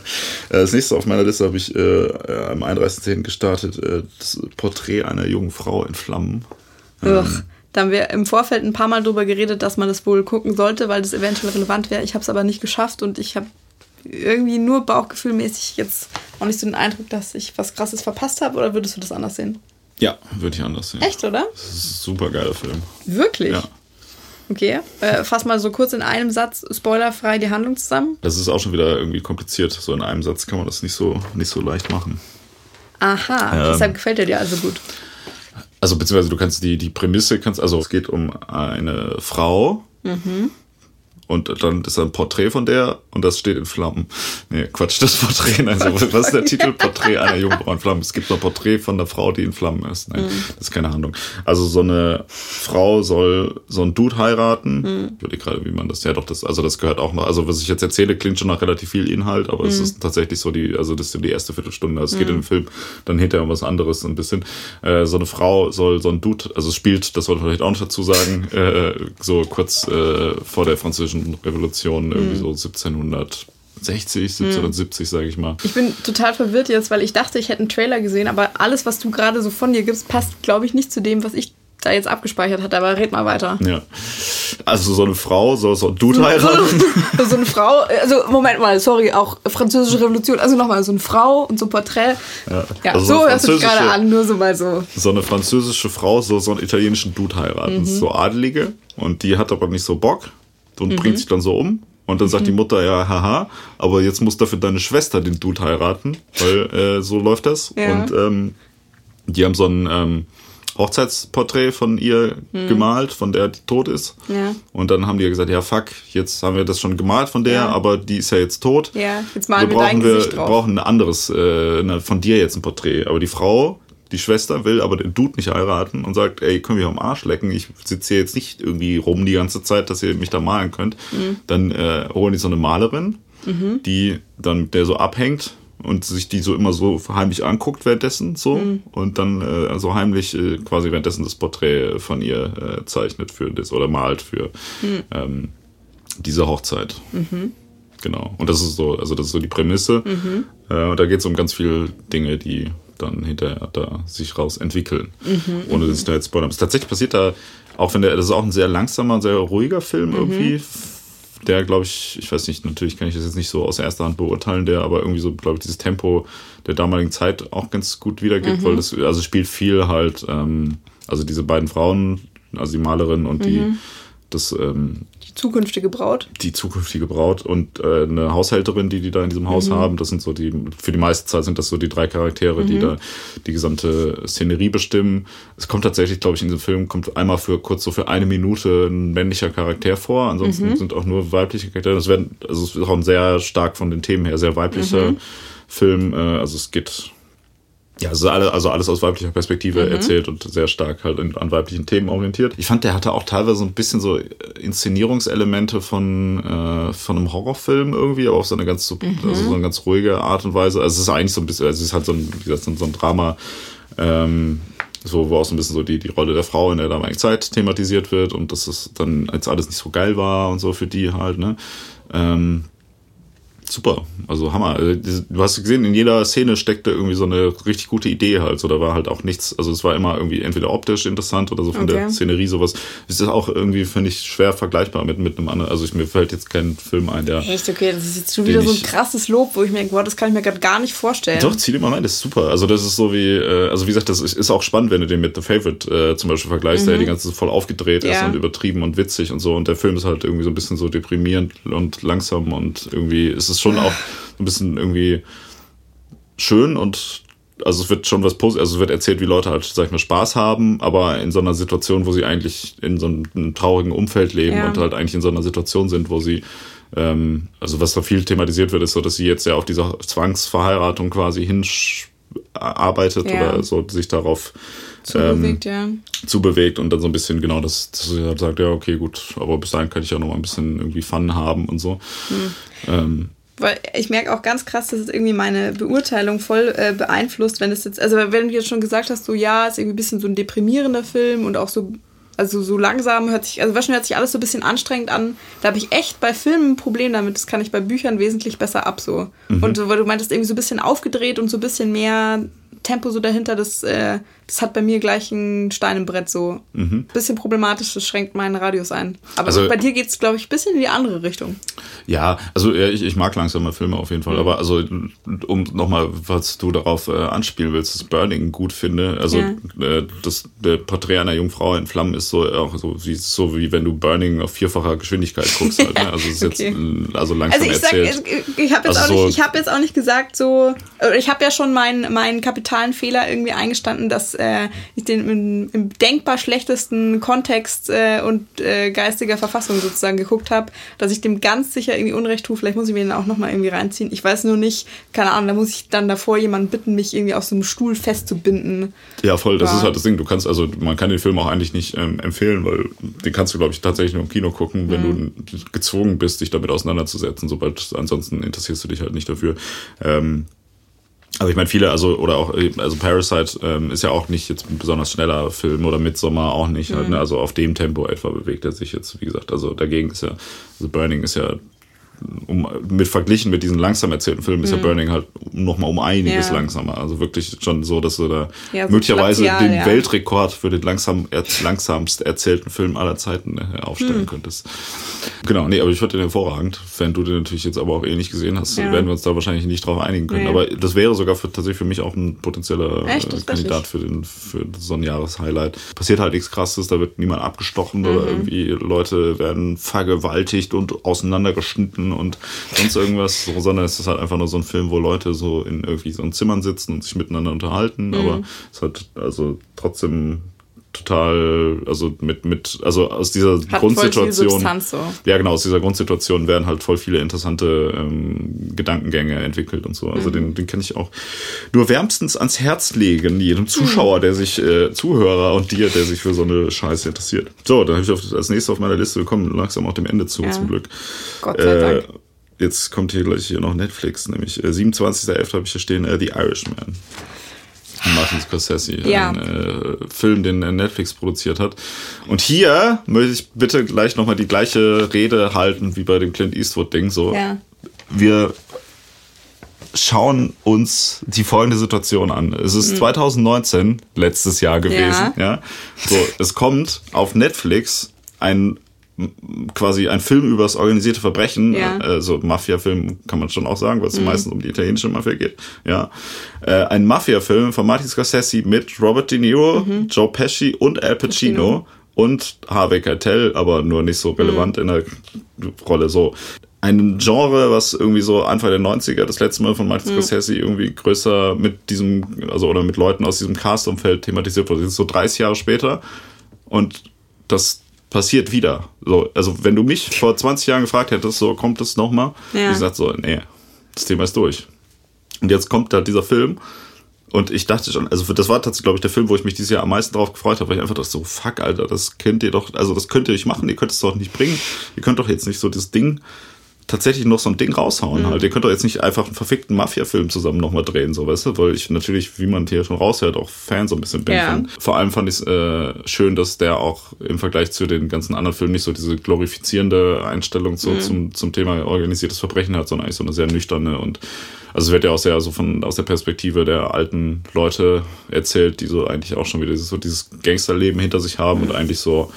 das nächste auf meiner Liste habe ich äh, am 31.10. gestartet, äh, das Porträt einer jungen Frau in Flammen. Ähm, Da haben wir im Vorfeld ein paar Mal drüber geredet, dass man das wohl gucken sollte, weil das eventuell relevant wäre. Ich habe es aber nicht geschafft und ich habe irgendwie nur bauchgefühlmäßig jetzt auch nicht so den Eindruck, dass ich was Krasses verpasst habe. Oder würdest du das anders sehen? Ja, würde ich anders sehen. Echt, oder? Das ist ein super geiler Film. Wirklich? Ja. Okay. Äh, fass mal so kurz in einem Satz spoilerfrei die Handlung zusammen. Das ist auch schon wieder irgendwie kompliziert. So in einem Satz kann man das nicht so, nicht so leicht machen. Aha, Ähm. deshalb gefällt er dir also gut. Also beziehungsweise du kannst die, die Prämisse, kannst, also es geht um eine Frau und dann ist da ein Porträt von der und das steht in Flammen. Nee, Quatsch, das Porträt, also was ist der Titel? Porträt einer jungen Frau in Flammen. Es gibt ein Porträt von der Frau, die in Flammen ist. Nein, das ist keine Handlung. Also so eine Frau soll so einen Dude heiraten. Ich überlege gerade, wie man das, ja doch, das, also das gehört auch noch, also was ich jetzt erzähle, klingt schon nach relativ viel Inhalt, aber es ist tatsächlich so die, also das ist die erste Viertelstunde. Also es geht in dem Film dann hinterher um was anderes so ein bisschen. Äh, so eine Frau soll so ein Dude, also es spielt, das sollte man vielleicht auch noch dazu sagen, [LAUGHS] äh, so kurz äh, vor der französischen Revolution, irgendwie so 1760, 1770, sage ich mal. Ich bin total verwirrt jetzt, weil ich dachte, ich hätte einen Trailer gesehen, aber alles, was du gerade so von dir gibst, passt, glaube ich, nicht zu dem, was ich da jetzt abgespeichert hatte. Aber red mal weiter. Ja. Also so eine Frau soll so ein Dude heiraten. So, [LAUGHS] so eine Frau, also Moment mal, sorry, auch französische Revolution. Also nochmal, so eine Frau und so ein Porträt. Ja, Ja, also so hörst du dich gerade an, nur so mal so. so eine französische Frau soll so einen italienischen Dude heiraten. Mhm. So Adelige. Und die hat aber nicht so Bock und Mhm. bringt sich dann so um. Und dann sagt die Mutter, ja, haha, aber jetzt muss dafür deine Schwester den Dude heiraten, weil äh, so läuft das. Ja. Und ähm, die haben so ein ähm, Hochzeitsporträt von ihr gemalt, von der die tot ist. Mhm. Ja. Und dann haben die gesagt, ja, fuck, jetzt haben wir das schon gemalt von der, Ja. aber die ist ja jetzt tot. Ja, jetzt malen wir, wir dein brauchen, wir brauchen ein anderes, äh, eine- von dir jetzt ein Porträt. Aber die Frau, die Schwester, will aber den Dude nicht heiraten und sagt, ey, können wir am Arsch lecken? Ich sitze hier jetzt nicht irgendwie rum die ganze Zeit, dass ihr mich da malen könnt. Mhm. Dann äh, holen die so eine Malerin, die dann mit der so abhängt und sich die so immer so heimlich anguckt währenddessen so Mhm. und dann äh, so heimlich äh, quasi währenddessen das Porträt von ihr äh, zeichnet für das oder malt für Mhm. ähm, diese Hochzeit. Genau. Und das ist so, also das ist so die Prämisse. Äh, und da geht es um ganz viele Dinge, die dann hinterher da sich raus entwickeln. Ohne dass ich da jetzt spoilern muss. Tatsächlich passiert da, auch wenn der, das ist auch ein sehr langsamer, sehr ruhiger Film irgendwie. Der, glaube ich, ich weiß nicht, natürlich kann ich das jetzt nicht so aus erster Hand beurteilen, der aber irgendwie so, glaube ich, dieses Tempo der damaligen Zeit auch ganz gut wiedergibt, weil das, also spielt viel halt, ähm, also diese beiden Frauen, also die Malerin und die, das, ähm, Die zukünftige Braut. die zukünftige Braut und äh, eine Haushälterin, die die da in diesem Haus haben. Das sind so die, für die meiste Zeit sind das so die drei Charaktere, die da die gesamte Szenerie bestimmen. Es kommt tatsächlich, glaube ich, in diesem Film kommt einmal für kurz so für eine Minute ein männlicher Charakter vor. Ansonsten sind auch nur weibliche Charaktere. Das werden, also es ist auch ein sehr stark von den Themen her sehr weiblicher Film. Äh, also es geht ja, also, alle, alles aus weiblicher Perspektive erzählt und sehr stark halt an weiblichen Themen orientiert. Ich fand, der hatte auch teilweise so ein bisschen so Inszenierungselemente von, äh, von einem Horrorfilm irgendwie, aber auf so eine ganz, so, also so eine ganz ruhige Art und Weise. Also es ist eigentlich so ein bisschen, also es ist halt so ein, wie gesagt, so ein, so ein Drama, ähm, so, wo auch so ein bisschen so die, die Rolle der Frau in der damaligen Zeit thematisiert wird und dass es dann jetzt alles nicht so geil war und so für die halt, ne? Ähm, super, also Hammer. Also, Du hast gesehen, in jeder Szene steckte irgendwie so eine richtig gute Idee halt. So, da war halt auch nichts, also es war immer irgendwie entweder optisch interessant oder so von Okay. der Szenerie sowas. Es ist auch irgendwie, finde ich, schwer vergleichbar mit, mit einem anderen. Also ich, mir fällt jetzt kein Film ein, der. Echt, okay, das ist jetzt schon wieder so ein krasses Lob, wo ich mir denke, boah, das kann ich mir gerade gar nicht vorstellen. Doch, zieh dir mal rein, das ist super. Also das ist so wie, äh, also wie gesagt, das ist, ist auch spannend, wenn du den mit The Favorite äh, zum Beispiel vergleichst, der die ganze voll aufgedreht ist Mhm. Ja. und übertrieben und witzig und so. Und der Film ist halt irgendwie so ein bisschen so deprimierend und langsam und irgendwie ist es schon auch ein bisschen irgendwie schön und also es wird schon was positiv, also es wird erzählt, wie Leute halt, sag ich mal, Spaß haben, aber in so einer Situation, wo sie eigentlich in so einem, einem traurigen Umfeld leben Ja. und halt eigentlich in so einer Situation sind, wo sie, ähm, also was da viel thematisiert wird, ist so, dass sie jetzt ja auf diese Zwangsverheiratung quasi hinarbeitet Ja. oder so sich darauf Zubewegt, ja. zubewegt und dann so ein bisschen genau das, dass sie halt sagt, ja, okay, gut, aber bis dahin kann ich ja noch mal ein bisschen irgendwie Fun haben und so. Ähm, Weil ich merke auch ganz krass, dass es irgendwie meine Beurteilung voll äh, beeinflusst, wenn es jetzt, also wenn du jetzt schon gesagt hast, so ja, ist irgendwie ein bisschen so ein deprimierender Film und auch so, also so langsam hört sich, also wahrscheinlich hört sich alles so ein bisschen anstrengend an. Da habe ich echt bei Filmen ein Problem damit. Das kann ich bei Büchern wesentlich besser ab so. Und so, weil du meintest, irgendwie so ein bisschen aufgedreht und so ein bisschen mehr Tempo so dahinter, das äh, das hat bei mir gleich ein Stein im Brett so. Mhm. Bisschen problematisch, das schränkt meinen Radius ein. Aber also, bei dir geht es, glaube ich, ein bisschen in die andere Richtung. Ja, also ja, ich, ich mag langsame Filme auf jeden Fall. Mhm. Aber also, um nochmal, was du darauf äh, anspielen willst, dass Burning gut finde. Also ja. äh, das der Porträt einer Jungfrau in Flammen ist so auch so wie so wie wenn du Burning auf vierfacher Geschwindigkeit guckst halt. Ne? Also ist [LAUGHS] okay. jetzt also langsam also ich erzählt. Sag, ich habe jetzt, also so hab jetzt auch nicht gesagt so. Ich habe ja schon meinen meinen kapitalen Fehler irgendwie eingestanden, dass äh, ich den im, im, denkbar schlechtesten Kontext äh, und äh, geistiger Verfassung sozusagen geguckt habe, dass ich dem ganz sicher irgendwie Unrecht tue. Vielleicht muss ich mir den auch nochmal irgendwie reinziehen. Ich weiß nur nicht, keine Ahnung, da muss ich dann davor jemanden bitten, mich irgendwie auf so einem Stuhl festzubinden. Ja, voll, das ja. ist halt das Ding. Du kannst, also man kann den Film auch eigentlich nicht ähm, empfehlen, weil den kannst du, glaube ich, tatsächlich nur im Kino gucken, wenn mhm. du gezwungen bist, dich damit auseinanderzusetzen. Sobald ansonsten interessierst du dich halt nicht dafür. Ähm, also ich meine, viele, also, oder auch, also Parasite ähm, ist ja auch nicht jetzt ein besonders schneller Film oder Midsommar auch nicht. Mhm. Halt, ne? Also auf dem Tempo etwa bewegt er sich jetzt, wie gesagt. Also dagegen ist ja, also Burning ist ja um, mit verglichen mit diesen langsam erzählten Filmen ist mhm. ja Burning halt noch mal um einiges ja. langsamer. Also wirklich schon so, dass du da ja, so möglicherweise Glacial, den ja. Weltrekord für den langsam, er, langsamst erzählten Film aller Zeiten äh, aufstellen mhm. könntest. Genau, nee, aber ich fand den hervorragend. Wenn du den natürlich jetzt aber auch eh nicht gesehen hast, werden wir uns da wahrscheinlich nicht drauf einigen können. Nee. Aber das wäre sogar für, tatsächlich für mich auch ein potenzieller Echt, äh, Kandidat für, den, für so ein Jahreshighlight. Passiert halt nichts krasses, da wird niemand abgestochen mhm. oder irgendwie Leute werden vergewaltigt und auseinandergeschnitten und sonst irgendwas, sondern es ist halt einfach nur so ein Film, wo Leute so in irgendwie so Zimmern sitzen und sich miteinander unterhalten, mhm. aber es hat also trotzdem total, also mit, mit, also aus dieser Hat Grundsituation. So. Ja, genau, aus dieser Grundsituation werden halt voll viele interessante ähm, Gedankengänge entwickelt und so. Also mhm. den, den kann ich auch nur wärmstens ans Herz legen, jedem Zuschauer, mhm. der sich, äh, Zuhörer und dir, der sich für so eine Scheiße interessiert. So, dann habe ich auf, als nächstes auf meiner Liste, wir kommen langsam auch dem Ende zu, ja. zum Glück. Gott sei äh, Dank. Jetzt kommt hier gleich hier noch Netflix, nämlich äh, 27.11. habe ich hier stehen, äh, The Irishman. Martin Scorsese, ja. ein äh, Film, den Netflix produziert hat. Und hier möchte ich bitte gleich nochmal die gleiche Rede halten wie bei dem Clint Eastwood-Ding. So, ja. wir schauen uns die folgende Situation an. Es ist mhm. 2019, letztes Jahr gewesen. Ja. ja. So, es kommt auf Netflix ein quasi ein Film über das organisierte Verbrechen, ja. also Mafia-Film kann man schon auch sagen, weil es mhm. meistens um die italienische Mafia geht. Ja, äh, ein Mafia-Film von Martin Scorsese mit Robert De Niro, mhm. Joe Pesci und Al Pacino, Pacino. und Harvey Keitel, aber nur nicht so relevant mhm. in der Rolle. So ein Genre, was irgendwie so Anfang der 90er das letzte Mal von Martin mhm. Scorsese irgendwie größer mit diesem, also oder mit Leuten aus diesem Cast-Umfeld thematisiert wurde. Das ist so 30 Jahre später und das passiert wieder. So, also wenn du mich vor 20 Jahren gefragt hättest, so kommt es nochmal, ja. ich gesagt so, nee, das Thema ist durch. Und jetzt kommt da dieser Film und ich dachte schon, also das war tatsächlich, glaube ich, der Film, wo ich mich dieses Jahr am meisten drauf gefreut habe, weil ich einfach dachte so, fuck, Alter, das könnt ihr doch, also das könnt ihr nicht machen, ihr könnt es doch nicht bringen, ihr könnt doch jetzt nicht so das Ding tatsächlich noch so ein Ding raushauen mhm. halt. Ihr könnt doch jetzt nicht einfach einen verfickten Mafia-Film zusammen nochmal drehen, so weißt du, weil ich natürlich, wie man hier schon raushört, auch Fan so ein bisschen bin. Ja. Vor allem fand ich es äh, schön, dass der auch im Vergleich zu den ganzen anderen Filmen nicht so diese glorifizierende Einstellung so mhm. zum, zum Thema organisiertes Verbrechen hat, sondern eigentlich so eine sehr nüchterne und also es wird ja auch sehr so von aus der Perspektive der alten Leute erzählt, die so eigentlich auch schon wieder so dieses Gangsterleben hinter sich haben mhm. und eigentlich so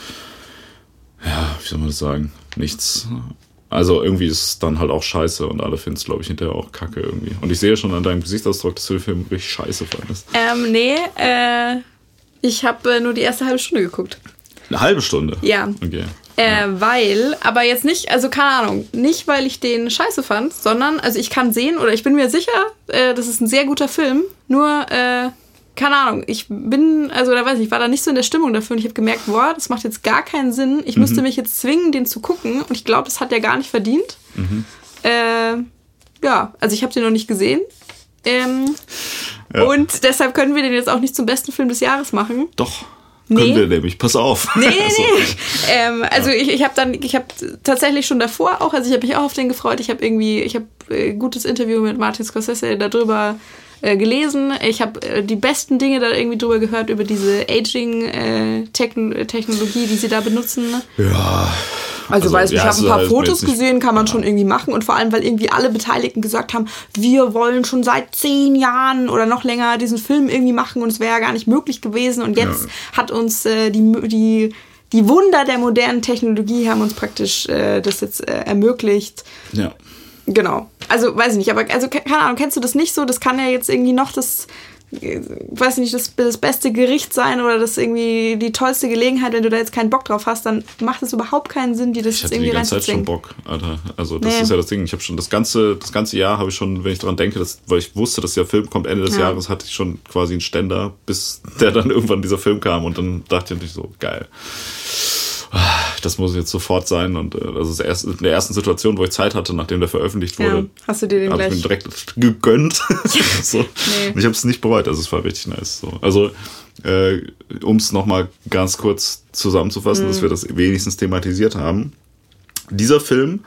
ja, wie soll man das sagen, nichts also irgendwie ist es dann halt auch scheiße und alle finden es, glaube ich, hinterher auch kacke irgendwie. Und ich sehe schon an deinem Gesichtsausdruck, dass du den Film richtig scheiße fandest. Ähm, nee, äh, ich habe äh, nur die erste halbe Stunde geguckt. Eine halbe Stunde? Ja. Okay. Äh, ja. Weil, aber jetzt nicht, also keine Ahnung, nicht weil ich den scheiße fand, sondern, also ich kann sehen oder ich bin mir sicher, äh, das ist ein sehr guter Film, nur äh, keine Ahnung, ich bin, also da weiß ich, ich war da nicht so in der Stimmung dafür und ich habe gemerkt, boah, das macht jetzt gar keinen Sinn. Ich mhm. müsste mich jetzt zwingen, den zu gucken und ich glaube, das hat er gar nicht verdient. Mhm. Äh, ja, also ich habe den noch nicht gesehen. Ähm, ja. Und deshalb können wir den jetzt auch nicht zum besten Film des Jahres machen. Doch. Nee. Können wir nämlich, pass auf. Nee, nee, [LAUGHS] also, ähm, also ja. ich, ich habe dann, ich habe tatsächlich schon davor auch, also ich habe mich auch auf den gefreut. Ich habe irgendwie, ich habe äh, gutes Interview mit Martin Scorsese darüber äh, gelesen. Ich habe äh, die besten Dinge da irgendwie drüber gehört, über diese Aging-Technologie, äh, die sie da benutzen. Ja. Also, weiß ich, ich habe ein paar halt Fotos gesehen, kann man ja. schon irgendwie machen und vor allem, weil irgendwie alle Beteiligten gesagt haben, wir wollen schon seit zehn Jahren oder noch länger diesen Film irgendwie machen und es wäre ja gar nicht möglich gewesen und jetzt ja. hat uns äh, die, die die Wunder der modernen Technologie haben uns praktisch äh, das jetzt äh, ermöglicht. Ja. Genau. Also weiß ich nicht, aber also keine Ahnung, kennst du das nicht so? Das kann ja jetzt irgendwie noch das weiß nicht, das, das beste Gericht sein oder das irgendwie die tollste Gelegenheit, wenn du da jetzt keinen Bock drauf hast, dann macht es überhaupt keinen Sinn, die das ich jetzt irgendwie die ganze Zeit schon Bock, Alter. Also das nee. ist ja das Ding. Ich habe schon das ganze, das ganze Jahr habe ich schon, wenn ich daran denke, dass, weil ich wusste, dass der Film kommt Ende des ja. Jahres, hatte ich schon quasi einen Ständer, bis der dann [LAUGHS] irgendwann dieser Film kam und dann dachte ich natürlich so, geil das muss jetzt sofort sein. Und äh, das ist erst in der ersten Situation, wo ich Zeit hatte, nachdem der veröffentlicht wurde. Ja, hast du dir den gleich? Ich mir direkt gegönnt. [LAUGHS] so. nee. Ich habe es nicht bereut, also es war richtig nice. So. Also äh, um es nochmal ganz kurz zusammenzufassen, mhm. dass wir das wenigstens thematisiert haben. Dieser Film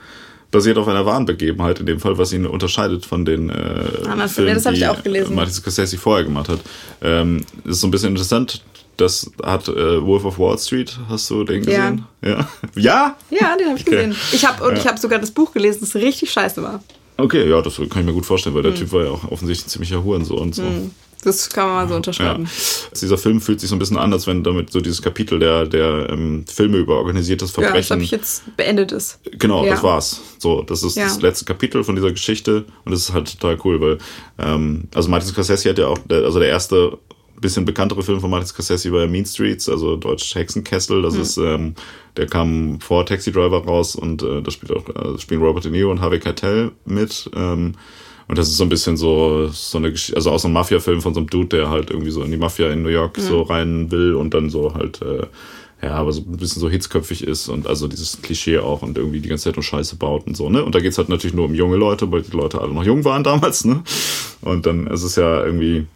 basiert auf einer wahren Begebenheit, in dem Fall, was ihn unterscheidet von den äh, ah, Filmen, das die Martin Scorsese vorher gemacht hat. Ähm, ist so ein bisschen interessant, das hat äh, Wolf of Wall Street, hast du den gesehen? Ja. Ja, ja? ja den habe ich okay. gesehen. Ich habe und ja. ich habe sogar das Buch gelesen, das richtig scheiße war. Okay, ja, das kann ich mir gut vorstellen, weil der mhm. Typ war ja auch offensichtlich ein ziemlicher Hurensohn und so. Mhm. Das kann man mal so unterschreiben. Ja. Dieser Film fühlt sich so ein bisschen an, als wenn damit so dieses Kapitel der, der ähm, Filme über organisiertes Verbrechen. Ja, das habe ich jetzt beendet ist. Genau, ja. das war's. So, das ist ja. das letzte Kapitel von dieser Geschichte und das ist halt total cool, weil ähm, also Martin Scorsese hat ja auch, also der erste bisschen bekanntere Film von Martin Scorsese war Mean Streets, also Deutsch Hexenkessel. Das mhm. ist, ähm, der kam vor Taxi Driver raus und äh, da spielt auch äh, spielen Robert De Niro und Harvey Keitel mit. Ähm, und das ist so ein bisschen so, so eine Geschichte, also auch so ein Mafia-Film von so einem Dude, der halt irgendwie so in die Mafia in New York mhm. so rein will und dann so halt, äh, ja, aber so ein bisschen so hitzköpfig ist und also dieses Klischee auch und irgendwie die ganze Zeit nur Scheiße baut und so, ne? Und da geht's halt natürlich nur um junge Leute, weil die Leute alle noch jung waren damals, ne? Und dann ist es ja irgendwie,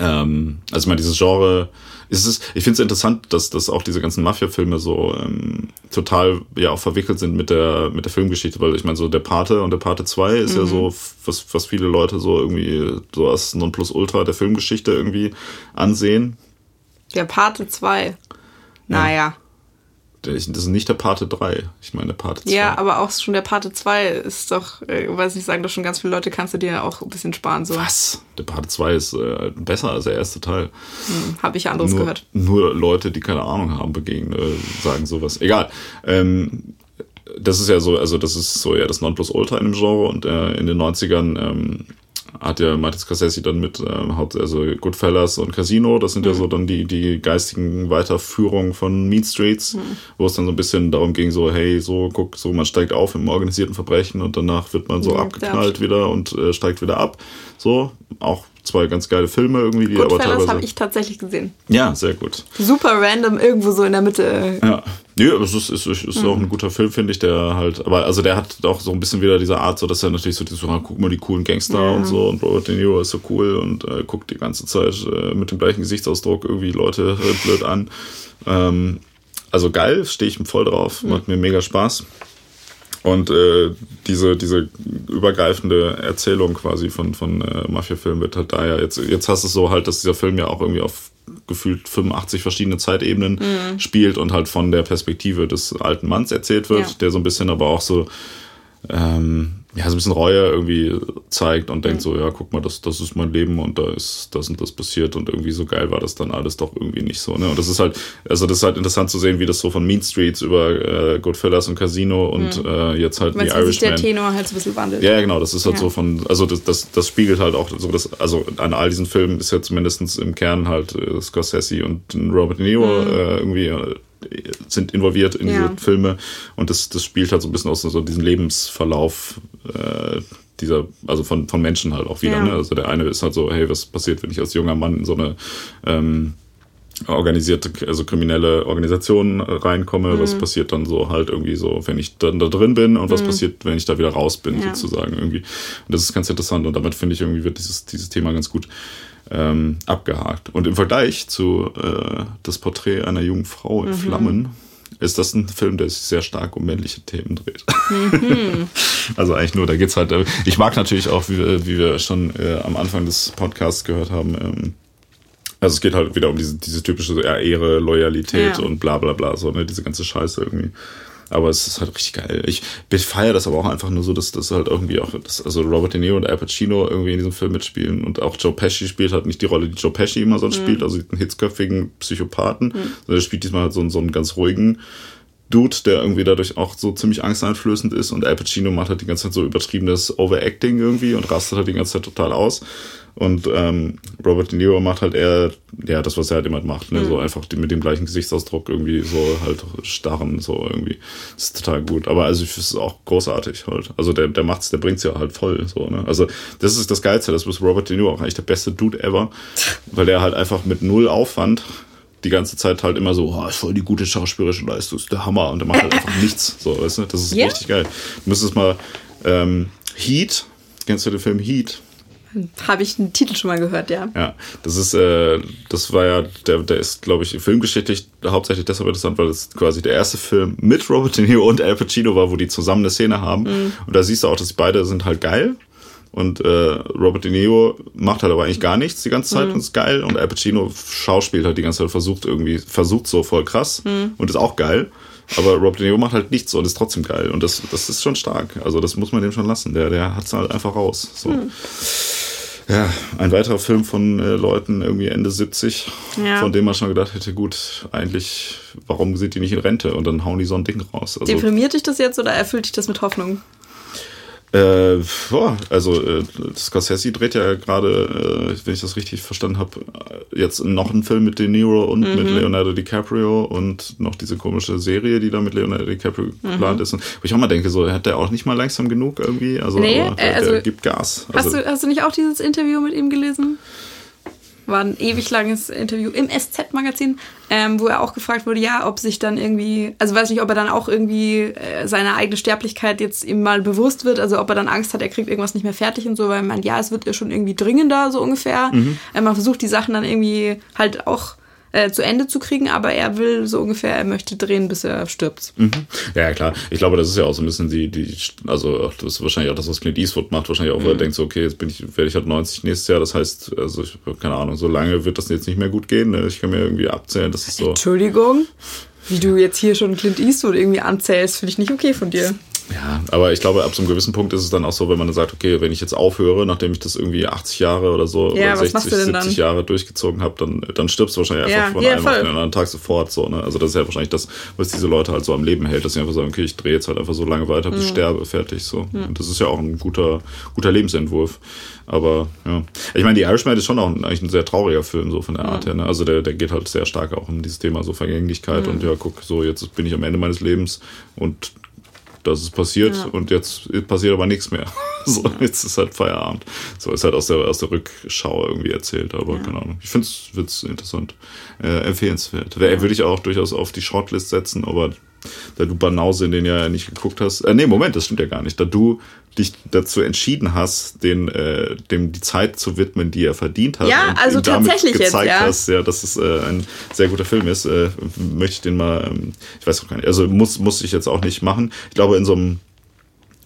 ähm, also ich meine, dieses Genre, ist es, ich finde es interessant, dass, dass auch diese ganzen Mafia-Filme so ähm, total ja auch verwickelt sind mit der, mit der Filmgeschichte, weil ich meine, so der Pate und der Pate 2 ist mhm. ja so, was, was viele Leute so irgendwie so als Nonplusultra der Filmgeschichte irgendwie ansehen. Der Pate 2. Naja. Das ist nicht der Pate 3. Ich meine, der Pate 2. Ja, aber auch schon der Pate 2 ist doch, äh, weiß nicht, sagen doch schon ganz viele Leute, kannst du dir ja auch ein bisschen sparen. So. Was? Der Pate 2 ist äh, besser als der erste Teil. Hm, Habe ich anderes nur, gehört. Nur Leute, die keine Ahnung haben, begegnen, äh, sagen sowas. Egal. Ähm, das ist ja so, also das ist so ja das Nonplusultra in dem Genre und äh, in den 90ern ähm, hat ja Martin Scorsese dann mit ähm, also Goodfellas und Casino, das sind mhm. ja so dann die, die geistigen Weiterführungen von Mean Streets, mhm. wo es dann so ein bisschen darum ging, so, hey, so, guck, so, man steigt auf im organisierten Verbrechen und danach wird man so ja, abgeknallt wieder und äh, steigt wieder ab. So, auch zwei ganz geile Filme irgendwie, die Goodfellas aber teilweise. habe ich tatsächlich gesehen. Ja, sehr gut. Super random, irgendwo so in der Mitte. Ja. Aber es ist, ist, ist mhm. auch ein guter Film, finde ich, der halt, aber also der hat auch so ein bisschen wieder diese Art, so dass er natürlich so dieses, oh, guck mal die coolen Gangster ja. und so und Robert De Niro ist so cool und äh, guckt die ganze Zeit äh, mit dem gleichen Gesichtsausdruck irgendwie Leute äh, blöd an. Ähm, also geil, stehe ich voll drauf, mhm. macht mir mega Spaß. Und äh, diese, diese übergreifende Erzählung quasi von, von äh, Mafia-Filmen wird halt da ja jetzt, jetzt hast du es so halt, dass dieser Film ja auch irgendwie auf gefühlt 85 verschiedene Zeitebenen mhm. spielt und halt von der Perspektive des alten Manns erzählt wird, ja. der so ein bisschen aber auch so ähm, ja, so ein bisschen Reue irgendwie zeigt und denkt mhm. so, ja, guck mal, das, das ist mein Leben und da ist das und das passiert und irgendwie so geil war das dann alles doch irgendwie nicht so, ne? Und das ist halt, also das ist halt interessant zu sehen, wie das so von Mean Streets über äh, Goodfellas und Casino und mhm. äh, jetzt halt Meinst, die Irishman. der Tenor halt so ein bisschen wandelt. Ja, genau, das ist halt ja. so von, also das, das, das spiegelt halt auch so, das, also an all diesen Filmen ist ja zumindest im Kern halt äh, Scorsese und Robert De Niro mhm. äh, irgendwie äh, sind involviert in ja. diese Filme und das, das spielt halt so ein bisschen aus so diesen Lebensverlauf äh, dieser, also von, von Menschen halt auch wieder. Ja. Ne? Also der eine ist halt so, hey, was passiert, wenn ich als junger Mann in so eine ähm, organisierte, also kriminelle Organisation reinkomme, mhm. was passiert dann so halt irgendwie so, wenn ich dann da drin bin und was mhm. passiert, wenn ich da wieder raus bin, ja. sozusagen irgendwie. Und das ist ganz interessant und damit finde ich irgendwie wird dieses, dieses Thema ganz gut ähm, abgehakt. Und im Vergleich zu äh, das Porträt einer jungen Frau in mhm. Flammen ist das ein Film, der sich sehr stark um männliche Themen dreht. Mhm. [LAUGHS] also eigentlich nur, da geht's halt. Äh, ich mag natürlich auch, wie, wie wir schon äh, am Anfang des Podcasts gehört haben, ähm, also es geht halt wieder um diese, diese typische Ehre, Loyalität ja. und bla bla bla, so, ne, diese ganze Scheiße irgendwie. Aber es ist halt richtig geil. Ich feiere das aber auch einfach nur so, dass das halt irgendwie auch, dass, also Robert De Niro und Al Pacino irgendwie in diesem Film mitspielen und auch Joe Pesci spielt halt nicht die Rolle, die Joe Pesci immer sonst mhm. spielt, also einen hitzköpfigen Psychopathen, mhm. sondern er spielt diesmal halt so, so einen ganz ruhigen, Dude, der irgendwie dadurch auch so ziemlich angsteinflößend ist und Al Pacino macht halt die ganze Zeit so übertriebenes Overacting irgendwie und rastet halt die ganze Zeit total aus. Und ähm, Robert De Niro macht halt eher, ja, das, was er halt immer macht, ne? Mhm. so einfach mit dem gleichen Gesichtsausdruck irgendwie so halt starren, so irgendwie. Das ist total gut. Aber also ich finde es auch großartig halt. Also der, der macht's, der bringt's ja halt voll, so, ne. Also das ist das Geilste, das ist Robert De Niro auch eigentlich der beste Dude ever, weil der halt einfach mit null Aufwand die ganze Zeit halt immer so, oh, ist voll die gute schauspielerische Leistung, ist der Hammer. Und der macht halt einfach [LAUGHS] nichts. So, weißt du? Das ist yeah. richtig geil. Du müsstest mal ähm, Heat, kennst du den Film Heat? Habe ich den Titel schon mal gehört, ja. Ja, das ist, äh, das war ja, der, der ist, glaube ich, filmgeschichtlich hauptsächlich deshalb interessant, weil es quasi der erste Film mit Robert De Niro und Al Pacino war, wo die zusammen eine Szene haben. Mhm. Und da siehst du auch, dass beide sind halt geil. Und äh, Robert De Niro macht halt aber eigentlich gar nichts die ganze Zeit mhm. und ist geil. Und Al Pacino schauspielt halt die ganze Zeit, versucht irgendwie, versucht so voll krass mhm. und ist auch geil. Aber Robert De Niro macht halt nichts und ist trotzdem geil. Und das, das ist schon stark. Also das muss man dem schon lassen. Der, der hat es halt einfach raus. So. Mhm. Ja, ein weiterer Film von äh, Leuten irgendwie Ende 70, ja. von dem man schon gedacht hätte, gut, eigentlich, warum sind die nicht in Rente? Und dann hauen die so ein Ding raus. Also, Deprimiert dich das jetzt oder erfüllt dich das mit Hoffnung? Äh, boah, also äh, Scorsese dreht ja gerade, äh, wenn ich das richtig verstanden habe, jetzt noch einen Film mit De Niro und mhm. mit Leonardo DiCaprio und noch diese komische Serie, die da mit Leonardo DiCaprio mhm. geplant ist. Und wo ich auch mal denke, so hat der auch nicht mal langsam genug irgendwie. Also, nee, der, also der gibt Gas. Also, hast, du, hast du nicht auch dieses Interview mit ihm gelesen? War ein ewig langes Interview im SZ-Magazin, ähm, wo er auch gefragt wurde, ja, ob sich dann irgendwie, also weiß nicht, ob er dann auch irgendwie äh, seine eigene Sterblichkeit jetzt ihm mal bewusst wird, also ob er dann Angst hat, er kriegt irgendwas nicht mehr fertig und so, weil man, ja, es wird ja schon irgendwie dringender, so ungefähr. Mhm. Äh, man versucht die Sachen dann irgendwie halt auch äh, zu Ende zu kriegen, aber er will so ungefähr, er möchte drehen, bis er stirbt. Mhm. Ja, klar. Ich glaube, das ist ja auch so ein bisschen die, die, also das ist wahrscheinlich auch das, was Clint Eastwood macht, wahrscheinlich auch, weil er mhm. denkt so, okay, jetzt bin ich, werde ich halt 90 nächstes Jahr, das heißt, also ich keine Ahnung, so lange wird das jetzt nicht mehr gut gehen. Ne? Ich kann mir irgendwie abzählen, das ist so. Entschuldigung? Wie du jetzt hier schon Clint Eastwood irgendwie anzählst, finde ich nicht okay von dir. Ja, aber ich glaube, ab so einem gewissen Punkt ist es dann auch so, wenn man dann sagt, okay, wenn ich jetzt aufhöre, nachdem ich das irgendwie 80 Jahre oder so ja, oder 60, 70 dann? Jahre durchgezogen habe, dann, dann stirbst du wahrscheinlich einfach ja, von ja, einem voll. auf den anderen Tag sofort. So, ne? Also das ist ja wahrscheinlich das, was diese Leute halt so am Leben hält, dass sie einfach sagen, okay, ich drehe jetzt halt einfach so lange weiter, bis mhm. ich sterbe, fertig. So. Mhm. Und das ist ja auch ein guter, guter Lebensentwurf. Aber ja. Ich meine, die Irishman ist schon auch ein, eigentlich ein sehr trauriger Film, so von der Art her. Ne? Also der, der geht halt sehr stark auch um dieses Thema so Vergänglichkeit mhm. und ja, guck, so jetzt bin ich am Ende meines Lebens und das ist passiert ja. und jetzt passiert aber nichts mehr. [LAUGHS] so, jetzt ist halt Feierabend. So ist halt aus der, aus der Rückschau irgendwie erzählt, aber ja. keine Ahnung. Ich finde es interessant. Äh, empfehlenswert. Ja. Würde ich auch durchaus auf die Shortlist setzen, aber da du Banause in den ja nicht geguckt hast. Äh, nee, Moment, das stimmt ja gar nicht. Da du dich dazu entschieden hast, den, äh, dem die Zeit zu widmen, die er verdient hat. Ja, also tatsächlich gezeigt jetzt, ja. hast, ja, dass es äh, ein sehr guter Film ist, äh, möchte ich den mal, ähm, ich weiß auch gar nicht, also muss, muss ich jetzt auch nicht machen. Ich glaube, in so einem,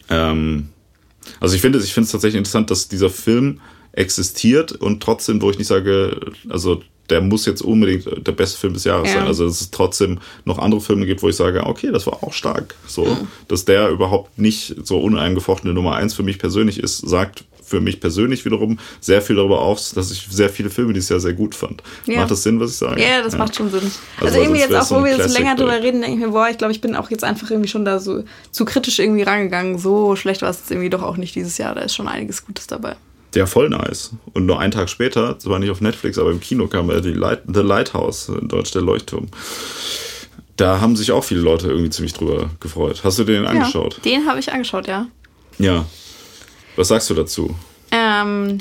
ähm, also ich finde ich finde es tatsächlich interessant, dass dieser Film existiert und trotzdem, wo ich nicht sage, also der muss jetzt unbedingt der beste Film des Jahres ja. sein. Also dass es trotzdem noch andere Filme gibt, wo ich sage, okay, das war auch stark. So, mhm. dass der überhaupt nicht so uneingefochtene Nummer eins für mich persönlich ist, sagt für mich persönlich wiederum sehr viel darüber aus, dass ich sehr viele Filme dieses Jahr sehr gut fand. Ja. Macht das Sinn, was ich sage? Ja, das ja. macht schon Sinn. Also, also irgendwie jetzt auch, wo so wir jetzt länger drüber reden, denke ich mir, boah, ich glaube, ich bin auch jetzt einfach irgendwie schon da so zu kritisch irgendwie rangegangen. So schlecht war es jetzt irgendwie doch auch nicht dieses Jahr. Da ist schon einiges Gutes dabei. Ja, voll nice. Und nur einen Tag später, zwar nicht auf Netflix, aber im Kino kam ja die Light, The Lighthouse, in Deutsch der Leuchtturm. Da haben sich auch viele Leute irgendwie ziemlich drüber gefreut. Hast du den angeschaut? Ja, den habe ich angeschaut, ja. Ja. Was sagst du dazu? Ähm,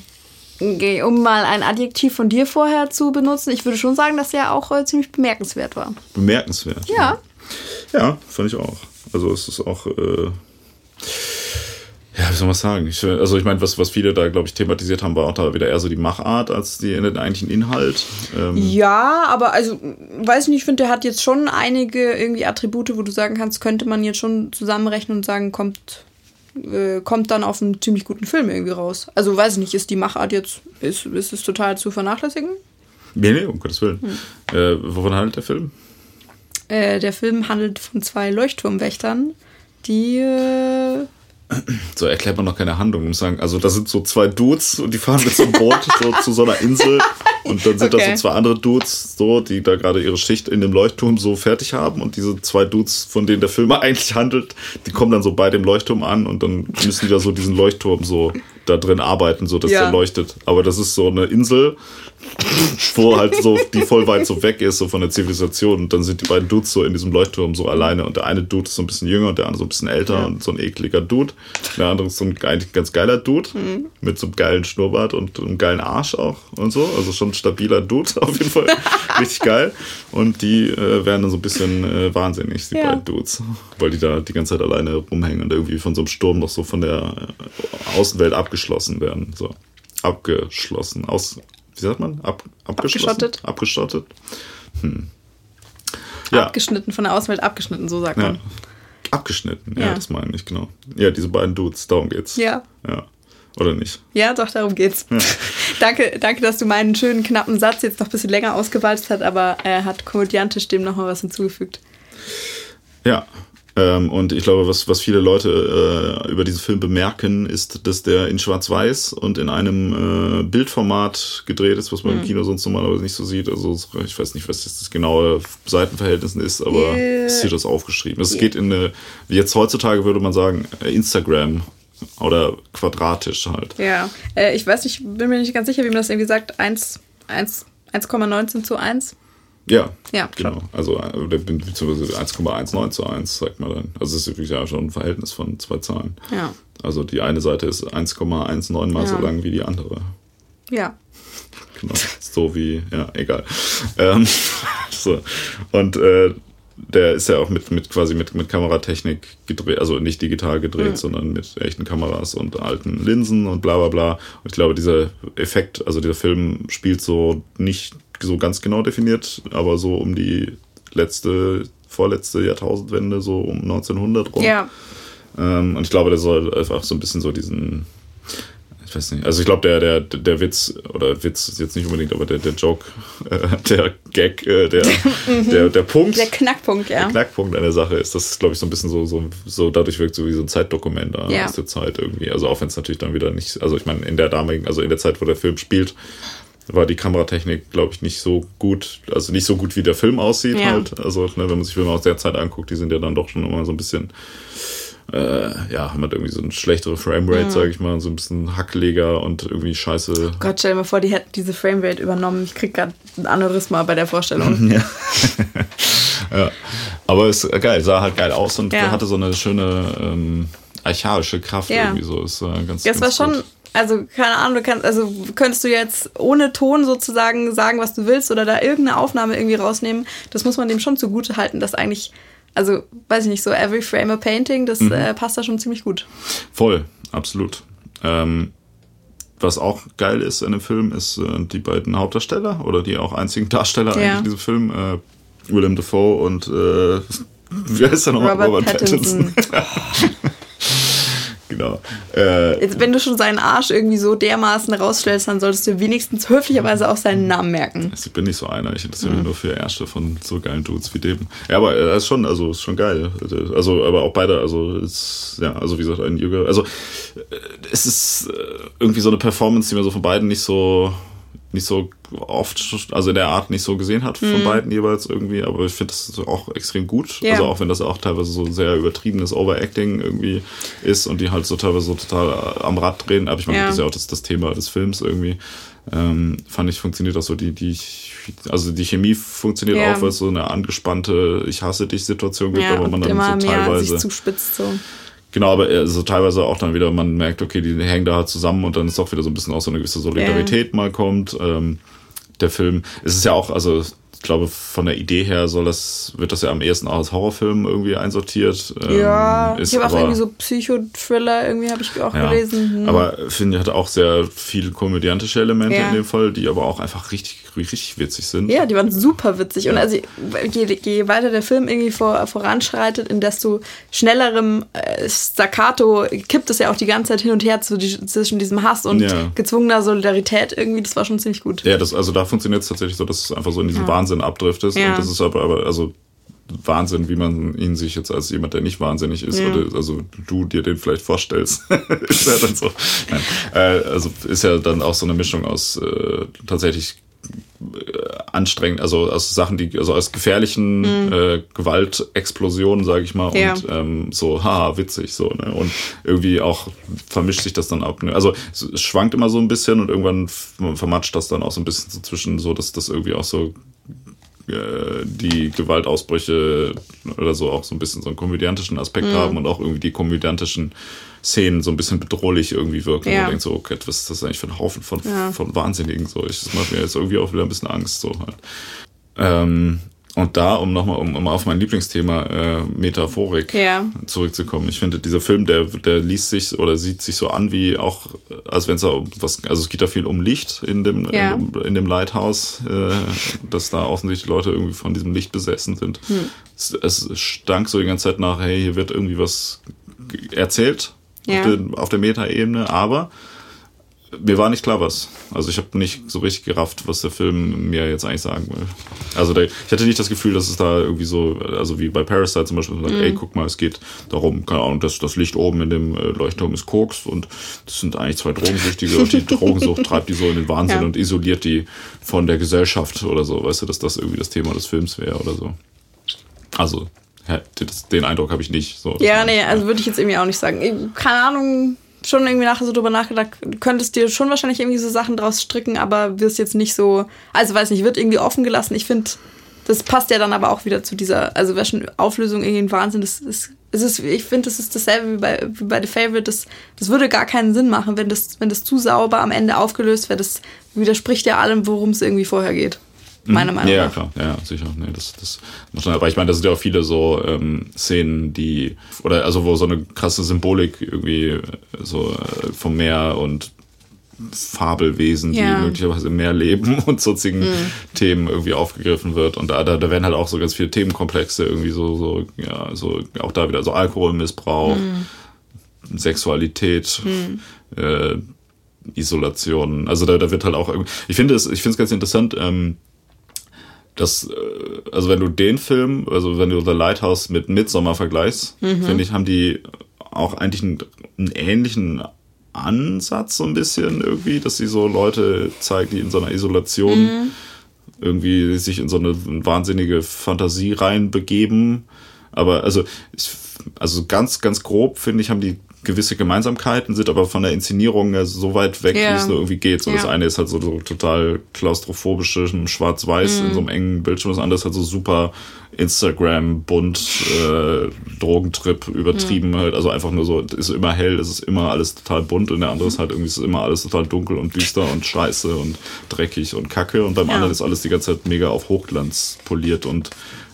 um mal ein Adjektiv von dir vorher zu benutzen, ich würde schon sagen, dass er auch äh, ziemlich bemerkenswert war. Bemerkenswert? Ja. Ja, fand ich auch. Also es ist auch. Äh wie soll man sagen? Ich, also ich meine, was, was viele da, glaube ich, thematisiert haben, war auch da wieder eher so die Machart als die, den eigentlichen Inhalt. Ähm ja, aber also, weiß nicht, ich finde, der hat jetzt schon einige irgendwie Attribute, wo du sagen kannst, könnte man jetzt schon zusammenrechnen und sagen, kommt, äh, kommt dann auf einen ziemlich guten Film irgendwie raus. Also weiß ich nicht, ist die Machart jetzt, ist, ist es total zu vernachlässigen? Nee, nee, um Gottes Willen. Hm. Äh, wovon handelt der Film? Äh, der Film handelt von zwei Leuchtturmwächtern, die äh, [CLEARS THROAT] so erklärt man noch keine Handlung. Muss sagen, also da sind so zwei Dudes und die fahren mit so einem Boot [LAUGHS] so zu so einer Insel und dann sind okay. da so zwei andere Dudes, so, die da gerade ihre Schicht in dem Leuchtturm so fertig haben und diese zwei Dudes, von denen der Film [LAUGHS] eigentlich handelt, die kommen dann so bei dem Leuchtturm an und dann müssen die da so diesen Leuchtturm so da drin arbeiten, so dass ja. der leuchtet. Aber das ist so eine Insel wo halt so, die voll weit so weg ist, so von der Zivilisation. Und dann sind die beiden Dudes so in diesem Leuchtturm so alleine. Und der eine Dude ist so ein bisschen jünger und der andere so ein bisschen älter ja. und so ein ekliger Dude. Der andere ist so ein eigentlich ganz geiler Dude mhm. mit so einem geilen Schnurrbart und einem geilen Arsch auch und so. Also schon ein stabiler Dude [LAUGHS] auf jeden Fall. Richtig geil. Und die äh, werden dann so ein bisschen äh, wahnsinnig, die ja. beiden Dudes. Weil die da die ganze Zeit alleine rumhängen und irgendwie von so einem Sturm noch so von der äh, Außenwelt abgeschlossen werden. So abgeschlossen, aus, wie sagt man? Ab, abgeschottet. Abgeschottet. Hm. Ja. Abgeschnitten, von der Außenwelt abgeschnitten, so sagt man. Abgeschnitten, ja, ja, das meine ich, genau. Ja, diese beiden Dudes, darum geht's. Ja. Ja. Oder nicht? Ja, doch, darum geht's. Ja. [LAUGHS] danke, danke, dass du meinen schönen, knappen Satz jetzt noch ein bisschen länger ausgewalzt hast, aber er hat komödiantisch dem nochmal was hinzugefügt. Ja, ähm, und ich glaube, was, was viele Leute äh, über diesen Film bemerken, ist, dass der in Schwarz-Weiß und in einem äh, Bildformat gedreht ist, was man mhm. im Kino sonst normalerweise nicht so sieht. Also ich weiß nicht, was das genaue Seitenverhältnis ist, aber yeah. es ist hier das aufgeschrieben. Es yeah. geht in eine, jetzt heutzutage würde man sagen, Instagram oder quadratisch halt. Ja, äh, ich weiß nicht, bin mir nicht ganz sicher, wie man das irgendwie sagt, 1,19 zu 1. Ja, ja genau. Also äh, beziehungsweise 1,19 zu 1, sagt man dann. Also es ist wirklich ja schon ein Verhältnis von zwei Zahlen. Ja. Also die eine Seite ist 1,19 mal ja. so lang wie die andere. Ja. Genau. So wie, ja, egal. Ähm, [LAUGHS] so. Und äh, der ist ja auch mit, mit quasi mit, mit Kameratechnik gedreht, also nicht digital gedreht, mhm. sondern mit echten Kameras und alten Linsen und bla bla bla. Und ich glaube, dieser Effekt, also dieser Film spielt so nicht so ganz genau definiert, aber so um die letzte, vorletzte Jahrtausendwende, so um 1900 rum. Ja. Ähm, und ich glaube, der soll einfach so ein bisschen so diesen, ich weiß nicht, also ich glaube, der, der, der Witz, oder Witz ist jetzt nicht unbedingt, aber der, der Joke, äh, der Gag, äh, der, [LAUGHS] mhm. der, der Punkt. Der Knackpunkt, ja. Der Knackpunkt an der Sache ist, dass glaube ich, so ein bisschen so, so, so dadurch wirkt so wie so ein Zeitdokument ja. aus der Zeit irgendwie. Also auch wenn es natürlich dann wieder nicht, also ich meine, in der damaligen, also in der Zeit, wo der Film spielt, war die Kameratechnik, glaube ich, nicht so gut, also nicht so gut wie der Film aussieht ja. halt. Also, ne, wenn man sich Filme aus der Zeit anguckt, die sind ja dann doch schon immer so ein bisschen, äh, ja, haben halt irgendwie so eine schlechtere Framerate, mhm. sage ich mal, so ein bisschen hackleger und irgendwie scheiße. Oh Gott, stell dir mal vor, die hätten diese Framerate übernommen. Ich krieg gerade ein Aneurysma bei der Vorstellung. [LAUGHS] ja. [LAUGHS] ja. Aber es ist geil, sah halt geil aus und ja. hatte so eine schöne ähm, archaische Kraft irgendwie so. Ist, äh, ganz, ja, es war schon also keine Ahnung, du kannst, also könntest du jetzt ohne Ton sozusagen sagen, was du willst oder da irgendeine Aufnahme irgendwie rausnehmen. Das muss man dem schon zugute halten, dass eigentlich, also weiß ich nicht, so every frame a painting, das mhm. äh, passt da schon ziemlich gut. Voll, absolut. Ähm, was auch geil ist in dem Film, ist äh, die beiden Hauptdarsteller oder die auch einzigen Darsteller ja. eigentlich in diesem Film, äh, Willem Dafoe und äh, [LAUGHS] wie heißt der nochmal? Robert, Robert Pattinson. Pattinson. [LAUGHS] genau. Äh, Jetzt, wenn du schon seinen Arsch irgendwie so dermaßen rausstellst, dann solltest du wenigstens höflicherweise auch seinen Namen merken. Ich bin nicht so einer. Ich interessiere mich mhm. nur für Ärsche von so geilen Dudes wie dem. Ja, aber er ist schon, also ist schon geil. Also, aber auch beide, also ist, ja, also wie gesagt, ein Jünger. Also es ist äh, irgendwie so eine Performance, die mir so von beiden nicht so nicht so oft, also in der Art nicht so gesehen hat von mhm. beiden jeweils irgendwie, aber ich finde das auch extrem gut. Ja. Also auch wenn das auch teilweise so sehr übertriebenes Overacting irgendwie ist und die halt so teilweise so total am Rad drehen, aber ich meine, ja. das ist ja auch das, das Thema des Films irgendwie. Ähm, fand ich, funktioniert auch so die, die, also die Chemie funktioniert ja. auch, weil es so eine angespannte Ich hasse dich Situation gibt, aber man dann so teilweise. Sich zuspitzt so. Genau, aber also teilweise auch dann wieder, man merkt, okay, die hängen da halt zusammen und dann ist auch wieder so ein bisschen auch so eine gewisse Solidarität yeah. mal kommt. Ähm, der Film, es ist ja auch, also glaube, von der Idee her soll das, wird das ja am ehesten auch als Horrorfilm irgendwie einsortiert. Ja, ähm, ich habe auch irgendwie so Psychothriller, irgendwie habe ich auch ja, gelesen. Hm. Aber finde ich, hat auch sehr viel komödiantische Elemente ja. in dem Fall, die aber auch einfach richtig, richtig witzig sind. Ja, die waren super witzig. Ja. Und also je, je, weiter der Film irgendwie vor, voranschreitet, in desto schnellerem äh, Staccato kippt es ja auch die ganze Zeit hin und her zwischen diesem Hass und gezwungener Solidarität irgendwie. Das war schon ziemlich gut. Ja, das, also da funktioniert es tatsächlich so, dass es einfach so in diesem Wahnsinn Wahnsinn abdriftest. Ja. Und das ist aber, aber, also Wahnsinn, wie man ihn sich jetzt als jemand, der nicht wahnsinnig ist, ja. oder also du dir den vielleicht vorstellst, [LAUGHS] ist ja dann so. Nein. Äh, also ist ja dann auch so eine Mischung aus äh, tatsächlich äh, anstrengend, also aus Sachen, die, also aus gefährlichen mhm. äh, Gewaltexplosionen, sage ich mal, ja. und ähm, so, haha, witzig, so, ne? Und irgendwie auch vermischt sich das dann ab. Ne? Also es, es, schwankt immer so ein bisschen und irgendwann vermatscht das dann auch so ein bisschen so zwischen so, dass das irgendwie auch so äh, die Gewaltausbrüche oder so auch so ein bisschen so einen komödiantischen Aspekt mhm. haben und auch irgendwie die komödiantischen Szenen so ein bisschen bedrohlich irgendwie wirken. Ja. Und man denkt so, okay, was ist das eigentlich für ein Haufen von, ja. von Wahnsinnigen? So, ich, das macht mir jetzt irgendwie auch wieder ein bisschen Angst. So halt. Ähm, und da, um nochmal um, um auf mein Lieblingsthema äh, Metaphorik ja. zurückzukommen. Ich finde, dieser Film, der, der liest sich oder sieht sich so an wie auch, als wenn es da um was, also es geht da viel um Licht in dem, ja. in, dem in dem Lighthouse, äh, dass da offensichtlich Leute irgendwie von diesem Licht besessen sind. Hm. Es, es stank so die ganze Zeit nach, hey, hier wird irgendwie was erzählt ja. auf, der, auf der Meta-Ebene, aber mir war nicht klar, was. Also ich habe nicht so richtig gerafft, was der Film mir jetzt eigentlich sagen will. Also der, ich hatte nicht das Gefühl, dass es da irgendwie so, also wie bei Parasite zum Beispiel, sagt, mm. ey, guck mal, es geht darum, keine Ahnung, dass das Licht oben in dem äh, Leuchtturm ist Koks und das sind eigentlich zwei Drogensüchtige und die [LAUGHS] Drogensucht treibt die so in den Wahnsinn ja. und isoliert die von der Gesellschaft oder so, weißt du, dass das irgendwie das Thema des Films wäre oder so. Also den Eindruck habe ich nicht. So, ja, nee, also würde ich jetzt irgendwie auch nicht sagen. Keine Ahnung, schon irgendwie nachher so drüber nachgedacht, könntest dir schon wahrscheinlich irgendwie so Sachen draus stricken, aber wirst jetzt nicht so, also weiß nicht, wird irgendwie offen gelassen. Ich finde, das passt ja dann aber auch wieder zu dieser, also wäre schon Auflösung irgendwie ein Wahnsinn. Das ist, es ist, ich finde, das ist dasselbe wie bei, wie bei The Favorite. Das, das würde gar keinen Sinn machen, wenn das, wenn das zu sauber am Ende aufgelöst wäre. Das widerspricht ja allem, worum es irgendwie vorher geht. Meiner mhm. Meinung nach. Ja, klar, ja, sicher. Nee, das, das muss man, aber ich meine, das sind ja auch viele so ähm, Szenen, die, oder also wo so eine krasse Symbolik irgendwie so äh, vom Meer und Fabelwesen, ja. die möglicherweise im Meer leben [LAUGHS] und sonstigen mhm. Themen irgendwie aufgegriffen wird. Und da, da, da werden halt auch so ganz viele Themenkomplexe irgendwie so, so, ja, so auch da wieder so Alkoholmissbrauch, mhm. Sexualität, mhm. Äh, Isolation. Also da, da wird halt auch irgendwie, ich finde es, ich finde es ganz interessant, ähm, das, äh, also wenn du den Film, also wenn du The Lighthouse mit Midsommar vergleichst, mhm. finde ich, haben die auch eigentlich einen, einen, ähnlichen Ansatz so ein bisschen irgendwie, dass sie so Leute zeigen, die in so einer Isolation mhm. irgendwie sich in so eine wahnsinnige Fantasie reinbegeben. Aber also, ich, also ganz, ganz grob finde ich, haben die gewisse Gemeinsamkeiten sind, aber von der Inszenierung ja so weit weg, ja. wie es nur irgendwie geht. So ja. das eine ist halt so, so total klaustrophobische Schwarz-Weiß mhm. in so einem engen Bildschirm, das andere ist halt so super Instagram, bunt, äh, Drogentrip, übertrieben mhm. halt. Also einfach nur so, ist immer hell, es ist immer alles total bunt und der andere ist halt irgendwie, es ist immer alles total dunkel und düster und scheiße und dreckig und kacke und beim ja. anderen ist alles die ganze Zeit mega auf Hochglanz poliert und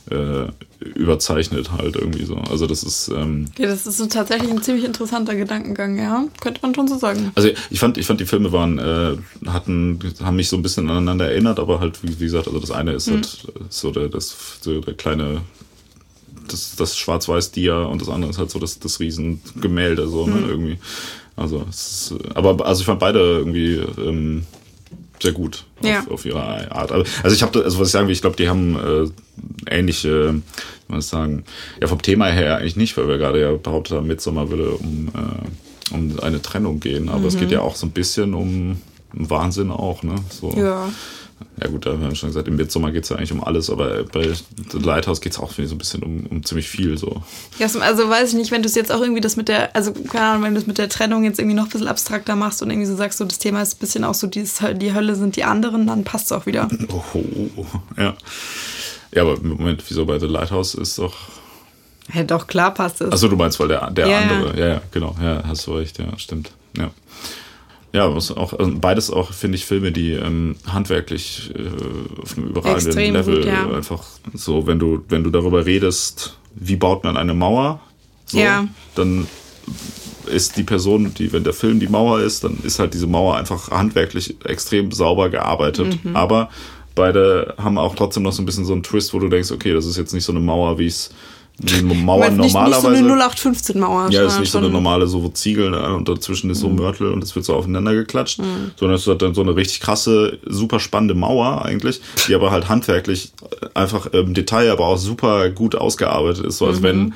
äh, überzeichnet halt irgendwie so. Also das ist. Ähm, ja, das ist so tatsächlich ein ziemlich interessanter Gedankengang, ja. Könnte man schon so sagen. Also ich fand, ich fand die Filme waren, äh, hatten, haben mich so ein bisschen aneinander erinnert, aber halt, wie, wie gesagt, also das eine ist mhm. halt so der, das, so der kleine das, das Schwarz-Weiß-Dia und das andere ist halt so das, das Riesengemälde, so, ne, mhm. irgendwie. Also, es ist, aber also ich fand beide irgendwie ähm, sehr gut ja. auf, auf, ihre Art. Also, also ich habe, also was ich sagen will, ich glaube, die haben äh, ähnliche, wie man sagen, ja vom Thema her eigentlich nicht, weil wir gerade ja behauptet haben, Midsommar würde um, äh, um eine Trennung gehen, aber mhm. es geht ja auch so ein bisschen um Wahnsinn auch, ne? So. Ja. Ja gut, da haben wir schon gesagt, im Mitsommer geht es ja eigentlich um alles, aber bei The Lighthouse geht es auch so ein bisschen um, um ziemlich viel so. Ja, also weiß ich nicht, wenn du es jetzt auch irgendwie das mit der, also keine Ahnung, wenn du es mit der Trennung jetzt irgendwie noch ein bisschen abstrakter machst und irgendwie so sagst, so das Thema ist ein bisschen auch so, dieses, die Hölle sind die anderen, dann passt es auch wieder. [CLEARS THROAT] Oh, ja. Ja, aber im Moment, wieso bei The Lighthouse ist doch. Ja, doch, klar passt es. Achso, du meinst, weil der, der ja, andere, ja, ja, genau, ja, hast du recht, ja, stimmt. Ja. Ja, was auch, also beides auch, finde ich, Filme, die ähm, handwerklich äh, auf einem überragenden Extrem Level gut, ja. einfach so, wenn du, wenn du darüber redest, wie baut man eine Mauer, so, ja. dann ist die Person, die, wenn der Film die Mauer ist, dann ist halt diese Mauer einfach handwerklich extrem sauber gearbeitet. Mhm. Aber beide haben auch trotzdem noch so ein bisschen so einen Twist, wo du denkst, okay, das ist jetzt nicht so eine Mauer, wie ich es Die Mauern nicht, normalerweise. Nicht so eine 0815-Mauer. Ja, das ist nicht so eine normale so Ziegel ne, und dazwischen ist so Mörtel und es wird so aufeinander geklatscht, Mhm. sondern es hat dann so eine richtig krasse, super spannende Mauer eigentlich, die aber halt handwerklich einfach im Detail, aber auch super gut ausgearbeitet ist, so als wenn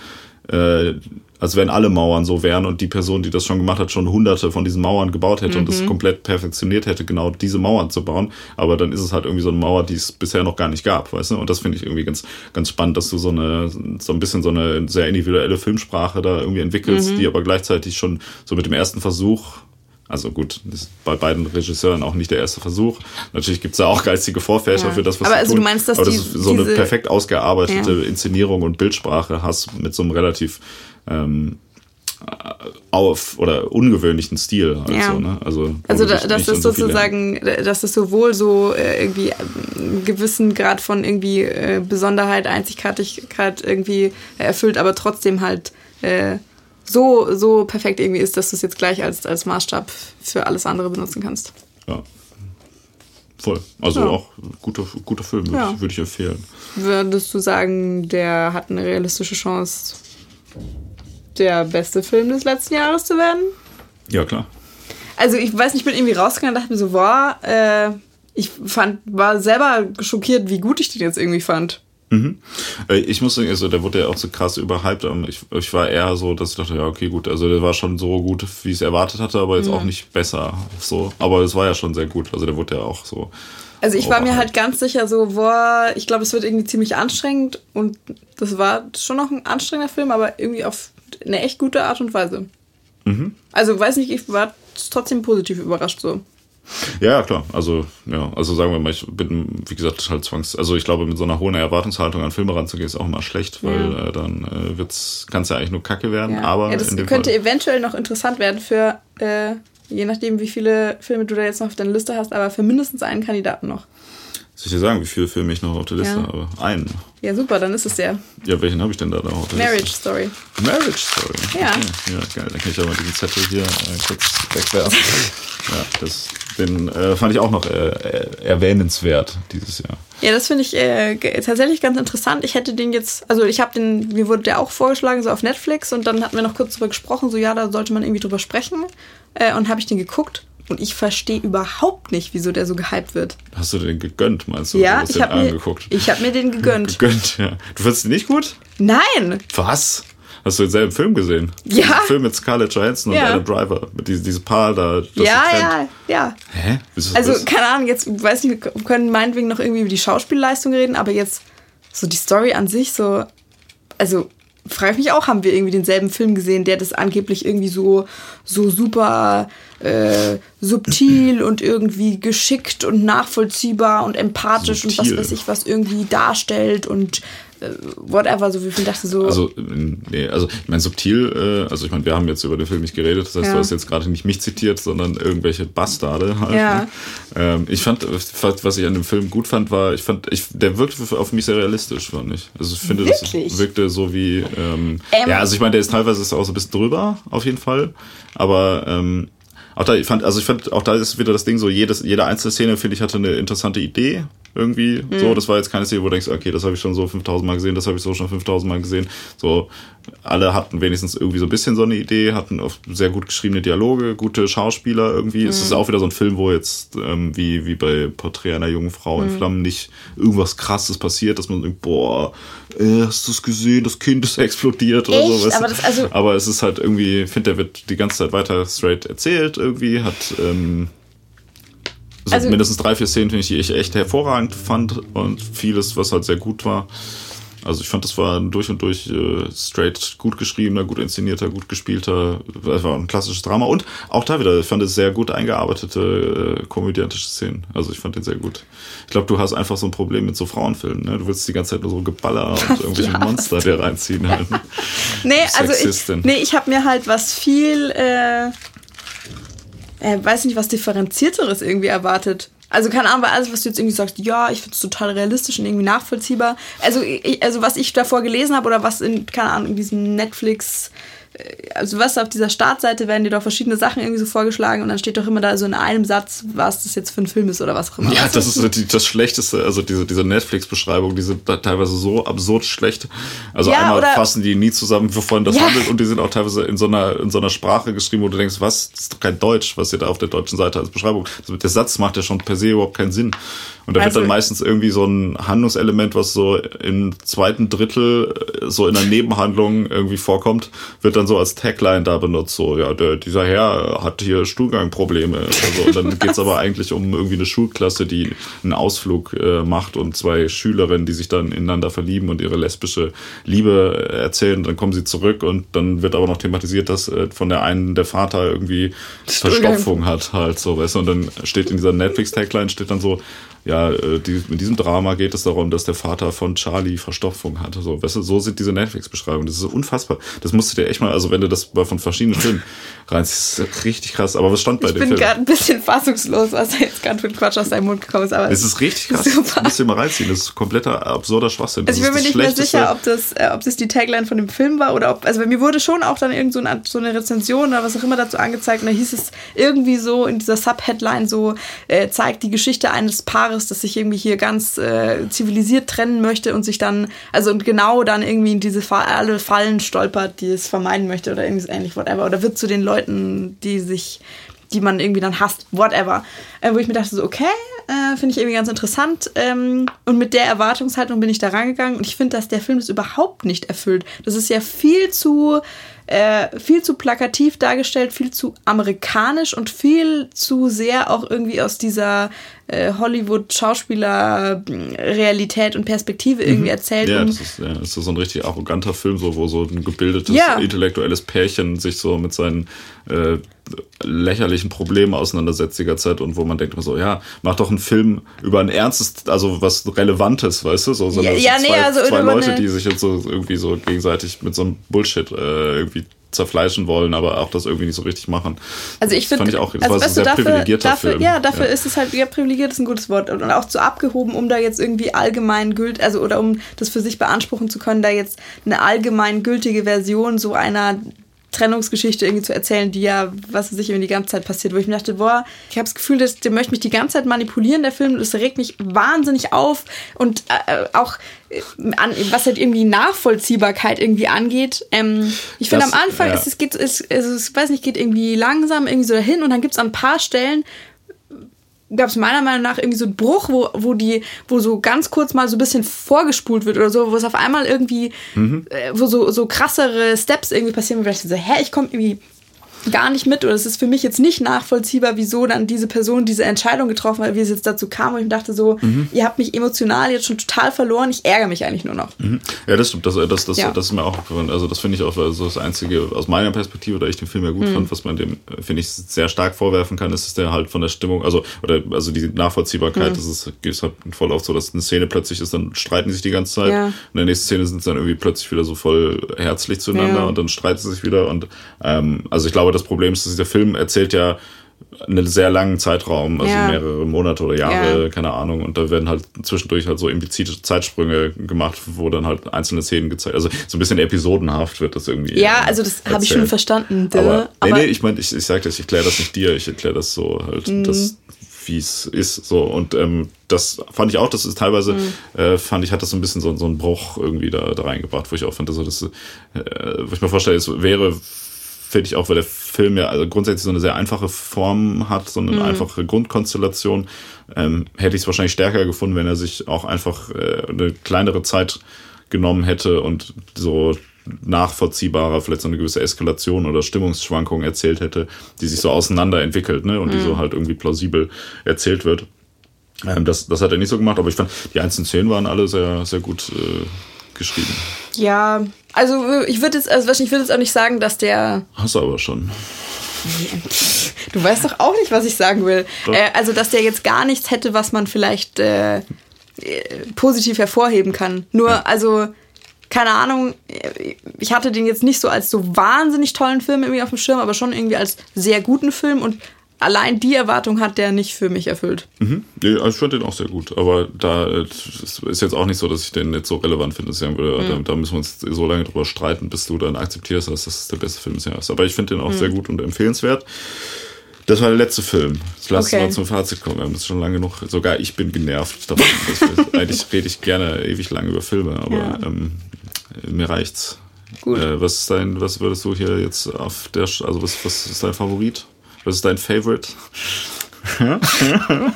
äh, als wenn alle Mauern so wären und die Person, die das schon gemacht hat, schon hunderte von diesen Mauern gebaut hätte und es komplett perfektioniert hätte, genau diese Mauern zu bauen. Aber dann ist es halt irgendwie so eine Mauer, die es bisher noch gar nicht gab, weißt du? Und das finde ich irgendwie ganz, ganz spannend, dass du so eine, so ein bisschen so eine sehr individuelle Filmsprache da irgendwie entwickelst, die aber gleichzeitig schon so mit dem ersten Versuch also gut, das ist bei beiden Regisseuren auch nicht der erste Versuch. Natürlich gibt's da auch geistige Vorväter Ja. für das, was Aber sie also tun. du meinst, dass Aber das die- ist so eine perfekt ausgearbeitete Ja. Inszenierung und Bildsprache hast mit so einem relativ ähm, auf oder ungewöhnlichen Stil. Halt Ja. ne? Also, Also da, das ist so sozusagen, dass es sowohl so äh, irgendwie einen gewissen Grad von irgendwie äh, Besonderheit, Einzigartigkeit irgendwie erfüllt, aber trotzdem halt äh, so, so perfekt irgendwie ist, dass du es jetzt gleich als, als Maßstab für alles andere benutzen kannst. Ja. Voll. Also Ja. auch guter, guter Film, würde Ja. ich, würde ich empfehlen. Würdest du sagen, der hat eine realistische Chance, der beste Film des letzten Jahres zu werden? Ja, klar. Also ich weiß nicht, ich bin irgendwie rausgegangen und dachte mir so, boah, äh, ich fand, war selber schockiert, wie gut ich den jetzt irgendwie fand. Äh, Ich muss sagen, also der wurde ja auch so krass überhyped. aber Ich, ich war eher so, dass ich dachte, ja, okay, gut, also der war schon so gut, wie ich es erwartet hatte, aber jetzt auch nicht besser. So. Aber es war ja schon sehr gut. Also der wurde ja auch so. Also ich war mir halt ganz sicher so, boah, ich glaube, es wird irgendwie ziemlich anstrengend und das war schon noch ein anstrengender Film, aber irgendwie auf eine echt gute Art und Weise. Also weiß nicht, ich war trotzdem positiv überrascht so. Ja, klar. Also, ja, also sagen wir mal, ich bin, wie gesagt, halt zwangs. Also ich glaube, mit so einer hohen Erwartungshaltung an Filme ranzugehen, ist auch immer schlecht, weil Ja. äh, dann äh, wird's, kann's ja eigentlich nur Kacke werden. Ja. Aber ja, das könnte Fall, eventuell noch interessant werden für, äh, je nachdem, wie viele Filme du da jetzt noch auf deiner Liste hast, aber für mindestens einen Kandidaten noch. Soll ich dir sagen, wie viele Filme ich noch auf der Liste Ja. habe? Einen. Ja, super, dann ist es der Ja, welchen habe ich denn da noch auf der Marriage Liste? Story. Marriage Story. Ja. Okay. Ja, geil. Dann kann ich ja mal diesen Zettel hier äh, kurz wegwerfen. [LAUGHS] ja, das, den äh, fand ich auch noch äh, äh, erwähnenswert dieses Jahr. Ja, das finde ich äh, tatsächlich ganz interessant. Ich hätte den jetzt, also ich habe den, mir wurde der auch vorgeschlagen, so auf Netflix und dann hatten wir noch kurz drüber gesprochen, so ja, da sollte man irgendwie drüber sprechen. Äh, und habe ich den geguckt und ich verstehe überhaupt nicht, wieso der so gehypt wird. Hast du den gegönnt, meinst du? ja, Du ich habe mir, ich hab mir den gegönnt. Gegönnt, ja. Du findest ihn nicht gut? Nein! Was? Hast du denselben Film gesehen? Ja. Den Film mit Scarlett Johansson und Ja. Adam Driver. Mit diese, diese Paar da. Ja, ja, ja. Hä? Also, das? keine Ahnung, jetzt weiß nicht, wir können meinetwegen noch irgendwie über die Schauspielleistung reden, aber jetzt so die Story an sich, so, also frage ich mich auch, haben wir irgendwie denselben Film gesehen, der das angeblich irgendwie so, so super äh, subtil und irgendwie geschickt und nachvollziehbar und empathisch und Subtil. was weiß ich, was irgendwie darstellt und äh, whatever, so wie ich dachte so. Also, nee, also ich meine, subtil, äh, also ich meine, wir haben jetzt über den Film nicht geredet, das heißt, Ja. du hast jetzt gerade nicht mich zitiert, sondern irgendwelche Bastarde halt. Ja. Ne? Ähm, ich fand, was ich an dem Film gut fand, war, ich fand, ich, der wirkte auf mich sehr realistisch, fand ich. Also ich finde, Wirklich? das wirkte so wie, ähm, Ähm. ja, also ich meine, der ist teilweise ist auch so ein bisschen drüber, auf jeden Fall, aber ähm, auch da, ich fand, also ich fand, auch da ist wieder das Ding so, jedes, jede einzelne Szene, finde ich, hatte eine interessante Idee irgendwie. Mhm. So, das war jetzt keine Szene, wo du denkst, okay, das habe ich schon so 5000 Mal gesehen, das habe ich so schon 5000 Mal gesehen. So, alle hatten wenigstens irgendwie so ein bisschen so eine Idee, hatten oft sehr gut geschriebene Dialoge, gute Schauspieler irgendwie. Es Mhm. ist auch wieder so ein Film, wo jetzt, ähm, wie, wie bei Porträt einer jungen Frau Mhm. in Flammen nicht irgendwas krasses passiert, dass man denkt, boah, äh, hast du es gesehen, das Kind ist explodiert oder so. Weißt? Aber das- also- Aber es ist halt irgendwie, ich finde, der wird die ganze Zeit weiter straight erzählt irgendwie, hat ähm, so Also- mindestens drei, vier Szenen, finde ich, die ich echt hervorragend fand und vieles, was halt sehr gut war. Also ich fand, das war ein durch und durch äh, straight gut geschriebener, gut inszenierter, gut gespielter, das war ein klassisches Drama und auch da wieder, ich fand es sehr gut eingearbeitete äh, komödiantische Szenen. Also ich fand den sehr gut. Ich glaube, du hast einfach so ein Problem mit so Frauenfilmen, ne? Du willst die ganze Zeit nur so Geballer und [LAUGHS] irgendwelche. Monster dir reinziehen halt. ne? Nee, [LAUGHS] also ich, Sexistin. nee, ich habe mir halt was viel, äh, äh, weiß nicht, was differenzierteres irgendwie erwartet. Also keine Ahnung, weil alles, was du jetzt irgendwie sagst, ja, ich finde es total realistisch und irgendwie nachvollziehbar. Also, ich, also was ich davor gelesen habe oder was in, keine Ahnung, in diesem Netflix also was auf dieser Startseite werden dir doch verschiedene Sachen irgendwie so vorgeschlagen und dann steht doch immer da so in einem Satz, was das jetzt für ein Film ist oder was auch immer. Ja, das ist die, das Schlechteste, also diese, diese Netflix-Beschreibungen, die sind teilweise so absurd schlecht. Also ja, einmal fassen die nie zusammen, wovon das ja. handelt und die sind auch teilweise in so einer, in so einer Sprache geschrieben, wo du denkst, was, das ist doch kein Deutsch, was ihr da auf der deutschen Seite als Beschreibung. Also der Satz macht ja schon per se überhaupt keinen Sinn. Und da also, wird dann meistens irgendwie so ein Handlungselement, was so im zweiten Drittel äh, so in der Nebenhandlung irgendwie vorkommt, wird dann so als Tagline da benutzt. So, ja, der, dieser Herr hat hier Stuhlgangprobleme. Also, und dann geht's aber eigentlich um irgendwie eine Schulklasse, die einen Ausflug äh, macht und zwei Schülerinnen, die sich dann ineinander verlieben und ihre lesbische Liebe erzählen. Dann kommen sie zurück und dann wird aber noch thematisiert, dass äh, von der einen der Vater irgendwie Verstopfung hat halt so, weißt du. Und dann steht in dieser Netflix-Tagline steht dann so, ja, äh, die, in diesem Drama geht es darum, dass der Vater von Charlie Verstopfung hatte. So, weißt du, so sind diese Netflix-Beschreibungen. Das ist unfassbar. Das musst du dir echt mal, also wenn du das mal von verschiedenen Filmen [LAUGHS] reinziehst, ist richtig krass. Aber was stand bei ich dem Film? Ich bin gerade ein bisschen fassungslos, was jetzt gerade für ein Quatsch aus deinem Mund gekommen ist. Aber es ist richtig krass. Super. Das musst du dir mal reinziehen. Das ist kompletter absurder Schwachsinn. Also ich bin mir nicht mehr sicher, ob das, äh, ob das die Tagline von dem Film war oder ob, also bei mir wurde schon auch dann irgend so eine, so eine Rezension oder was auch immer dazu angezeigt und da hieß es irgendwie so in dieser Subheadline so, äh, zeigt die Geschichte eines Paares, das sich irgendwie hier ganz äh, zivilisiert trennen möchte und sich dann, also und genau dann irgendwie in diese alle Fallen stolpert, die es vermeiden möchte oder irgendwie ähnlich, whatever. Oder wird zu den Leuten, die sich, die man irgendwie dann hasst, whatever. Äh, wo ich mir dachte, so, okay, äh, finde ich irgendwie ganz interessant. Ähm, und mit der Erwartungshaltung bin ich da rangegangen und ich finde, dass der Film das überhaupt nicht erfüllt. Das ist ja viel zu äh, viel zu plakativ dargestellt, viel zu amerikanisch und viel zu sehr auch irgendwie aus dieser äh, Hollywood-Schauspieler-Realität und Perspektive irgendwie mhm. erzählt. Ja, das ist, ja, das ist so ein richtig arroganter Film, so, wo so ein gebildetes, ja. intellektuelles Pärchen sich so mit seinen äh, lächerlichen Problemen auseinandersetzt die ganze Zeit und wo man denkt immer so, ja, mach doch einen Film über ein ernstes, also was Relevantes, weißt du? So, so, ja, ja, zwei, nee, also zwei Leute, die sich jetzt so irgendwie so gegenseitig mit so einem Bullshit äh, irgendwie zerfleischen wollen, aber auch das irgendwie nicht so richtig machen. Also ich finde, das also, war so ein sehr dafür, privilegierter dafür, Film. Ja, dafür ja. ist es halt, ja, privilegiert ist ein gutes Wort und auch zu abgehoben, um da jetzt irgendwie allgemein gilt, also oder um das für sich beanspruchen zu können, da jetzt eine allgemein gültige Version so einer Trennungsgeschichte irgendwie zu erzählen, die ja, was sich irgendwie die ganze Zeit passiert, wo ich mir dachte, boah, ich habe das Gefühl, dass, der möchte mich die ganze Zeit manipulieren, der Film, das regt mich wahnsinnig auf und äh, auch äh, an, was halt irgendwie Nachvollziehbarkeit irgendwie angeht. Ähm, ich finde am Anfang, ja. es, es geht, es, es, ich weiß nicht, geht irgendwie langsam irgendwie so dahin und dann gibt es an ein paar Stellen, gab es meiner Meinung nach irgendwie so einen Bruch, wo, wo die, wo so ganz kurz mal so ein bisschen vorgespult wird oder so, wo es auf einmal irgendwie, mhm. äh, wo so, so krassere Steps irgendwie passieren, wo ich so, hä, ich komme irgendwie gar nicht mit oder es ist für mich jetzt nicht nachvollziehbar, wieso dann diese Person diese Entscheidung getroffen hat, wie es jetzt dazu kam. Und ich dachte so, mhm. ihr habt mich emotional jetzt schon total verloren, ich ärgere mich eigentlich nur noch. Mhm. Ja, das stimmt. Das, das, das, ja. das ist mir auch, also das finde ich auch also das Einzige aus meiner Perspektive, da ich den Film ja gut mhm. fand, was man dem, finde ich, sehr stark vorwerfen kann, ist, dass der halt von der Stimmung, also, oder, also die Nachvollziehbarkeit, mhm. das ist, ist halt voll oft so, dass eine Szene plötzlich ist, dann streiten sie sich die ganze Zeit. Ja. In der nächsten Szene sind sie dann irgendwie plötzlich wieder so voll herzlich zueinander ja. und dann streiten sie sich wieder und, ähm, also ich glaube, das Problem ist, dass dieser Film erzählt ja einen sehr langen Zeitraum, also ja. mehrere Monate oder Jahre, ja. keine Ahnung. Und da werden halt zwischendurch halt so implizite Zeitsprünge gemacht, wo dann halt einzelne Szenen gezeigt, also so ein bisschen episodenhaft wird das irgendwie. Ja, also das habe ich schon verstanden. Aber, aber nee, nee, ich meine, ich, ich sage das, ich erkläre das nicht dir, ich erkläre das so halt, mhm. das wie es ist. So. Und ähm, das fand ich auch, das ist teilweise, mhm. äh, fand ich, hat das so ein bisschen so, so einen Bruch irgendwie da, da reingebracht, wo ich auch fand, also das, äh, wo ich mir vorstelle, es wäre finde ich auch, weil der Film ja also grundsätzlich so eine sehr einfache Form hat, so eine mhm. einfache Grundkonstellation, ähm, hätte ich es wahrscheinlich stärker gefunden, wenn er sich auch einfach äh, eine kleinere Zeit genommen hätte und so nachvollziehbarer, vielleicht so eine gewisse Eskalation oder Stimmungsschwankung erzählt hätte, die sich so auseinander entwickelt, ne, und mhm. die so halt irgendwie plausibel erzählt wird. Ähm, das, das hat er nicht so gemacht, aber ich fand, die einzelnen Szenen waren alle sehr, sehr gut äh, geschrieben. Ja, also ich würde jetzt, also ich würde jetzt auch nicht sagen, dass der. Hast du aber schon. Du weißt doch auch nicht, was ich sagen will. Äh, also, dass der jetzt gar nichts hätte, was man vielleicht äh, positiv hervorheben kann. Nur, ja. also, keine Ahnung, ich hatte den jetzt nicht so als so wahnsinnig tollen Film irgendwie auf dem Schirm, aber schon irgendwie als sehr guten Film und allein die Erwartung hat der nicht für mich erfüllt. Mhm. Ja, also ich fand den auch sehr gut. Aber da äh, ist jetzt auch nicht so, dass ich den jetzt so relevant finde. dass ich sagen würde, da, da müssen wir uns so lange drüber streiten, bis du dann akzeptierst, dass das der beste Film des Jahres ist. Aber ich finde den auch sehr gut und empfehlenswert. Das war der letzte Film. Jetzt lass uns Okay. mal zum Fazit kommen. Wir haben jetzt schon lange genug. Sogar ich bin genervt davon. [LAUGHS] eigentlich rede ich gerne ewig lange über Filme, aber Ja. ähm, mir reicht's. Gut. Äh, was ist dein, was würdest du hier jetzt auf der, also was, was ist dein Favorit? Was ist dein Favorite? [LAUGHS]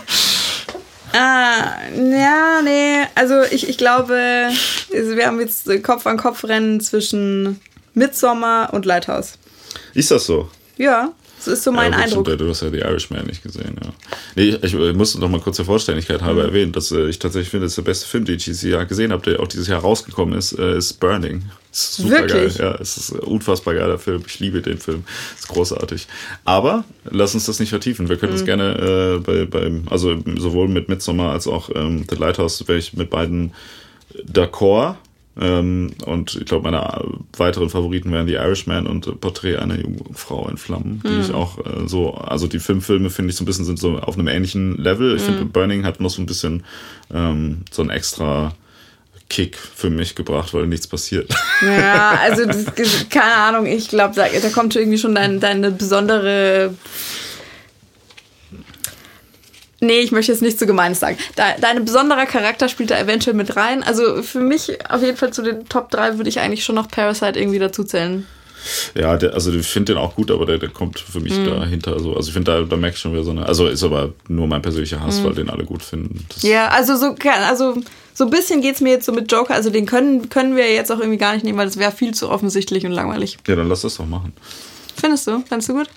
Ah, ja, nee. Also ich, ich glaube, also wir haben jetzt Kopf an Kopf Rennen zwischen Midsommar und Lighthouse. Ist das so? Ja, das ist so mein ja, Eindruck. stimmt, Du hast ja The Irishman nicht gesehen, ja. Nee, ich, ich muss noch mal kurz der Vollständigkeit halber Mhm. erwähnen, dass äh, ich tatsächlich finde, das ist der beste Film, den ich dieses Jahr gesehen habe, der auch dieses Jahr rausgekommen ist, äh, ist Burning. Ist super Wirklich? geil. Ja, es ist ein unfassbar geiler Film. Ich liebe den Film. Ist großartig. Aber lass uns das nicht vertiefen. Wir können Mhm. uns gerne äh, bei, beim, also sowohl mit Midsommar als auch ähm, The Lighthouse wäre ich mit beiden d'accord. Ähm, und ich glaube, meine weiteren Favoriten wären The Irishman und äh, Porträt einer jungen Frau in Flammen, die ich auch äh, so, also die fünf Filme finde ich so ein bisschen sind so auf einem ähnlichen Level. Ich finde, Burning hat noch so ein bisschen ähm, so ein extra Kick für mich gebracht, weil nichts passiert. Ja, also [LAUGHS] das, keine Ahnung, ich glaube, da, da kommt irgendwie schon dein, deine besondere. Nee, ich möchte jetzt nicht so gemeines sagen. Dein besonderer Charakter spielt da eventuell mit rein. Also für mich auf jeden Fall zu den Top 3 würde ich eigentlich schon noch Parasite irgendwie dazu zählen. Ja, der, also ich finde den auch gut, aber der, der kommt für mich dahinter so. Also ich finde, da, da merke ich schon wieder so eine. Also ist aber nur mein persönlicher Hass, weil den alle gut finden. Ja, also so, also so ein bisschen geht's mir jetzt so mit Joker. Also den können, können wir jetzt auch irgendwie gar nicht nehmen, weil das wäre viel zu offensichtlich und langweilig. ja, dann lass das doch machen. Findest du? Findest du gut?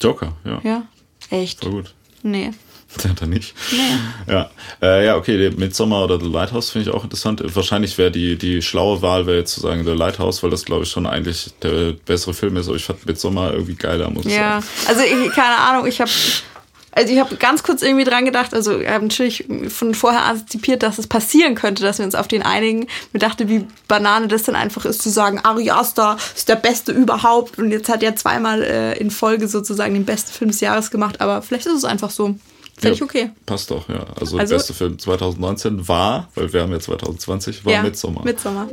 Joker, ja. Ja. Echt? Voll gut. Nee. [LAUGHS] Ja, dann nicht. Ja, äh, ja okay, der Midsommar oder The Lighthouse finde ich auch interessant. Wahrscheinlich wäre die, die schlaue Wahl wäre jetzt zu sagen The Lighthouse, weil das glaube ich schon eigentlich der bessere Film ist. Aber ich fand Midsommar irgendwie geiler, muss ich Ja, sagen. also ich, keine Ahnung, ich habe also ich habe ganz kurz irgendwie dran gedacht, also ich habe natürlich von vorher antizipiert, dass es passieren könnte, dass wir uns auf den einigen. Mir dachte, wie Banane das dann einfach ist, zu sagen, Ari Aster ist der Beste überhaupt und jetzt hat er zweimal äh, in Folge sozusagen den besten Film des Jahres gemacht, aber vielleicht ist es einfach so. Fände ich Ja, okay. Passt doch, ja. Also, Also- der beste Film 2019 war, weil wir haben ja 2020, war ja, Midsommar. Midsommar.